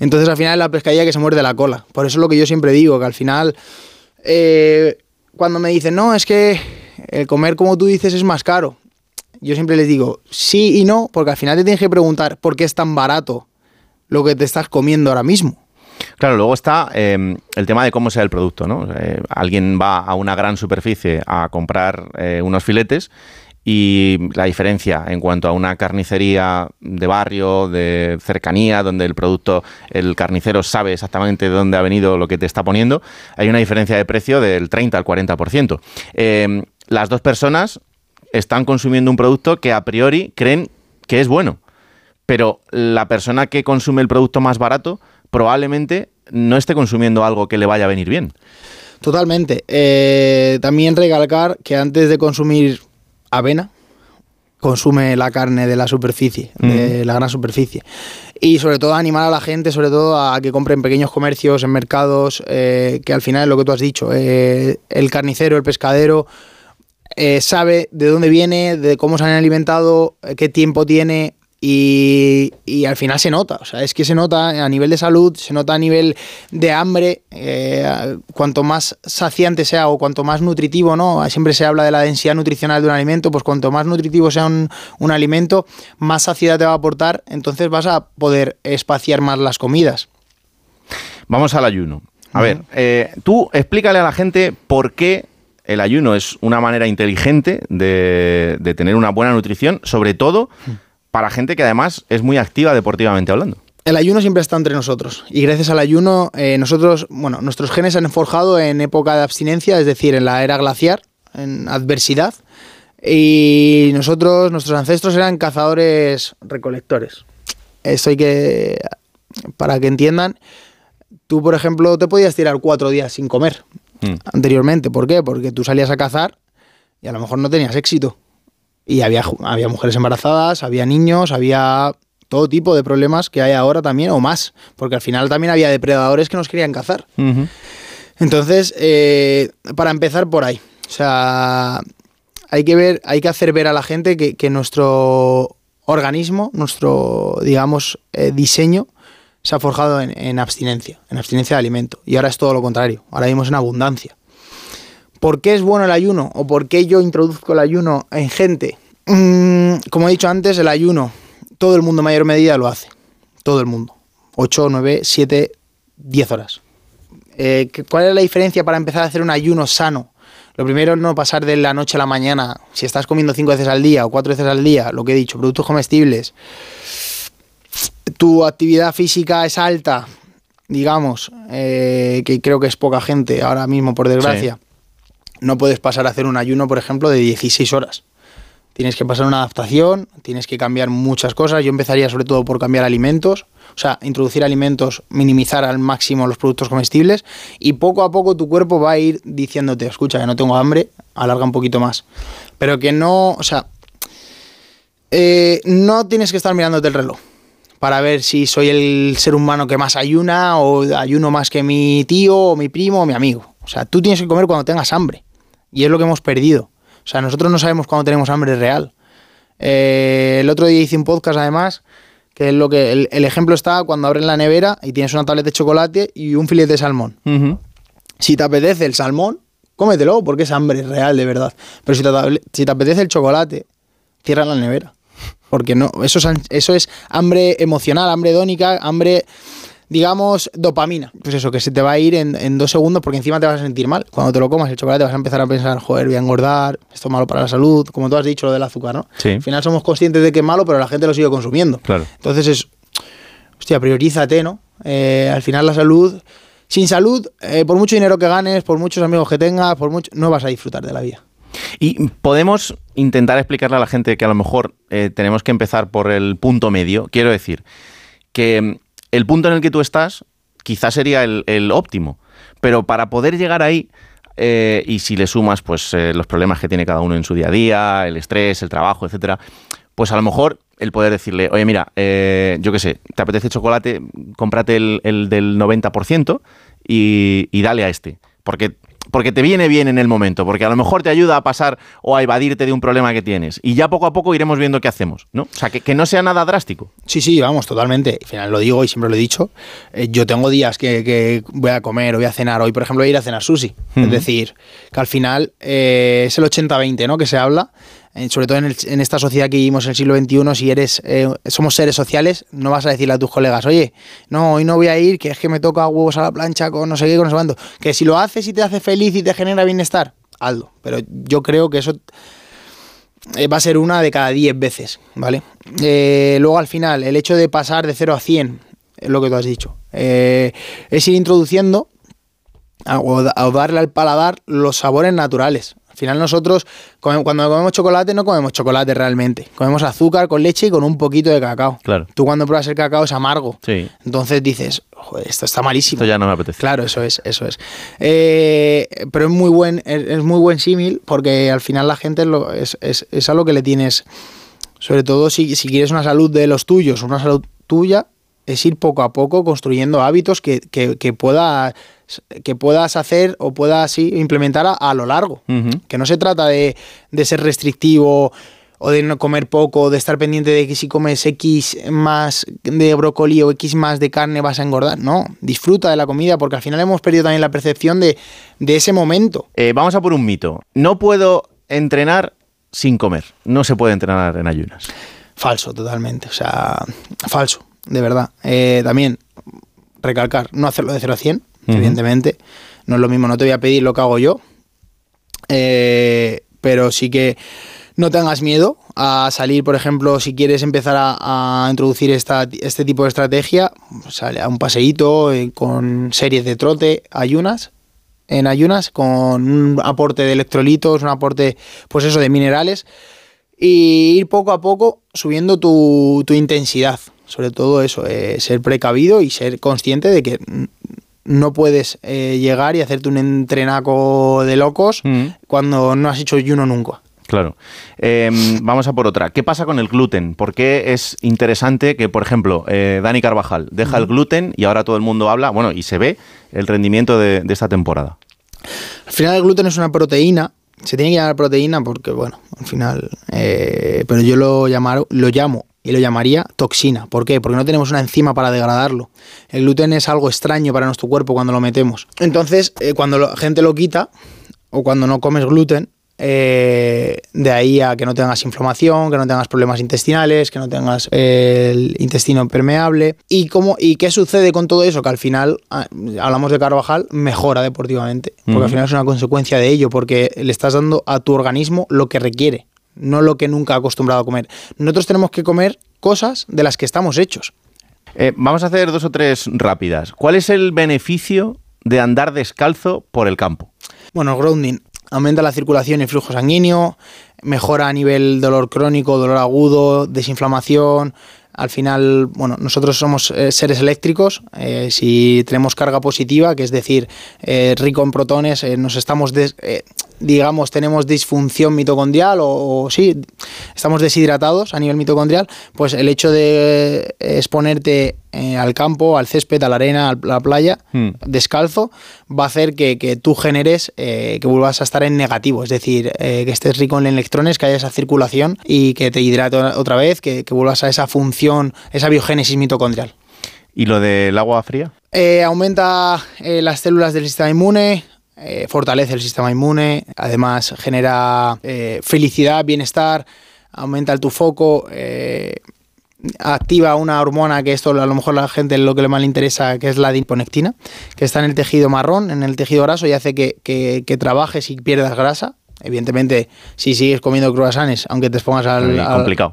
Entonces al final es la pescadilla que se muerde la cola. Por eso es lo que yo siempre digo, que al final eh, cuando me dicen, no, es que el comer como tú dices es más caro yo siempre les digo sí y no, porque al final te tienes que preguntar por qué es tan barato lo que te estás comiendo ahora mismo. Claro, luego está eh, el tema de cómo sea el producto, ¿no? Eh, alguien va a una gran superficie a comprar eh, unos filetes y la diferencia en cuanto a una carnicería de barrio, de cercanía, donde el producto, el carnicero sabe exactamente de dónde ha venido lo que te está poniendo, hay una diferencia de precio del 30 al 40%. las dos personas están consumiendo un producto que a priori creen que es bueno. Pero la persona que consume el producto más barato probablemente no esté consumiendo algo que le vaya a venir bien. Totalmente. Eh, también recalcar que antes de consumir avena, consume la carne de la superficie, de la gran superficie. Y sobre todo animar a la gente, sobre todo a que compren en pequeños comercios, en mercados, eh, que al final es lo que tú has dicho, eh, el carnicero, el pescadero, eh, sabe de dónde viene, de cómo se han alimentado, eh, qué tiempo tiene y, al final se nota, o sea, es que se nota a nivel de salud, se nota a nivel de hambre, eh, cuanto más saciante sea o cuanto más nutritivo, ¿no? Siempre se habla de la densidad nutricional de un alimento, pues cuanto más nutritivo sea un, alimento, más saciedad te va a aportar, entonces vas a poder espaciar más las comidas. Vamos al ayuno. A ver, tú explícale a la gente por qué el ayuno es una manera inteligente de, tener una buena nutrición, sobre todo para gente que además es muy activa deportivamente hablando. El ayuno siempre está entre nosotros y gracias al ayuno eh, nosotros, bueno, nuestros genes se han forjado en época de abstinencia, es decir, en la era glaciar, en adversidad, y nosotros, nuestros ancestros eran cazadores recolectores. Esto hay que, para que entiendan, tú por ejemplo te podías tirar cuatro días sin comer, Mm. anteriormente. ¿Por qué? Porque tú salías a cazar y a lo mejor no tenías éxito. Y había, había mujeres embarazadas, había niños, había todo tipo de problemas que hay ahora también, o más, porque al final también había depredadores que nos querían cazar. Entonces, eh, para empezar por ahí, o sea, hay que ver, hay que hacer ver a la gente que, nuestro organismo, nuestro, digamos, eh, diseño, se ha forjado en, abstinencia, en abstinencia de alimento. Y ahora es todo lo contrario, ahora vivimos en abundancia. ¿Por qué es bueno el ayuno? ¿O por qué yo introduzco el ayuno en gente? Mm, como he dicho antes, el ayuno, todo el mundo en mayor medida lo hace. Todo el mundo. 8, 9, 7, 10 horas. Eh, ¿Cuál es la diferencia para empezar a hacer un ayuno sano? Lo primero es no pasar de la noche a la mañana. Si estás comiendo 5 veces al día o 4 veces al día, lo que he dicho, productos comestibles, tu actividad física es alta, digamos, eh, que creo que es poca gente ahora mismo, por desgracia, no puedes pasar a hacer un ayuno, por ejemplo, de 16 horas. Tienes que pasar una adaptación, tienes que cambiar muchas cosas. Yo empezaría sobre todo por cambiar alimentos, o sea, introducir alimentos, minimizar al máximo los productos comestibles y poco a poco tu cuerpo va a ir diciéndote, escucha, que no tengo hambre, alarga un poquito más. Pero que no, o sea, eh, no tienes que estar mirándote el reloj para ver si soy el ser humano que más ayuna o ayuno más que mi tío o mi primo o mi amigo. O sea, tú tienes que comer cuando tengas hambre. Y es lo que hemos perdido. O sea, nosotros no sabemos cuándo tenemos hambre real. Eh, el otro día hice un podcast además, que es lo que el, ejemplo está cuando abres la nevera y tienes una tableta de chocolate y un filete de salmón. Si te apetece el salmón, cómetelo porque es hambre real de verdad. Pero si te, si te apetece el chocolate, cierra la nevera porque no, eso es, eso es hambre emocional, hambre hedónica, hambre digamos, dopamina. Pues eso, que se te va a ir en, dos segundos porque encima te vas a sentir mal. Cuando te lo comas el chocolate vas a empezar a pensar, joder, voy a engordar, esto es malo para la salud, como tú has dicho, lo del azúcar, ¿no? Sí. Al final somos conscientes de que es malo, pero la gente lo sigue consumiendo. Claro. Entonces es, hostia, priorízate, ¿no? Eh, al final la salud, sin salud, eh, por mucho dinero que ganes, por muchos amigos que tengas, por mucho, no vas a disfrutar de la vida. Y podemos intentar explicarle a la gente que a lo mejor eh, tenemos que empezar por el punto medio. Quiero decir, que el punto en el que tú estás quizás sería el, óptimo, pero para poder llegar ahí, eh, y si le sumas pues eh, los problemas que tiene cada uno en su día a día, el estrés, el trabajo, etcétera, pues a lo mejor el poder decirle, oye, mira, eh, yo qué sé, te apetece chocolate, cómprate el, el del 90% y, y dale a este. Porque porque te viene bien en el momento, porque a lo mejor te ayuda a pasar o a evadirte de un problema que tienes. Y ya poco a poco iremos viendo qué hacemos, ¿no? O sea, que, que no sea nada drástico. Sí, sí, vamos, totalmente. Al final lo digo y siempre lo he dicho. Eh, yo tengo días que, que voy a comer o voy a cenar. Hoy, por ejemplo, voy a ir a cenar sushi. Es Ujú. decir, que al final eh, es el 80-20, ¿no? Que se habla. Sobre todo en, esta sociedad que vivimos en el siglo XXI, si eres, eh, somos seres sociales, no vas a decirle a tus colegas, oye, no, hoy no voy a ir, que es que me toca huevos a la plancha con no sé qué, con no sé. Que si lo haces y te hace feliz y te genera bienestar, hazlo. Pero yo creo que eso eh, va a ser una de cada 10 veces, ¿vale? Eh, luego al final, el hecho de pasar de 0 a 100, es lo que tú has dicho, eh, es ir introduciendo o darle al paladar los sabores naturales. Al final nosotros, cuando comemos chocolate, no comemos chocolate realmente. Comemos azúcar con leche y con un poquito de cacao. Claro. Tú cuando pruebas el cacao es amargo. Sí. Entonces dices, "Joder, esto está malísimo. Esto ya no me apetece. Claro, eso es, eso es. Eh, pero es muy buen, es, es muy buen símil porque al final la gente lo, es, es, es a lo que le tienes, sobre todo si, si quieres una salud de los tuyos, una salud tuya, es ir poco a poco construyendo hábitos que, que, que puedas que puedas hacer o puedas sí, implementar a, a lo largo. Que no se trata de, de ser restrictivo o de no comer poco, de estar pendiente de que si comes X más de brócoli o X más de carne vas a engordar. No, disfruta de la comida porque al final hemos perdido también la percepción de, de ese momento. Eh, vamos a por un mito. No puedo entrenar sin comer. No se puede entrenar en ayunas. Falso, totalmente. O sea, falso, de verdad. Eh, también, recalcar, no hacerlo de 0 a 100, Evidentemente. No es lo mismo, no te voy a pedir lo que hago yo. Eh, pero sí que no tengas miedo a salir, por ejemplo, si quieres empezar a, introducir esta, este tipo de estrategia, sale a un paseíto eh, con series de trote, ayunas, en ayunas, con un aporte de electrolitos, un aporte, pues eso, de minerales, y ir poco a poco subiendo tu, tu intensidad. Sobre todo eso, eh, ser precavido y ser consciente de que no puedes eh, llegar y hacerte un entrenaco de locos cuando no has hecho ayuno nunca. Claro. Eh, vamos a por otra. ¿Qué pasa con el gluten? ¿Por qué es interesante que, por ejemplo, eh, Dani Carvajal deja el gluten y ahora todo el mundo habla, bueno, y se ve el rendimiento de, de esta temporada? Al final el gluten es una proteína, se tiene que llamar proteína porque, bueno, al final, eh, pero yo lo, llamar, lo llamo y lo llamaría toxina. ¿Por qué? Porque no tenemos una enzima para degradarlo. El gluten es algo extraño para nuestro cuerpo cuando lo metemos. Entonces, eh, cuando la gente lo quita o cuando no comes gluten, eh, de ahí a que no tengas inflamación, que no tengas problemas intestinales, que no tengas eh, el intestino permeable. ¿Y, cómo, ¿Y qué sucede con todo eso? Que al final, ah, hablamos de Carvajal, mejora deportivamente. Porque al final es una consecuencia de ello, porque le estás dando a tu organismo lo que requiere, no lo que nunca ha acostumbrado a comer. Nosotros tenemos que comer cosas de las que estamos hechos. Eh, vamos a hacer dos o tres rápidas. ¿Cuál es el beneficio de andar descalzo por el campo? Bueno, grounding aumenta la circulación y el flujo sanguíneo, mejora a nivel dolor crónico, dolor agudo, desinflamación. Al final, bueno, nosotros somos eh, seres eléctricos. eh, si tenemos carga positiva, que es decir, rico en protones, nos estamos, digamos, tenemos disfunción mitocondrial o, o sí, estamos deshidratados a nivel mitocondrial, pues el hecho de exponerte eh, al campo, al césped, a la arena, a la playa, descalzo, va a hacer que, que tú generes, eh, que vuelvas a estar en negativo, es decir, eh, que estés rico en electrones, que haya esa circulación y que te hidrate otra vez, que, que vuelvas a esa función, esa biogénesis mitocondrial. ¿Y lo del agua fría? Eh, aumenta eh, las células del sistema inmune, eh, fortalece el sistema inmune, además genera eh, felicidad, bienestar, aumenta el tu foco, eh, activa una hormona que esto a lo mejor a la gente lo que le más le interesa, que es la adiponectina, que está en el tejido marrón, en el tejido graso y hace que, que- que trabajes y pierdas grasa. Evidentemente, si sigues comiendo croissants, aunque te expongas al- complicado.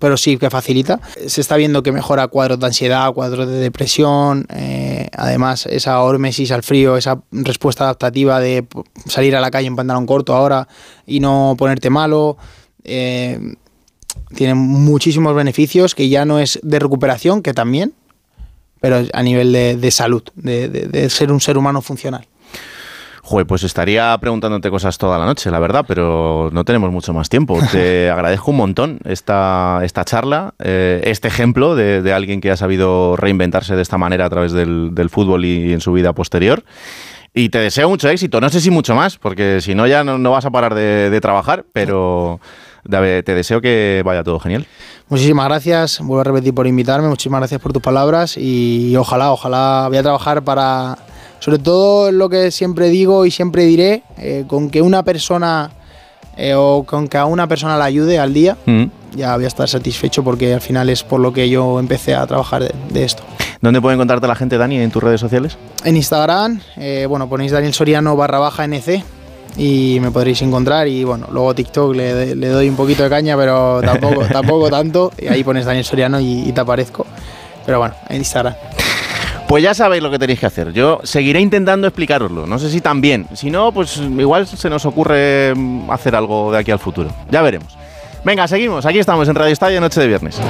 Pero sí que facilita. Se está viendo que mejora cuadros de ansiedad, cuadros de depresión, eh, además esa hormesis al frío, esa respuesta adaptativa de salir a la calle en pantalón corto ahora y no ponerte malo. eh, tiene muchísimos beneficios que ya no es de recuperación, que también, pero a nivel de, salud, de ser un ser humano funcional. Joder, pues estaría preguntándote cosas toda la noche, la verdad, pero no tenemos mucho más tiempo. Te agradezco un montón esta, esta charla, eh, este ejemplo de, de alguien que ha sabido reinventarse de esta manera a través del, del fútbol y en su vida posterior. Y te deseo mucho éxito, no sé si mucho más, porque si no ya no, no vas a parar de, de trabajar, pero te deseo que vaya todo genial. Muchísimas gracias, vuelvo a repetir por invitarme, muchísimas gracias por tus palabras y ojalá, ojalá voy a trabajar para, sobre todo lo que siempre digo y siempre diré, eh, con que una persona eh, o con que a una persona la ayude al día, Mm. ya voy a estar satisfecho porque al final es por lo que yo empecé a trabajar de, de esto. ¿Dónde puede encontrarte la gente, Dani, en tus redes sociales? En Instagram, eh, bueno, ponéis Daniel Soriano barra baja NC y me podréis encontrar y bueno, luego TikTok le, le doy un poquito de caña, pero tampoco, tampoco tanto, y ahí pones Daniel Soriano y, y te aparezco. Pero bueno, en Instagram. Pues ya sabéis lo que tenéis que hacer. Yo seguiré intentando explicaroslo. No sé si también. Si no, pues igual se nos ocurre mm, hacer algo de aquí al futuro. Ya veremos. Venga, seguimos. Aquí estamos en Radio Estadio Noche de Viernes.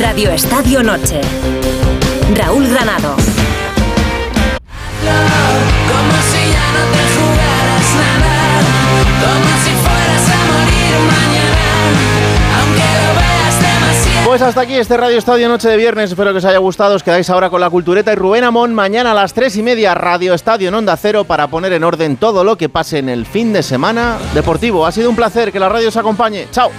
Radio Estadio Noche. Raúl Granado. Pues hasta aquí este Radio Estadio Noche de Viernes. Espero que os haya gustado. Os quedáis ahora con la cultureta y Rubén Amón. Mañana a las 3 y media, Radio Estadio en Onda Cero para poner en orden todo lo que pase en el fin de semana deportivo. Ha sido un placer que la radio os acompañe. Chao.